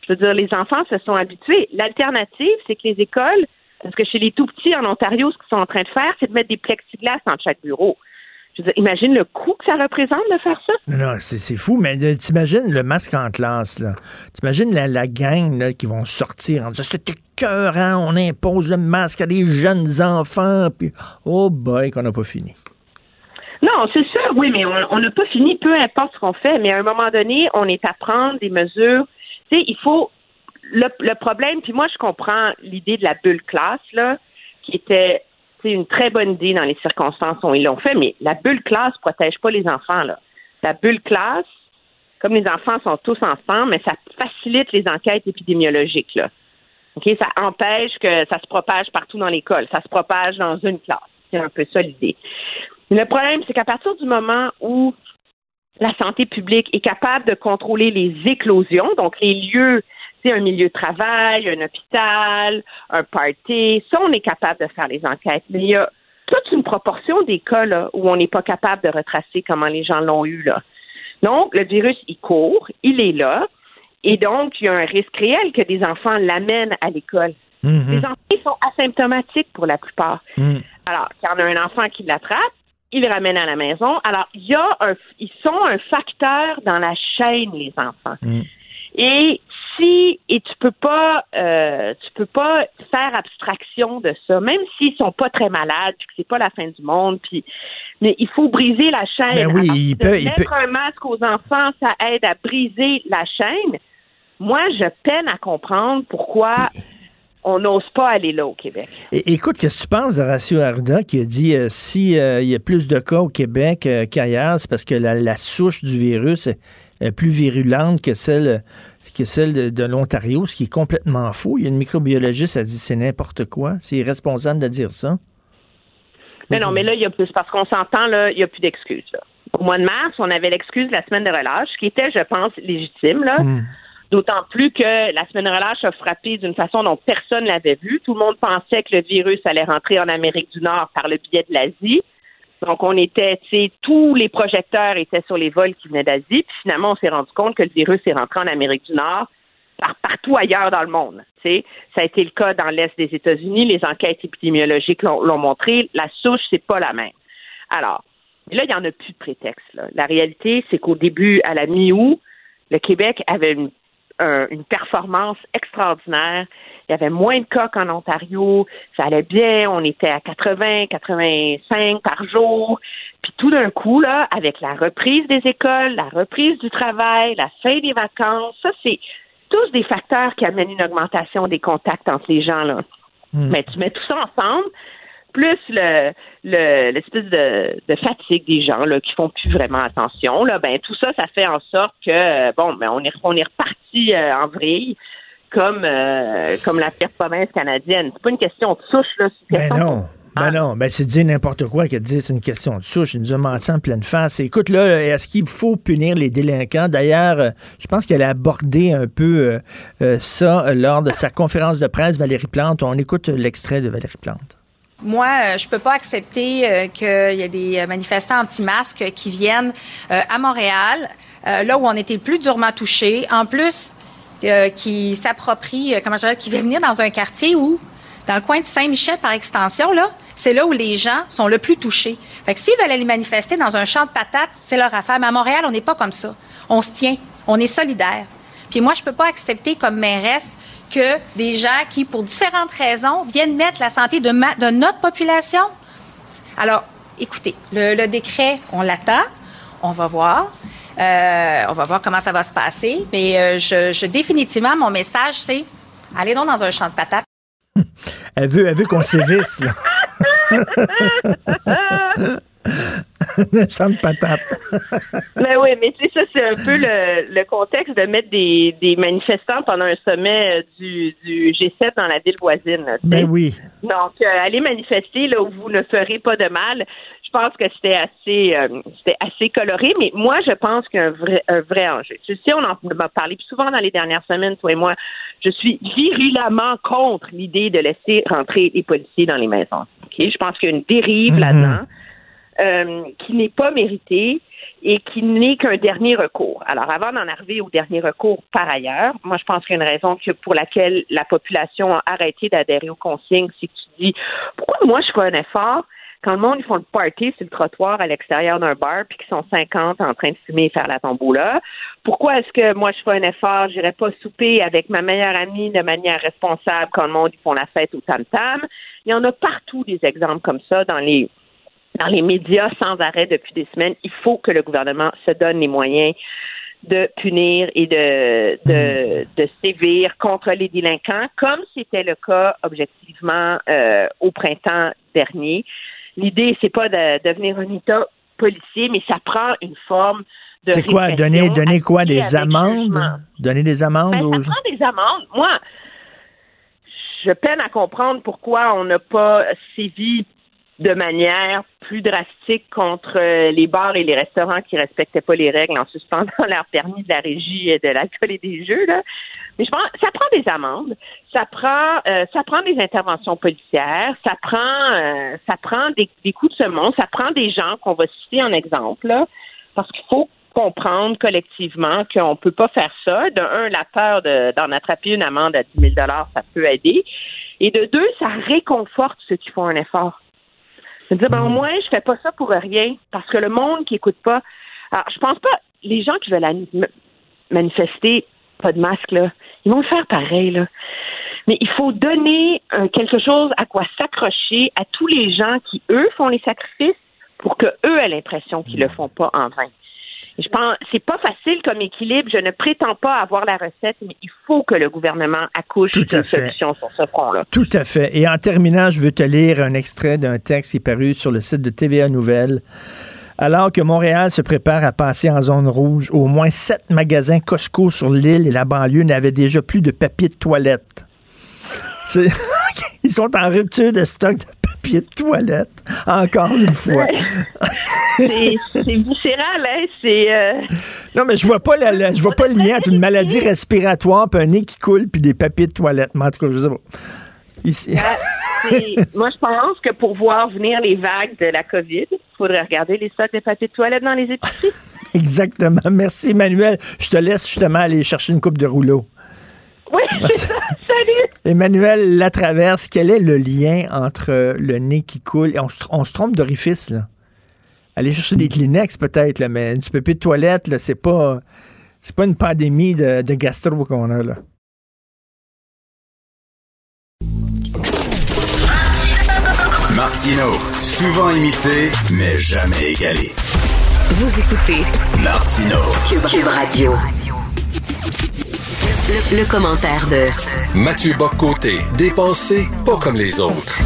Je veux dire, les enfants se sont habitués. L'alternative, c'est que les écoles, parce que chez les tout petits en Ontario, ce qu'ils sont en train de faire, c'est de mettre des plexiglas dans chaque bureau. Je veux dire, imagine le coût que ça représente de faire ça. Non, c'est fou, mais euh, t'imagines le masque en classe, là. T'imagines la, la gang là, qui vont sortir en disant c'est écœurant, on impose le masque à des jeunes enfants, puis oh boy, qu'on n'a pas fini. Non, c'est sûr, oui, mais on on n'a pas fini, peu importe ce qu'on fait, mais à un moment donné, on est à prendre des mesures. Tu sais, il faut. Le, le problème, puis moi, je comprends l'idée de la bulle classe, là, qui était c'est une très bonne idée dans les circonstances où ils l'ont fait, mais la bulle classe protège pas les enfants, là. La bulle classe, comme les enfants sont tous ensemble, mais ça facilite les enquêtes épidémiologiques, là. Ça empêche que ça se propage partout dans l'école. Ça se propage dans une classe. C'est un peu ça l'idée. Le problème, c'est qu'à partir du moment où la santé publique est capable de contrôler les éclosions, donc les lieux, un milieu de travail, un hôpital, un party, ça, on est capable de faire les enquêtes. Mais il y a toute une proportion des cas là, où on n'est pas capable de retracer comment les gens l'ont eu. Là. Donc, le virus, il court, il est là, et donc, il y a un risque réel que des enfants l'amènent à l'école. Mhm. Les enfants ils sont asymptomatiques pour la plupart. Mhm. Alors, quand on a un enfant qui l'attrape, il le ramène à la maison. Alors, il y a un, ils sont un facteur dans la chaîne, les enfants. Mhm. Et et tu peux pas euh, tu peux pas faire abstraction de ça, même s'ils sont pas très malades, puis que c'est pas la fin du monde, puis mais il faut briser la chaîne. Ben oui, il peut- il mettre peut- un masque aux enfants, ça aide à briser la chaîne. Moi, je peine à comprendre pourquoi on n'ose pas aller là au Québec. É- écoute, qu'est-ce que tu penses de Horacio Arruda qui a dit euh, si euh, il y a plus de cas au Québec euh, qu'ailleurs, c'est parce que la, la souche du virus plus virulente que celle, que celle de, de l'Ontario, ce qui est complètement faux. Il y a une microbiologiste qui a dit c'est n'importe quoi. C'est irresponsable de dire ça. Mais non, mais là, il y a plus, parce qu'on s'entend, là, il n'y a plus d'excuses. Au mois de mars, on avait l'excuse de la semaine de relâche, qui était, je pense, légitime, là. Hmm. D'autant plus que la semaine de relâche a frappé d'une façon dont personne ne l'avait vu. Tout le monde pensait que le virus allait rentrer en Amérique du Nord par le biais de l'Asie. Donc, on était, tu sais, tous les projecteurs étaient sur les vols qui venaient d'Asie. Puis finalement, on s'est rendu compte que le virus est rentré en Amérique du Nord par partout ailleurs dans le monde. Tu sais, ça a été le cas dans l'est des États-Unis. Les enquêtes épidémiologiques l'ont l'ont montré. La souche, c'est pas la même. Alors, là, il n'y en a plus de prétexte. là. La réalité, c'est qu'au début, à la mi-août, le Québec avait une, un- une performance extraordinaire. Il y avait moins de cas qu'en Ontario. Ça allait bien. On était à 80, 85 par jour. Puis tout d'un coup, là, avec la reprise des écoles, la reprise du travail, la fin des vacances, ça, c'est tous des facteurs qui amènent une augmentation des contacts entre les gens, là. Mais tu mets tout ça ensemble, plus le le- l'espèce de, de fatigue des gens là, qui font plus vraiment attention, là, ben tout ça, ça fait en sorte que bon, ben on est on est reparti euh, en vrille comme euh, comme la pire province canadienne. C'est pas une question de souche là, c'est Ben non. Ben non, ben c'est dire n'importe quoi que de dire c'est une question de souche. Il nous a menti en pleine face. Écoute, là, est-ce qu'il faut punir les délinquants? D'ailleurs, euh, je pense qu'elle a abordé un peu euh, ça lors de sa conférence de presse, Valérie Plante. On écoute l'extrait de Valérie Plante. Moi, euh, je peux pas accepter euh, qu'il y ait des manifestants anti-masques qui viennent euh, à Montréal, là où on était le plus durement touchés. En plus, qui s'approprient, comment je dirais, qui viennent venir dans un quartier où, dans le coin de Saint-Michel par extension, là, c'est là où les gens sont le plus touchés. Fait que s'ils veulent aller manifester dans un champ de patates, c'est leur affaire. Mais à Montréal, on n'est pas comme ça. On se tient. On est solidaire. Puis moi, je peux pas accepter comme mairesse que des gens qui, pour différentes raisons, viennent mettre la santé de, ma- de notre population. Alors, écoutez, le, le décret, on l'attend. On va voir. Euh, on va voir comment ça va se passer. Mais euh, je, je- définitivement, mon message, c'est allez donc dans un champ de patates. Elle veut, elle veut qu'on sévisse, là. champ de patate. Ben oui, mais tu sais, ça, c'est un peu le, le contexte de mettre des, des manifestants pendant un sommet euh, du, du G7 dans la ville voisine. là. Ben oui. Donc, euh, allez manifester là où vous ne ferez pas de mal. Je pense que c'était assez, euh, c'était assez coloré, mais moi, je pense qu'il y a un vrai, un vrai enjeu. Tu sais, on en a parlé souvent dans les dernières semaines, toi et moi. Je suis virulemment contre l'idée de laisser rentrer les policiers dans les maisons. Ok, Je pense qu'il y a une dérive Mhm. là-dedans euh, qui n'est pas méritée et qui n'est qu'un dernier recours. Alors, avant d'en arriver au dernier recours par ailleurs, moi, je pense qu'il y a une raison que pour laquelle la population a arrêté d'adhérer aux consignes, c'est que tu dis, pourquoi moi, je fais un effort quand le monde, ils font le party sur le trottoir à l'extérieur d'un bar, puis qu'ils sont 50 en train de fumer et faire la tombola? Pourquoi est-ce que moi, je fais un effort, j'irai pas souper avec ma meilleure amie de manière responsable quand le monde, ils font la fête au tam-tam? Il y en a partout des exemples comme ça dans les dans les médias sans arrêt depuis des semaines. Il faut que le gouvernement se donne les moyens de punir et de, de, de sévir contre les délinquants, comme c'était le cas objectivement euh, au printemps dernier. L'idée, c'est pas de devenir un État policier, mais ça prend une forme de C'est quoi? Donner, donner quoi? Des amendes? Donner des amendes Ben, aux ça prend des amendes. Moi, je peine à comprendre pourquoi on n'a pas sévi de manière plus drastique contre euh, les bars et les restaurants qui respectaient pas les règles en suspendant leur permis de la régie et de l'alcool et des jeux. Là. Mais je pense ça prend des amendes, ça prend euh, ça prend des interventions policières, ça prend euh, ça prend des, coups de semonce, ça prend des gens qu'on va citer en exemple, là, parce qu'il faut comprendre collectivement qu'on peut pas faire ça. De un, la peur de- d'en attraper une amende à 10 000 ça peut aider. Et de deux, ça réconforte ceux qui font un effort. Je veux dire, ben, au moins, je fais pas ça pour rien. Parce que le monde qui écoute pas. Alors, je pense pas. Les gens qui veulent manifester, pas de masque, là, ils vont le faire pareil, là. Mais il faut donner euh, quelque chose à quoi s'accrocher à tous les gens qui, eux, font les sacrifices pour que eux aient l'impression qu'ils le font pas en vain. Je pense c'est pas facile comme équilibre. Je ne prétends pas avoir la recette, mais il faut que le gouvernement accouche Tout à d'une fait. solution sur ce front-là. Tout à fait. Et en terminant, je veux te lire un extrait d'un texte qui est paru sur le site de TVA Nouvelles. Alors que Montréal se prépare à passer en zone rouge, au moins sept magasins Costco sur l'île et la banlieue n'avaient déjà plus de papier de toilette. Ils sont en rupture de stock de papier de toilette, encore une fois. c'est viscéral, hein? C'est. euh, Non, mais je vois pas la- la- je vois pas le lien entre une maladie respiratoire, puis un nez qui coule, puis des papiers de toilette. Mais en tout cas, je sais pas. Ici. moi, je pense que pour voir venir les vagues de la COVID, il faudrait regarder les stocks de papier de toilette dans les épiceries. Exactement. Merci, Emmanuel. Je te laisse justement aller chercher une coupe de rouleau. Oui, c'est ça. Salut! Emmanuel Latraverse, quel est le lien entre le nez qui coule? Et on, se- on se trompe d'orifice, là? Aller chercher des Kleenex, peut-être, là, mais du papier de toilette, là, c'est pas. C'est pas une pandémie de, de gastro qu'on a, là. Martino, souvent imité, mais jamais égalé. Vous écoutez Martino. Cube, Cube Radio. Le, le commentaire de Mathieu Boccoté, dépensé pas comme les autres.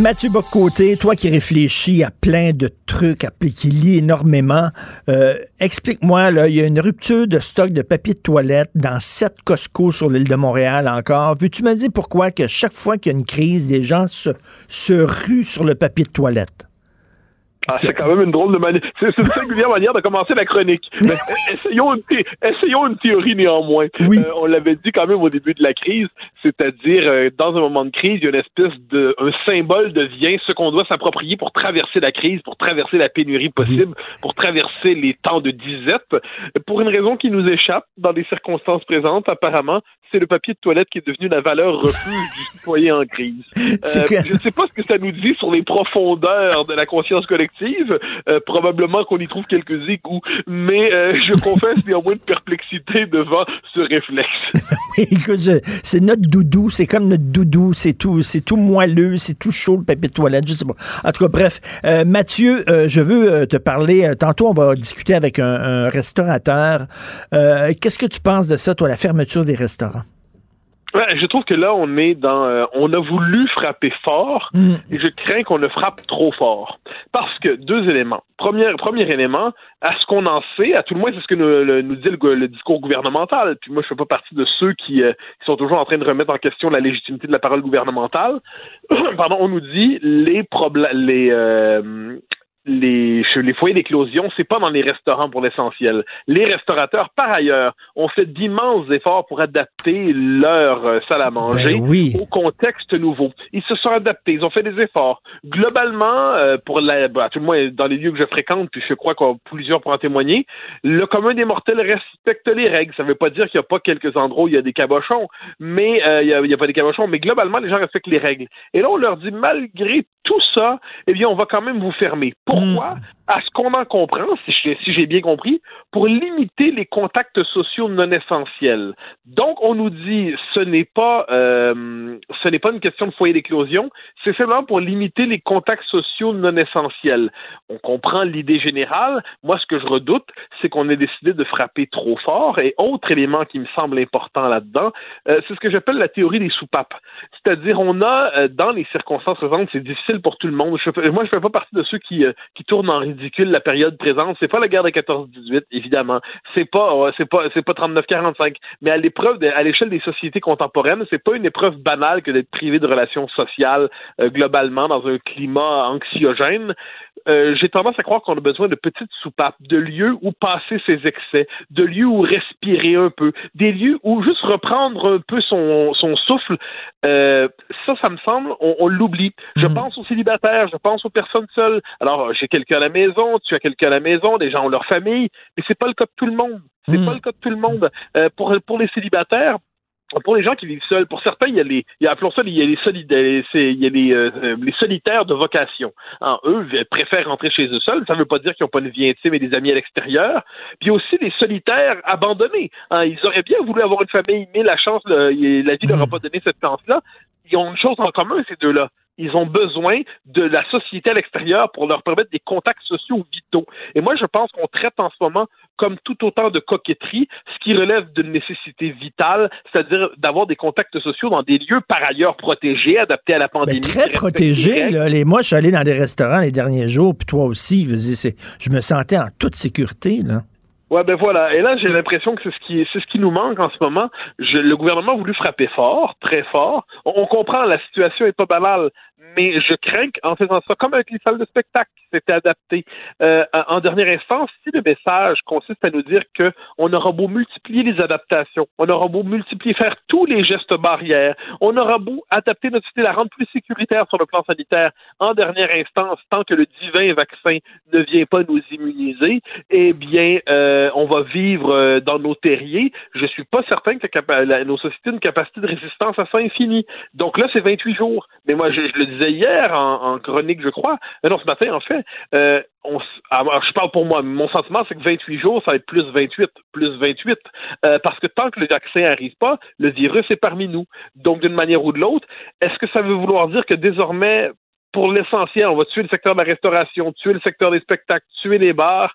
Mathieu Bocoté, toi qui réfléchis à plein de trucs, à- qui lis énormément, euh, explique-moi, là, il y a une rupture de stock de papier de toilette dans sept Costco sur l'île de Montréal encore. Veux-tu me dire pourquoi que chaque fois qu'il y a une crise, des gens se, se ruent sur le papier de toilette? Ah, c'est quand même une drôle de manière. C'est une singulière manière de commencer la chronique. Mais essayons, une essayons une théorie néanmoins. Euh, on l'avait dit quand même au début de la crise, c'est-à-dire euh, dans un moment de crise, il y a une espèce de un symbole devient ce qu'on doit s'approprier pour traverser la crise, pour traverser la pénurie possible, pour traverser les temps de disette. Pour une raison qui nous échappe dans les circonstances présentes, apparemment, c'est le papier de toilette qui est devenu la valeur refuge du citoyen en crise. Euh, Je ne sais pas ce que ça nous dit sur les profondeurs de la conscience collective. Euh, probablement qu'on y trouve quelques égouts, mais euh, je confesse néanmoins une perplexité devant ce réflexe. Écoute, c'est notre doudou, c'est comme notre doudou, c'est tout, c'est tout moelleux, c'est tout chaud le papier de toilette, je sais pas. En tout cas, bref, Euh, Mathieu, euh, je veux euh, te parler. euh, tantôt, on va discuter avec un, un restaurateur. Qu'est-ce que tu penses de ça, toi, la fermeture des restaurants? Je trouve que là, on est dans. euh, on a voulu frapper fort et je crains qu'on ne frappe trop fort. Parce que deux éléments. Premier, premier élément, à ce qu'on en sait, à tout le moins, c'est ce que nous, le- nous dit le, discours gouvernemental. Puis moi, je fais pas partie de ceux qui, euh, qui sont toujours en train de remettre en question la légitimité de la parole gouvernementale. Pardon, on nous dit les problèmes, les. euh, les, les foyers d'éclosion, c'est pas dans les restaurants pour l'essentiel. Les restaurateurs, par ailleurs, ont fait d'immenses efforts pour adapter leur euh, salle à manger Ben oui. au contexte nouveau. Ils se sont adaptés, ils ont fait des efforts. Globalement, euh, pour la, bah, tout le moins dans les lieux que je fréquente, puis je crois qu'on plusieurs pour en témoigner, le commun des mortels respecte les règles. Ça veut pas dire qu'il n'y a pas quelques endroits où il y a des cabochons, mais euh, il y a- a, pas des cabochons, mais globalement, les gens respectent les règles. Et là, on leur dit, malgré tout ça, eh bien, on va quand même vous fermer. Pourquoi? À ce qu'on en comprend, si j'ai bien compris, pour limiter les contacts sociaux non essentiels. Donc, on nous dit, ce n'est pas, euh, ce n'est pas une question de foyer d'éclosion, c'est simplement pour limiter les contacts sociaux non essentiels. On comprend l'idée générale. Moi, ce que je redoute, c'est qu'on ait décidé de frapper trop fort. Et autre élément qui me semble important là-dedans, euh, c'est ce que j'appelle la théorie des soupapes. C'est-à-dire, on a, euh, dans les circonstances présentes, c'est difficile pour tout le monde. Moi, je fais pas partie de ceux qui, euh, qui tournent en ridicule la période présente. C'est pas la guerre de 14-18, évidemment. C'est pas, euh, c'est pas, c'est pas 39-45. Mais à l'épreuve, de- à l'échelle des sociétés contemporaines, c'est pas une épreuve banale que d'être privé de relations sociales euh, globalement dans un climat anxiogène. Euh, J'ai tendance à croire qu'on a besoin de petites soupapes, de lieux où passer ses excès, de lieux où respirer un peu, des lieux où juste reprendre un peu son, son souffle. Euh, ça, ça me semble, on, on l'oublie. Je pense aux célibataires, je pense aux personnes seules. Alors, j'ai quelqu'un à la maison, tu as quelqu'un à la maison, des gens ont leur famille, mais c'est pas le cas de tout le monde. C'est pas le cas de tout le monde. Euh, pour, pour les célibataires, pour les gens qui vivent seuls, pour certains, il y a les, il y a, appelons ça, il y a les solidaires, il y a les, euh, les solitaires de vocation. Hein, eux préfèrent rentrer chez eux seuls. Ça ne veut pas dire qu'ils n'ont pas une vie intime et des amis à l'extérieur. Puis aussi les solitaires abandonnés. Hein, ils auraient bien voulu avoir une famille, mais la chance, le- la vie leur a pas donné cette chance-là. Ils ont une chose en commun, ces deux-là. Ils ont besoin de la société à l'extérieur pour leur permettre des contacts sociaux vitaux. Et moi, je pense qu'on traite en ce moment comme tout autant de coquetterie, ce qui relève d'une nécessité vitale, c'est-à-dire d'avoir des contacts sociaux dans des lieux par ailleurs protégés, adaptés à la pandémie. Très respectent les protégé. règles. Là. Les, moi, je suis allé dans des restaurants les derniers jours, puis toi aussi. Je me sentais en toute sécurité. Là. Ouais, ben voilà. Et là, j'ai l'impression que c'est ce qui, c'est ce qui nous manque en ce moment. Je- le gouvernement a voulu frapper fort, très fort. On, comprend, la situation est pas banale, mais je crains qu'en faisant ça, comme avec les salles de spectacle qui s'étaient adaptées, euh, en dernière instance, si le message consiste à nous dire que on aura beau multiplier les adaptations, on aura beau multiplier, faire tous les gestes barrières, on aura beau adapter notre société, la rendre plus sécuritaire sur le plan sanitaire, en dernière instance, tant que le divin vaccin ne vient pas nous immuniser, eh bien, euh, on va vivre euh, dans nos terriers. Je suis pas certain que nos sociétés ont une capacité de résistance à ça infinie. Donc là, c'est 28 jours. Mais moi, je, je le disais hier en, chronique, je crois. Euh, non, ce matin, en fait. Euh, on, alors, je parle pour moi. Mon sentiment, c'est que 28 jours, ça va être plus 28, plus 28. Euh, parce que tant que le vaccin n'arrive pas, le virus est parmi nous. Donc, d'une manière ou de l'autre, est-ce que ça veut vouloir dire que désormais, pour l'essentiel, on va tuer le secteur de la restauration, tuer le secteur des spectacles, tuer les bars,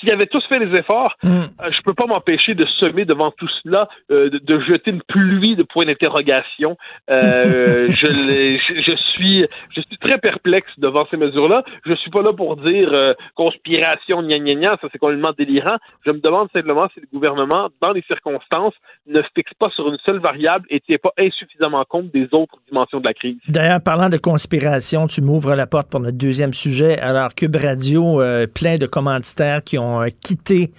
qui avaient tous fait les efforts, euh, je peux pas m'empêcher de semer devant tout cela, euh, de, de jeter une pluie de points d'interrogation. Euh, je, l'ai- je, je suis, je suis très perplexe devant ces mesures-là. Je suis pas là pour dire conspiration, gna gna gna, ça c'est complètement délirant. Je me demande simplement si le gouvernement, dans les circonstances, ne se fixe pas sur une seule variable et tient pas insuffisamment compte des autres dimensions de la crise. D'ailleurs, parlant de conspiration, tu m'ouvres la porte pour notre deuxième sujet. Alors, Cube Radio, plein de commanditaires qui ont euh, quitté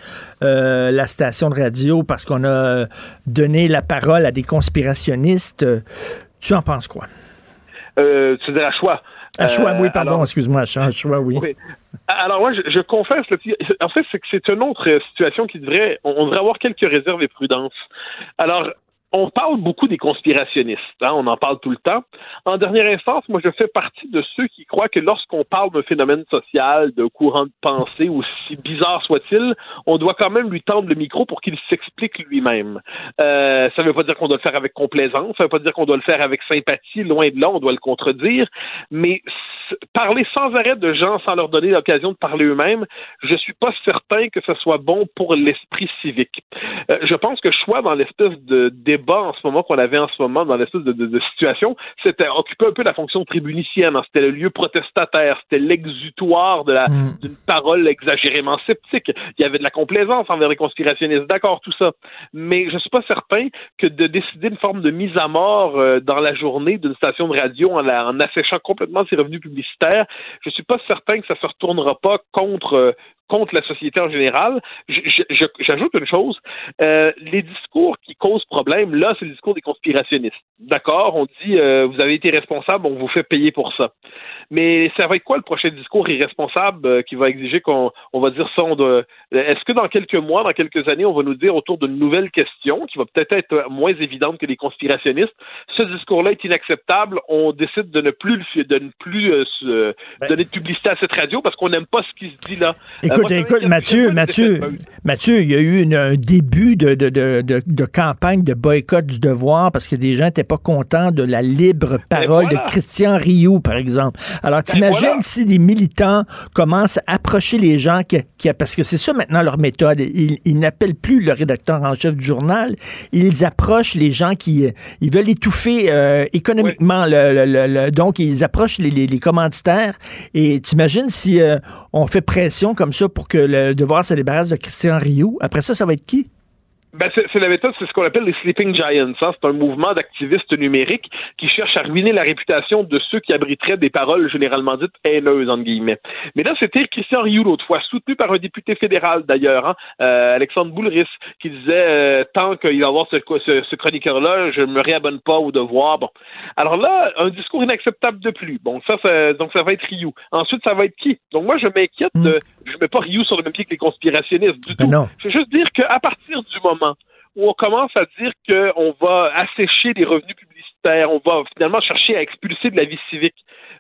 euh, la station de radio parce qu'on a donné la parole à des conspirationnistes. Tu en penses quoi? Euh, tu à choix. À choix, Euh, oui, pardon, excuse-moi, à choix, oui. Oui. Alors moi, je, je confesse, en fait, c'est que c'est une autre situation qui devrait, on, on devrait avoir quelques réserves et prudence. Alors, on parle beaucoup des conspirationnistes, hein, on en parle tout le temps. En dernière instance, moi, je fais partie de ceux qui croient que lorsqu'on parle d'un phénomène social, d'un courant de pensée, aussi bizarre soit-il, on doit quand même lui tendre le micro pour qu'il s'explique lui-même. Euh, ça ne veut pas dire qu'on doit le faire avec complaisance, ça ne veut pas dire qu'on doit le faire avec sympathie, loin de là, on doit le contredire, mais parler sans arrêt de gens sans leur donner l'occasion de parler eux-mêmes, je suis pas certain que ce soit bon pour l'esprit civique. Euh, je pense que choix dans l'espèce de débat débat en ce moment qu'on avait en ce moment dans l'espèce de, de, de, situation, c'était occuper un peu la fonction tribunicienne. Hein. C'était le lieu protestataire, c'était l'exutoire de la Mm. d'une parole exagérément sceptique. Il y avait de la complaisance envers les conspirationnistes, d'accord, tout ça. Mais je suis pas certain que de décider une forme de mise à mort euh, dans la journée d'une station de radio en, la- en asséchant complètement ses revenus publicitaires, je suis pas certain que ça se retournera pas contre euh, contre la société en général. J'ajoute une chose, euh, les discours qui causent problème, là, c'est le discours des conspirationnistes. D'accord, on dit euh, vous avez été responsable, on vous fait payer pour ça. Mais ça va être quoi le prochain discours irresponsable euh, qui va exiger qu'on on va dire ça Est-ce que dans quelques mois, dans quelques années, on va nous dire autour d'une nouvelle question qui va peut-être être moins évidente que les conspirationnistes, ce discours-là est inacceptable, on décide de ne plus de ne plus se- donner de publicité à cette radio parce qu'on n'aime pas ce qui se dit là. Écoute, écoute, Mathieu, Mathieu. Mathieu, il y a eu une- un début de, de, de, de, de campagne de boycott du devoir parce que des gens n'étaient pas contents de la libre parole Ben voilà. de Christian Rioux, par exemple. Alors, t'imagines voilà. si des militants commencent à approcher les gens qui, qui- parce que c'est ça maintenant leur méthode. Ils, ils n'appellent plus le rédacteur en chef du journal. Ils approchent les gens qui, euh, ils veulent étouffer euh, économiquement le, le- le- le- donc ils approchent les, les, les commanditaires. Et t'imagines si euh, on fait pression comme ça pour que le devoir se débarrasse de Christian Rioux. Après ça, ça va être qui? Ben, c'est la méthode, c'est ce qu'on appelle les sleeping giants. hein. C'est un mouvement d'activistes numériques qui cherche à ruiner la réputation de ceux qui abriteraient des paroles généralement dites haineuses, entre guillemets. Mais là, c'était Christian Rioux l'autre fois, soutenu par un député fédéral d'ailleurs, hein, euh, Alexandre Boulris, qui disait euh, tant qu'il va y avoir ce, ce, ce chroniqueur-là, je me réabonne pas au devoir. Bon. Alors là, un discours inacceptable de plus. Bon, ça, ça donc ça va être Rioux. Ensuite, ça va être qui? Donc moi, je m'inquiète de. Je mets pas Rioux sur le même pied que les conspirationnistes du Ben tout. non. Je veux juste dire qu'à partir du moment où on commence à dire qu'on va assécher les revenus publicitaires, on va finalement chercher à expulser de la vie civique.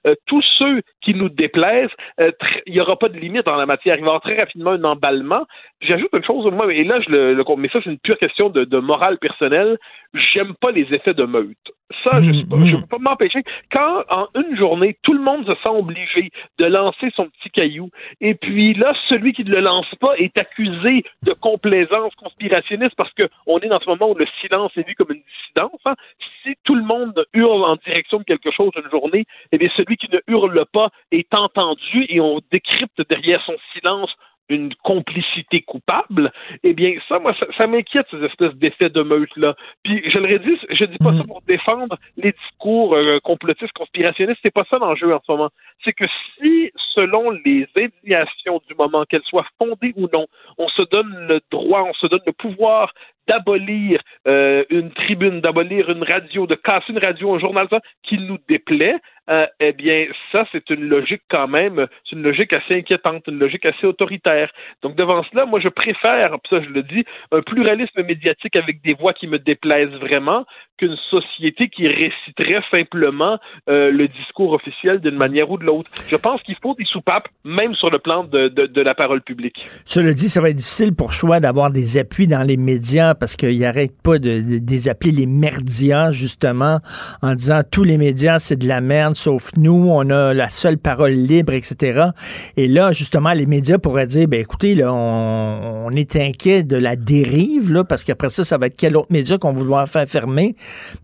Euh, tous ceux qui nous déplaisent, euh, il n'y aura pas de limite dans la matière. Il va y avoir très rapidement un emballement. J'ajoute une chose, moi, et là, je le, le mais ça, c'est une pure question de, de morale personnelle. J'aime pas les effets de meute. Ça, je ne peux pas m'empêcher. Quand, en une journée, tout le monde se sent obligé de lancer son petit caillou, et puis là, celui qui ne le lance pas est accusé de complaisance conspirationniste parce qu'on est dans ce moment où le silence est vu comme une dissidence. hein. Si tout le monde hurle en direction de quelque chose une journée, eh bien, celui qui ne hurle pas est entendu et on décrypte derrière son silence une complicité coupable, eh bien, ça, moi, ça, ça m'inquiète, ces espèces d'effets de meute-là. Puis, je le redis, je dis pas ça pour défendre les discours euh, complotistes, conspirationnistes, c'est pas ça l'enjeu en ce moment. C'est que si, selon les indignations du moment, qu'elles soient fondées ou non, on se donne le droit, on se donne le pouvoir d'abolir euh, une tribune, d'abolir une radio, de casser une radio, un journal, ça, qui nous déplaît, euh, eh bien, ça, c'est une logique quand même, c'est une logique assez inquiétante, une logique assez autoritaire. Donc, devant cela, moi, je préfère, ça, je le dis, un pluralisme médiatique avec des voix qui me déplaisent vraiment qu'une société qui réciterait simplement euh, le discours officiel d'une manière ou de l'autre. Je pense qu'il faut des soupapes, même sur le plan de la parole publique. Cela dit, ça va être difficile pour Choix d'avoir des appuis dans les médias parce qu'ils n'arrêtent pas de, de, les appeler les merdias, justement, en disant tous les médias, c'est de la merde, sauf nous, on a la seule parole libre, etc. Et là, justement, les médias pourraient dire, ben écoutez, là, on, est inquiet de la dérive, là, parce qu'après ça, ça va être quel autre média qu'on va vouloir faire fermer.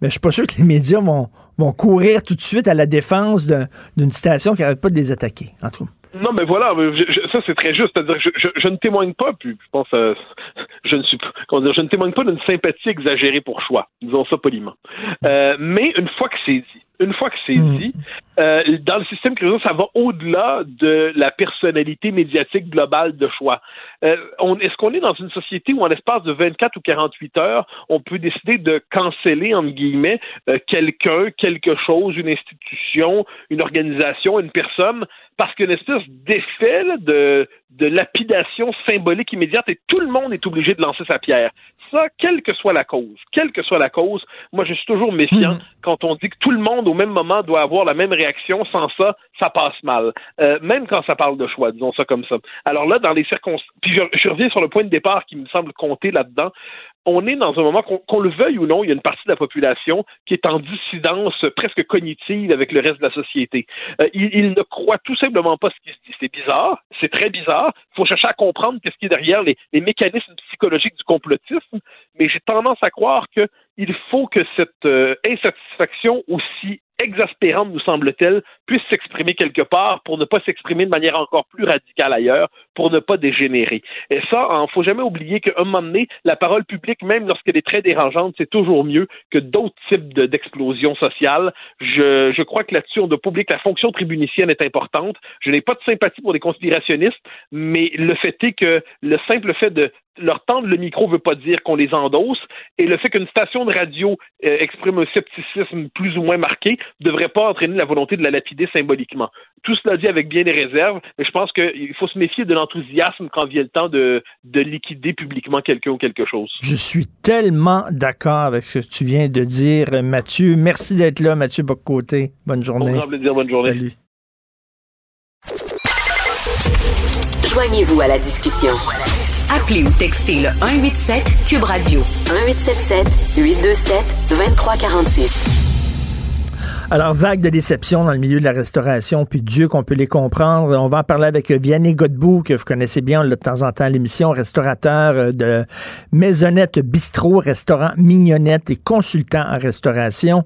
Mais je suis pas sûr que les médias vont, courir tout de suite à la défense d'une station qui n'arrête pas de les attaquer, en tout cas. Non, mais voilà, je- je- ça c'est très juste. C'est-à-dire, je, je, je ne témoigne pas, puis je pense, euh, je ne suis, comment dire, je ne témoigne pas d'une sympathie exagérée pour choix. Disons ça poliment. Euh, mais une fois que c'est dit, une fois que c'est dit, euh, dans le système crédit, ça va au-delà de la personnalité médiatique globale de choix. Euh, Est-ce qu'on est dans une société où, en l'espace de 24 ou 48 heures, on peut décider de canceller, entre guillemets, euh, quelqu'un, quelque chose, une institution, une organisation, une personne, parce qu'une espèce d'effet de, de lapidation symbolique immédiate et tout le monde est obligé de lancer sa pierre? Ça, quelle que soit la cause, quelle que soit la cause, moi je suis toujours méfiant quand on dit que tout le monde au même moment doit avoir la même réaction. Sans ça, ça passe mal. Euh, même quand ça parle de choix, disons ça comme ça. Alors là, dans les circonstances, puis je, reviens sur le point de départ qui me semble compter là-dedans. On est dans un moment, qu'on le veuille ou non, il y a une partie de la population qui est en dissidence presque cognitive avec le reste de la société. Euh, il, il ne croit tout simplement pas ce qui se dit. C'est bizarre, c'est très bizarre. Il faut chercher à comprendre qu'est-ce qui est derrière les mécanismes psychologiques du complotisme, mais j'ai tendance à croire que il faut que cette euh, insatisfaction aussi exaspérante, nous semble-t-elle, puisse s'exprimer quelque part pour ne pas s'exprimer de manière encore plus radicale ailleurs, pour ne pas dégénérer. Et ça, il faut jamais oublier qu'à un moment donné, la parole publique, même lorsqu'elle est très dérangeante, c'est toujours mieux que d'autres types d'explosions sociales. Je, je crois que là-dessus, on doit publier que la fonction tribunicienne est importante. Je n'ai pas de sympathie pour des conspirationnistes, mais le fait est que le simple fait de leur tendre le micro ne veut pas dire qu'on les endosse, et le fait qu'une station de radio euh, exprime un scepticisme plus ou moins marqué ne devrait pas entraîner la volonté de la lapider symboliquement. Tout cela dit avec bien des réserves, mais je pense qu'il faut se méfier de l'enthousiasme quand vient le temps de, de liquider publiquement quelqu'un ou quelque chose. Je suis tellement d'accord avec ce que tu viens de dire, Mathieu. Merci d'être là, Mathieu Boccoté. Bonne journée. Bon plaisir, bonne journée. Salut. Joignez-vous à la discussion. Appelez ou textez le 187 Cube Radio 1877 827 2346. Alors, vague de déception dans le milieu de la restauration, puis Dieu qu'on peut les comprendre. On va en parler avec Vianney Godbout, que vous connaissez bien, on l'a de temps en temps à l'émission, restaurateur euh, de Maisonnette Bistrot, restaurant Mignonnette et consultant en restauration.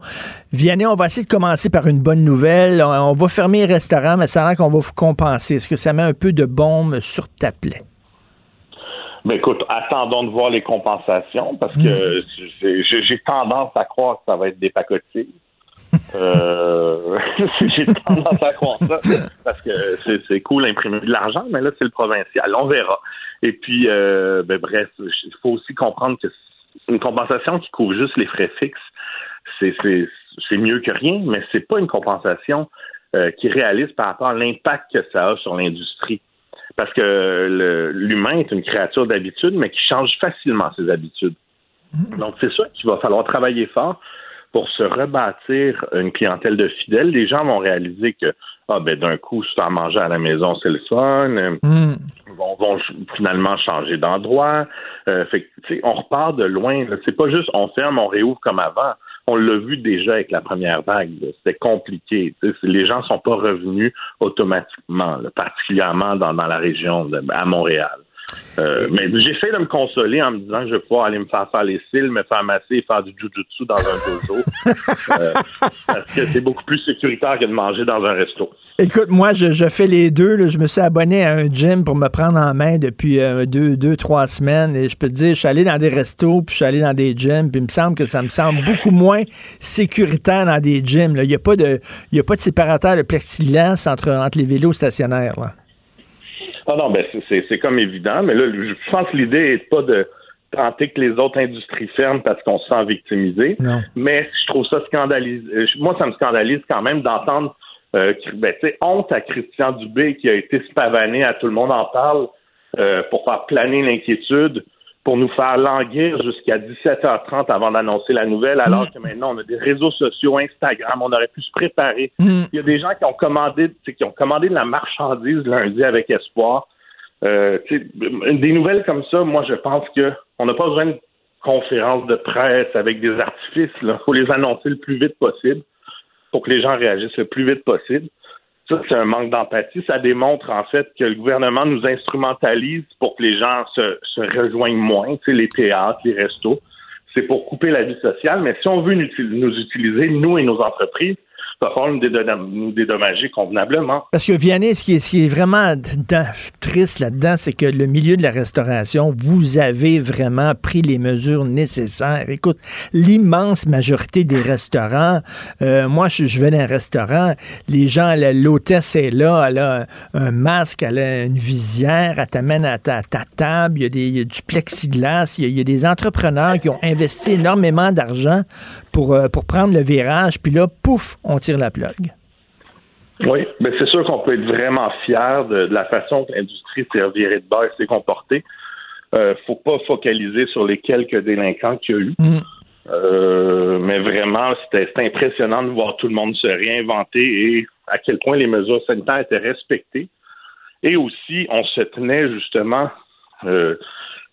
Vianney, on va essayer de commencer par une bonne nouvelle. On va fermer les restaurants, mais ça a l'air qu'on va vous compenser. Est-ce que ça met un peu de bombe sur ta plaie? Mais écoute, attendons de voir les compensations parce que j'ai tendance à croire que ça va être des pacotilles. Euh, j'ai tendance à croire ça parce que c'est cool d'imprimer de l'argent, mais là, c'est le provincial. On verra. Et puis, euh, ben, bref, il faut aussi comprendre que une compensation qui couvre juste les frais fixes, c'est mieux que rien, mais c'est pas une compensation euh, qui réalise par rapport à l'impact que ça a sur l'industrie. Parce que l'humain est une créature d'habitude, mais qui change facilement ses habitudes. Donc, c'est sûr qu'il va falloir travailler fort pour se rebâtir une clientèle de fidèles, les gens vont réaliser que ah ben d'un coup, se faire manger à la maison, c'est le fun. Mm. Vont, vont, finalement changer d'endroit. Euh, fait on repart de loin. C'est pas juste on ferme, on réouvre comme avant. On l'a vu déjà avec la première vague. C'était compliqué. Les gens sont pas revenus automatiquement, particulièrement dans, dans la région de, à Montréal. Euh, mais j'essaie de me consoler en me disant que je vais pouvoir aller me faire faire les cils, me faire masser et faire du jujutsu dans un dojo. euh, parce que c'est beaucoup plus sécuritaire que de manger dans un resto. Écoute, moi, je, fais les deux. Je me suis abonné à un gym pour me prendre en main depuis euh, deux, deux, trois semaines. Et je peux te dire, je suis allé dans des restos, puis je suis allé dans des gyms, puis il me semble que ça me semble beaucoup moins sécuritaire dans des gyms. Il n'y a, pas de, a pas de séparateur de plexiglas entre, entre les vélos stationnaires. Non, non, ben c'est comme évident, mais là, je pense que l'idée n'est pas de tenter que les autres industries ferment parce qu'on se sent victimisé. Non. Mais je trouve ça scandalisant. Euh, moi, ça me scandalise quand même d'entendre euh, ben, honte à Christian Dubé qui a été spavané, à tout le monde en parle, euh, pour faire planer l'inquiétude pour nous faire languir jusqu'à 17h30 avant d'annoncer la nouvelle, alors mm. que maintenant on a des réseaux sociaux, Instagram, on aurait pu se préparer. Mm. Il y a des gens qui ont commandé, qui ont commandé de la marchandise lundi avec espoir. Euh, des nouvelles comme ça, moi je pense que on n'a pas besoin de conférences de presse avec des artifices. Il faut les annoncer le plus vite possible pour que les gens réagissent le plus vite possible. Ça, c'est un manque d'empathie. Ça démontre, en fait, que le gouvernement nous instrumentalise pour que les gens se, rejoignent moins, tu sais, les théâtres, les restos. C'est pour couper la vie sociale. Mais si on veut nous utiliser, nous et nos entreprises, falloir nous, dédommager convenablement. Parce que Vianney, ce qui est, vraiment triste là-dedans, c'est que le milieu de la restauration, vous avez vraiment pris les mesures nécessaires. Écoute, l'immense majorité des restaurants, euh, moi, je, je vais dans un restaurant, les gens, l'hôtesse est là, elle a un masque, elle a une visière, elle t'amène à ta, table, il y, a du plexiglas, il y a, il y a des entrepreneurs qui ont investi énormément d'argent pour, euh, pour prendre le virage, puis là, pouf, on tire la plug. Oui, mais c'est sûr qu'on peut être vraiment fier de, la façon que l'industrie virée de base s'est comportée. Euh, faut pas focaliser sur les quelques délinquants qu'il y a eu. Mm. Euh, mais vraiment, c'était impressionnant de voir tout le monde se réinventer et à quel point les mesures sanitaires étaient respectées. Et aussi, on se tenait justement euh,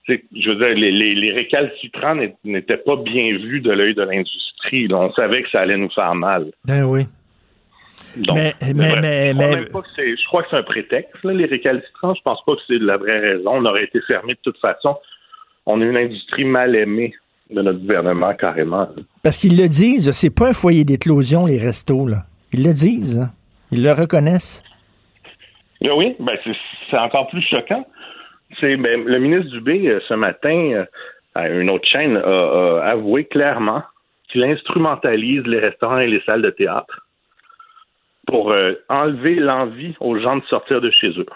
je veux dire, les, les, récalcitrants n'étaient pas bien vus de l'œil de l'industrie. On savait que ça allait nous faire mal. Ben oui. mais, mais, mais, je crois que c'est un prétexte, les récalcitrants. Je pense pas que c'est la vraie raison. On aurait été fermé de toute façon. On est une industrie mal aimée de notre gouvernement carrément. Parce qu'ils le disent, c'est pas un foyer d'éclosion, les restos, là. Ils le disent. hein. Ils le reconnaissent. Ah Oui, ben c'est encore plus choquant. C'est ben, le ministre Dubé euh, ce matin euh, à une autre chaîne a, a avoué clairement qu'il instrumentalise les restaurants et les salles de théâtre pour euh, enlever l'envie aux gens de sortir de chez eux.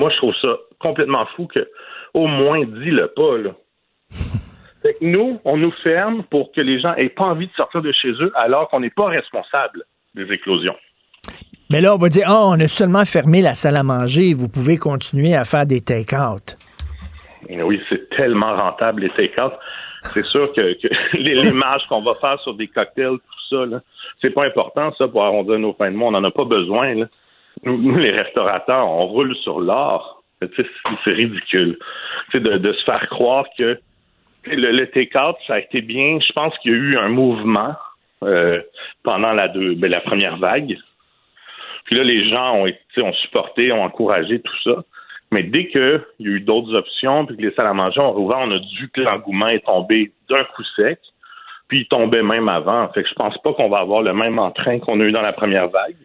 Moi, je trouve ça complètement fou que au moins dis-le pas là. Fait que nous, on nous ferme pour que les gens aient pas envie de sortir de chez eux alors qu'on n'est pas responsable des éclosions. Mais là, on va dire, ah, on a seulement fermé la salle à manger, vous pouvez continuer à faire des take-out. Et oui, c'est tellement rentable les take-out. C'est sûr que, les, les marges qu'on va faire sur des cocktails, tout ça, c'est pas important, ça, pour arrondir nos fins de mois. On n'en a pas besoin. Nous, nous, les restaurateurs, on roule sur l'or. C'est ridicule. De, de se faire croire que le, take-out, ça a été bien. Je pense qu'il y a eu un mouvement euh, pendant la, ben, la première vague. Puis là, les gens ont, été- ont supporté, ont encouragé tout ça. Mais dès qu'il y a eu d'autres options, puis que les salles à manger ont rouvert, on a vu que l'engouement est tombé d'un coup sec. Puis il tombait même avant. Fait que je pense pas qu'on va avoir le même entrain qu'on a eu dans la première vague.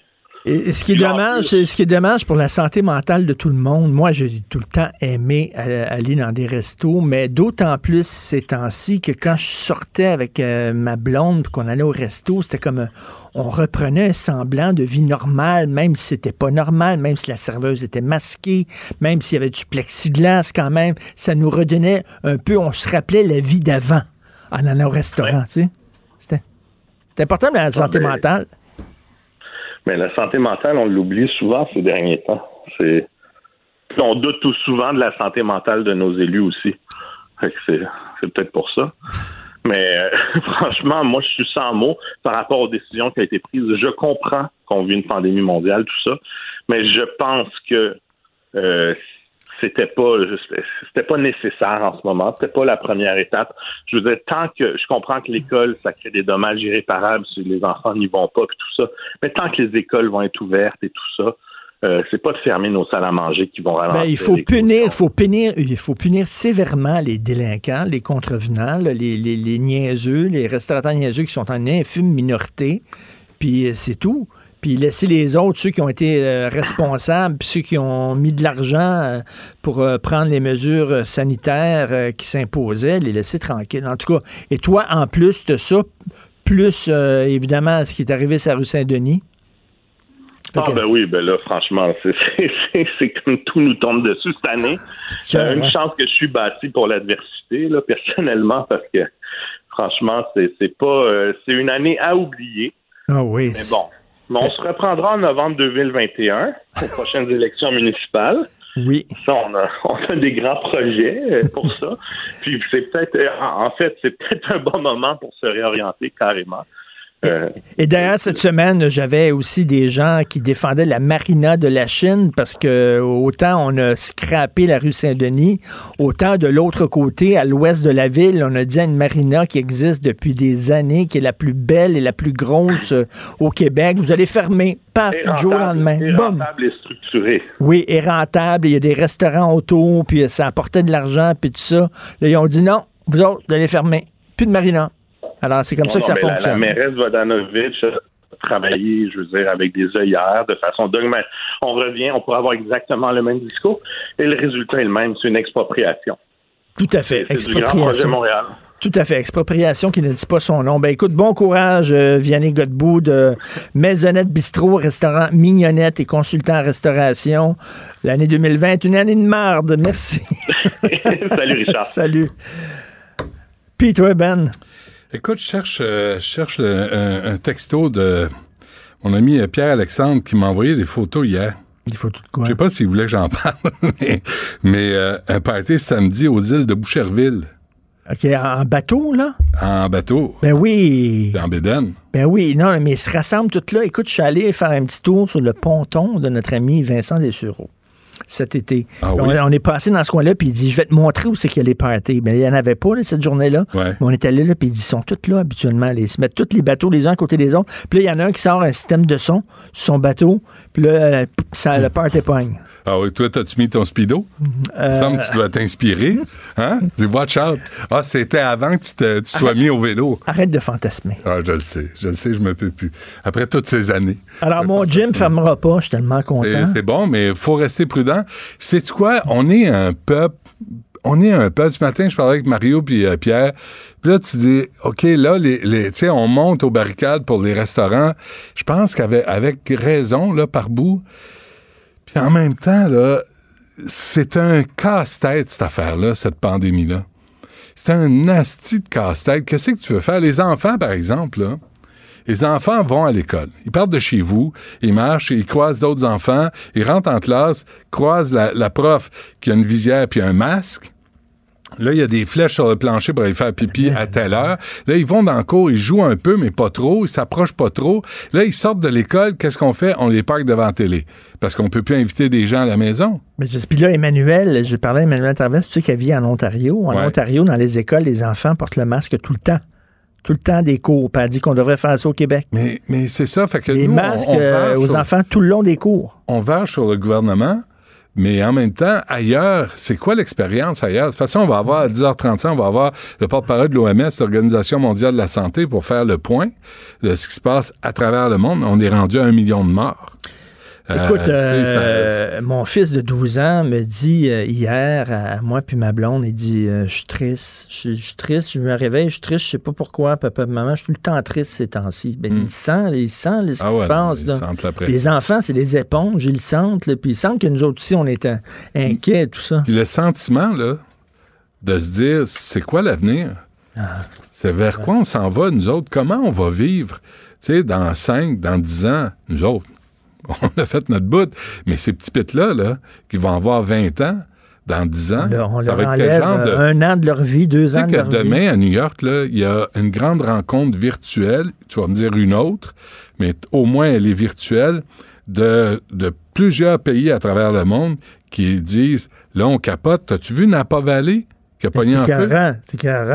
Et, ce qui est dommage, c'est- ce qui est dommage pour la santé mentale de tout le monde, moi, j'ai tout le temps aimé aller dans des restos, mais d'autant plus ces temps-ci que quand je sortais avec euh, ma blonde, qu'on allait au resto, c'était comme euh, on reprenait un semblant de vie normale, même si c'était pas normal, même si la serveuse était masquée, même s'il y avait du plexiglas quand même, ça nous redonnait un peu, on se rappelait la vie d'avant en allant au restaurant, tu sais. C'était c'était important pour la santé ben, mentale. Mais la santé mentale, on l'oublie souvent ces derniers temps. C'est on doute tout souvent de la santé mentale de nos élus aussi. C'est peut-être pour ça. Mais euh, franchement, moi, je suis sans mots par rapport aux décisions qui ont été prises. Je comprends qu'on vit une pandémie mondiale, tout ça, mais je pense que euh, c'était pas c'était pas nécessaire en ce moment. C'était pas la première étape. Je veux dire, tant que je comprends que l'école, ça crée des dommages irréparables si les enfants n'y vont pas, puis tout ça. Mais tant que les écoles vont être ouvertes et tout ça, euh, c'est pas de fermer nos salles à manger qui vont ralentir. Ben, il faut punir, il faut punir, il faut punir sévèrement les délinquants, les contrevenants, les, les, les niaiseux, les restaurateurs niaiseux qui sont en infime minorité. Puis euh, c'est tout. Puis laisser les autres, ceux qui ont été euh, responsables, puis ceux qui ont mis de l'argent euh, pour euh, prendre les mesures sanitaires qui s'imposaient, les laisser tranquilles. En tout cas, et toi, en plus de ça, plus évidemment ce qui est arrivé sur la rue Saint-Denis? Ah ben oui, ben là, franchement, c'est, comme tout nous tombe dessus cette année. Euh, une chance que je suis bâti pour l'adversité, là, personnellement, parce que franchement, c'est, pas c'est une année à oublier. Ah oui. Mais bon. Mais on se reprendra en novembre 2021 aux prochaines élections municipales. Oui. Ça, on a, on a des grands projets euh, pour ça. Puis c'est peut-être, euh, en fait, c'est peut-être un bon moment pour se réorienter carrément. Euh, Et d'ailleurs, cette semaine, j'avais aussi des gens qui défendaient la marina de la Chine parce que autant on a scrappé la rue Saint-Denis, autant de l'autre côté, à l'ouest de la ville, on a dit à une marina qui existe depuis des années, qui est la plus belle et la plus grosse euh, au Québec. Vous allez fermer, paf, du jour au lendemain. et Boum. rentable et structuré. Oui, et rentable, il y a des restaurants autour, puis ça apportait de l'argent, puis tout ça. Là, ils ont dit non, vous autres, vous allez fermer. Plus de marina. Alors, c'est comme Non, ça que ça non, mais la- fonctionne. La, mairesse Vodanovic a travaillé, je veux dire, avec des œillères de façon dogmatique. On revient, on pourrait avoir exactement le même discours et le résultat est le même, c'est une expropriation. Tout à fait. Du Expropriation. Montréal. Tout à fait. Expropriation qui ne dit pas son nom. Ben écoute, bon courage, euh, Vianney Godbout de Maisonnette Bistrot, restaurant Mignonnette et consultant en restauration. L'année 2020 est une année de marde. Merci. Salut Richard. Salut. Puis toi, Ben. Écoute, je cherche, euh, cherche le- un, un texto de mon ami Pierre-Alexandre qui m'a envoyé des photos hier. Des photos de quoi? Je sais pas s'il voulait que j'en parle, mais, mais, euh, un party samedi aux îles de Boucherville, OK, en bateau, là? en bateau, Ben oui. en Bédène. Ben oui, non, mais ils se rassemblent toutes là. Écoute, je suis allé faire un petit tour sur le ponton de notre ami Vincent Dessureau cet été. Ah on, oui? on est passé dans ce coin-là, puis il dit, je vais te montrer où c'est qu'il y a les parties. Ben, il n'y en avait pas, là, cette journée-là. Ouais. Mais on est allé là, puis ils sont tous là, habituellement. Ils se mettent tous les bateaux les uns à côté des autres. Puis là, il y en a un qui sort un système de son sur son bateau, puis là, euh, ça, le party pogne. Ah oui, toi, t'as-tu mis ton speedo? Il me semble que tu dois t'inspirer. Hein? Dis watch out. Ah, c'était avant que tu, te, tu sois mis au vélo. Arrête de fantasmer. Ah, je le sais. Je le sais, je me peux plus. Après toutes ces années. Alors, mon gym fermera pas. Je suis tellement content. C'est bon, mais il faut rester prudent. Sais-tu quoi? On est un peuple. On est un peuple. Ce matin, je parlais avec Mario puis euh, Pierre. Puis là, tu dis, OK, là, les, les, tu sais, on monte aux barricades pour les restaurants. Je pense qu'avec avec raison, là, par bout. Puis en même temps, là, c'est un casse-tête, cette affaire-là, cette pandémie-là. C'est un nasty de casse-tête. Qu'est-ce que tu veux faire? Les enfants, par exemple, là, les enfants vont à l'école. Ils partent de chez vous, ils marchent, ils croisent d'autres enfants, ils rentrent en classe, croisent la, la prof qui a une visière puis un masque. Là, il y a des flèches sur le plancher pour aller faire pipi à telle heure. Là, ils vont dans le cours, ils jouent un peu, mais pas trop. Ils s'approchent pas trop. Là, ils sortent de l'école. Qu'est-ce qu'on fait? On les parque devant la télé. Parce qu'on peut plus inviter des gens à la maison. Mais je- puis là, Emmanuel, je parlais à Emmanuel Traverse, tu sais qu'elle vit en Ontario. En Ouais. Ontario, dans les écoles, les enfants portent le masque tout le temps. Tout le temps des cours. Puis elle dit qu'on devrait faire ça au Québec. Mais, mais c'est ça. Fait que Les nous, masques on euh, aux sur- enfants tout le long des cours. on verge sur le gouvernement, mais en même temps, ailleurs, c'est quoi l'expérience ailleurs? De toute façon, on va avoir à 10h35, on va avoir le porte-parole de l'OMS, l'Organisation mondiale de la santé, pour faire le point de ce qui se passe à travers le monde. On est rendu à un million de morts. Écoute, Euh, ça- euh, mon fils de 12 ans me dit euh, hier à moi puis ma blonde, il dit je suis triste, je suis- triste, je me réveille, je suis triste, je sais pas pourquoi, papa, maman, je suis tout le temps triste ces temps-ci. Ben il sent, il sent là, ce Hmm. Ah qui ouais, se passe. là. Les enfants, c'est des éponges, ils le sentent, là, puis ils sentent que nous autres aussi on est euh, inquiets tout ça. Puis le sentiment, là, de se dire, c'est quoi l'avenir? Ah. C'est vers quoi on s'en va, nous autres? Comment on va vivre? Tu sais, dans 5, dans 10 ans, nous autres, on a fait notre bout. Mais ces petits pits-là, là, qui vont avoir 20 ans, dans 10 ans, on ça leur va être quel enlève genre de... un an de leur vie, deux ans de leur vie. demain, à New York, là, il y a une grande rencontre virtuelle, tu vas me dire une autre, mais au moins elle est virtuelle, de, de plusieurs pays à travers le monde qui disent, là, on capote, as-tu vu Napa Valley qui a pogné en C'est feu?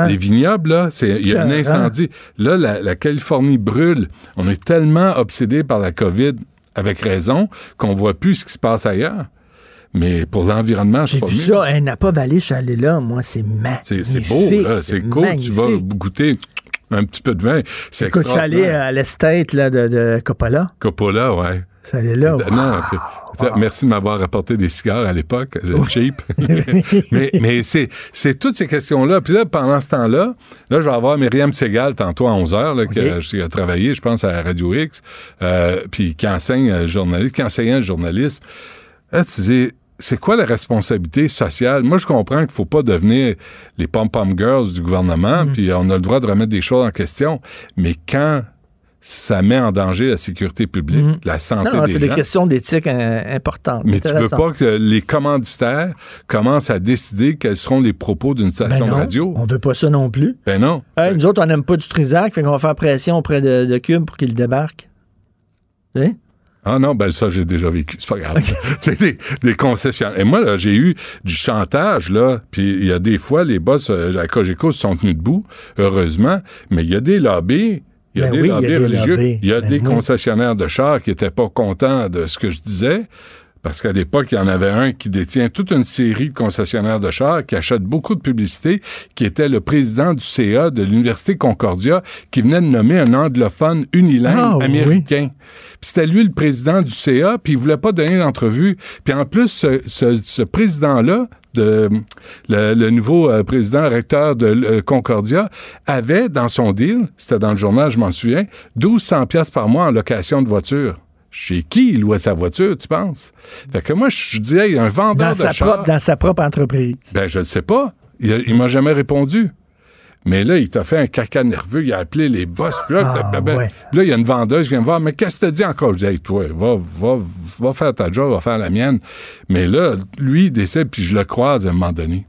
Les vignobles, là, c'est- il y a un incendie. Là, la, la Californie brûle. On est tellement obsédé par la COVID, avec raison, qu'on voit plus ce qui se passe ailleurs. Mais pour l'environnement, c'est J'ai pas vu mieux. ça, un Napa Valley, je suis allé là, moi, c'est magnifique. C'est beau, là. C'est cool. Tu vas goûter un petit peu de vin. C'est Écoute, je suis allé extraordinaire. à l'estate là, de, de Coppola. Coppola, ouais. Suis allé là. Euh, Non, merci de m'avoir apporté des cigares à l'époque, le cheap. mais mais c'est, c'est toutes ces questions-là. Puis là, pendant ce temps-là, là, je vais avoir Myriam Segal tantôt à 11h, là, a, qui a travaillé, je pense, à Radio X, euh, puis qui enseigne euh, journaliste, qui enseignait le journalisme. Là, tu dis, c'est quoi la responsabilité sociale? Moi, je comprends qu'il faut pas devenir les pom-pom girls du gouvernement, puis on a le droit de remettre des choses en question. Mais quand ça met en danger la sécurité publique, la santé Non, non, des c'est gens... des questions d'éthique euh, importantes. Mais tu veux pas que les commanditaires commencent à décider quels seront les propos d'une Ben station non, radio? On veut pas ça non plus. Ben non. Hey, nous autres, on n'aime pas du Trisac, fait qu'on va faire pression auprès de, de Cube pour qu'il débarque. Tu sais? Ah non, ben ça, j'ai déjà vécu. C'est pas grave. tu sais, des, des concessionnaires. Et moi, là, j'ai eu du chantage, là. Puis il y a des fois, les boss euh, à Cogeco se sont tenus debout, heureusement. Mais il y a des lobbies. Il y a Ben des oui, il y a lobbies des religieux. Il y a Ben des oui. concessionnaires de chars qui étaient pas contents de ce que je disais. Parce qu'à l'époque, il y en avait un qui détient toute une série de concessionnaires de chars, qui achète beaucoup de publicité, qui était le président du CA de l'Université Concordia, qui venait de nommer un anglophone unilingue Ah, oui. américain. Puis c'était lui le président du CA, puis il voulait pas donner d'entrevue. Puis en plus, ce, ce- ce président-là, de, le, le nouveau euh, président recteur de euh, Concordia, avait dans son deal, c'était dans le journal, je m'en souviens, 1200 pièces par mois en location de voiture. Chez qui il louait sa voiture, tu penses? Fait que moi, je disais, il y a un vendeur Dans de sa, propre, dans sa propre entreprise. Ben, je ne sais pas. Il, il m'a jamais répondu. Mais là, il t'a fait un caca nerveux. Il a appelé les boss. Puis là, Ah, ouais. Puis là, il y a une vendeuse qui vient me voir. Mais qu'est-ce que tu dis encore? Je dis, hey, toi, va, va, va faire ta job, va faire la mienne. Mais là, lui, il décide, puis je le croise à un moment donné.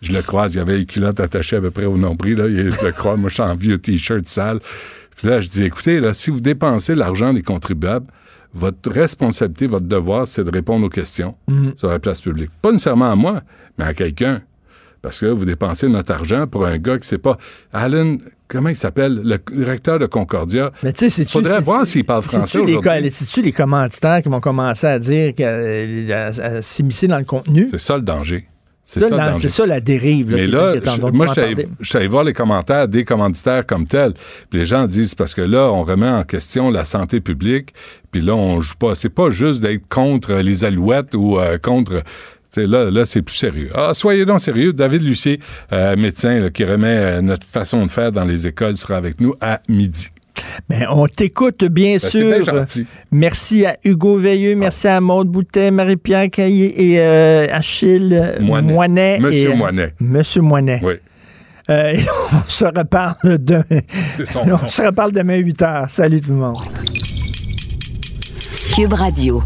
Je le croise. Il y avait les culottes attachées à peu près au nombril. Là. Il- Je le croise. Moi, je suis en vieux T-shirt sale. Puis là, je dis, écoutez, là, si vous dépensez l'argent des contribuables, votre responsabilité, votre devoir, c'est de répondre aux questions Mhm. sur la place publique. Pas nécessairement à moi, mais à quelqu'un. Parce que vous dépensez notre argent pour un gars qui sait pas. Alan, comment il s'appelle? Le directeur de Concordia. Mais tu sais, Faudrait voir s'il parle français C'est-tu les, aujourd'hui. co- c'est-tu les commentateurs qui vont commencer à dire, que, euh, à, à s'immiscer dans le contenu? C'est ça le danger. C'est Ça, le la dérive, là, Mais là, je- moi, je suis allé- voir les commentaires des commanditaires comme tels. Puis les gens disent parce que là, on remet en question la santé publique. Puis là, on joue pas. C'est pas juste d'être contre les alouettes ou euh, contre. tu sais, là, là c'est plus sérieux. Ah, soyez donc sérieux. David Lucier, euh, médecin là, qui remet euh, notre façon de faire dans les écoles, sera avec nous à midi. Ben, on t'écoute, bien Ben, bien sûr. Merci à Hugo Veilleux, merci à Maude Boutet, Marie-Pierre Caillé et euh, Achille Moinet. Moinet. Monsieur et, Moinet. Monsieur Moinet. Oui. Euh, et on se reparle demain. Son on nom. se reparle demain 8 h. Salut tout le monde. Cube Radio.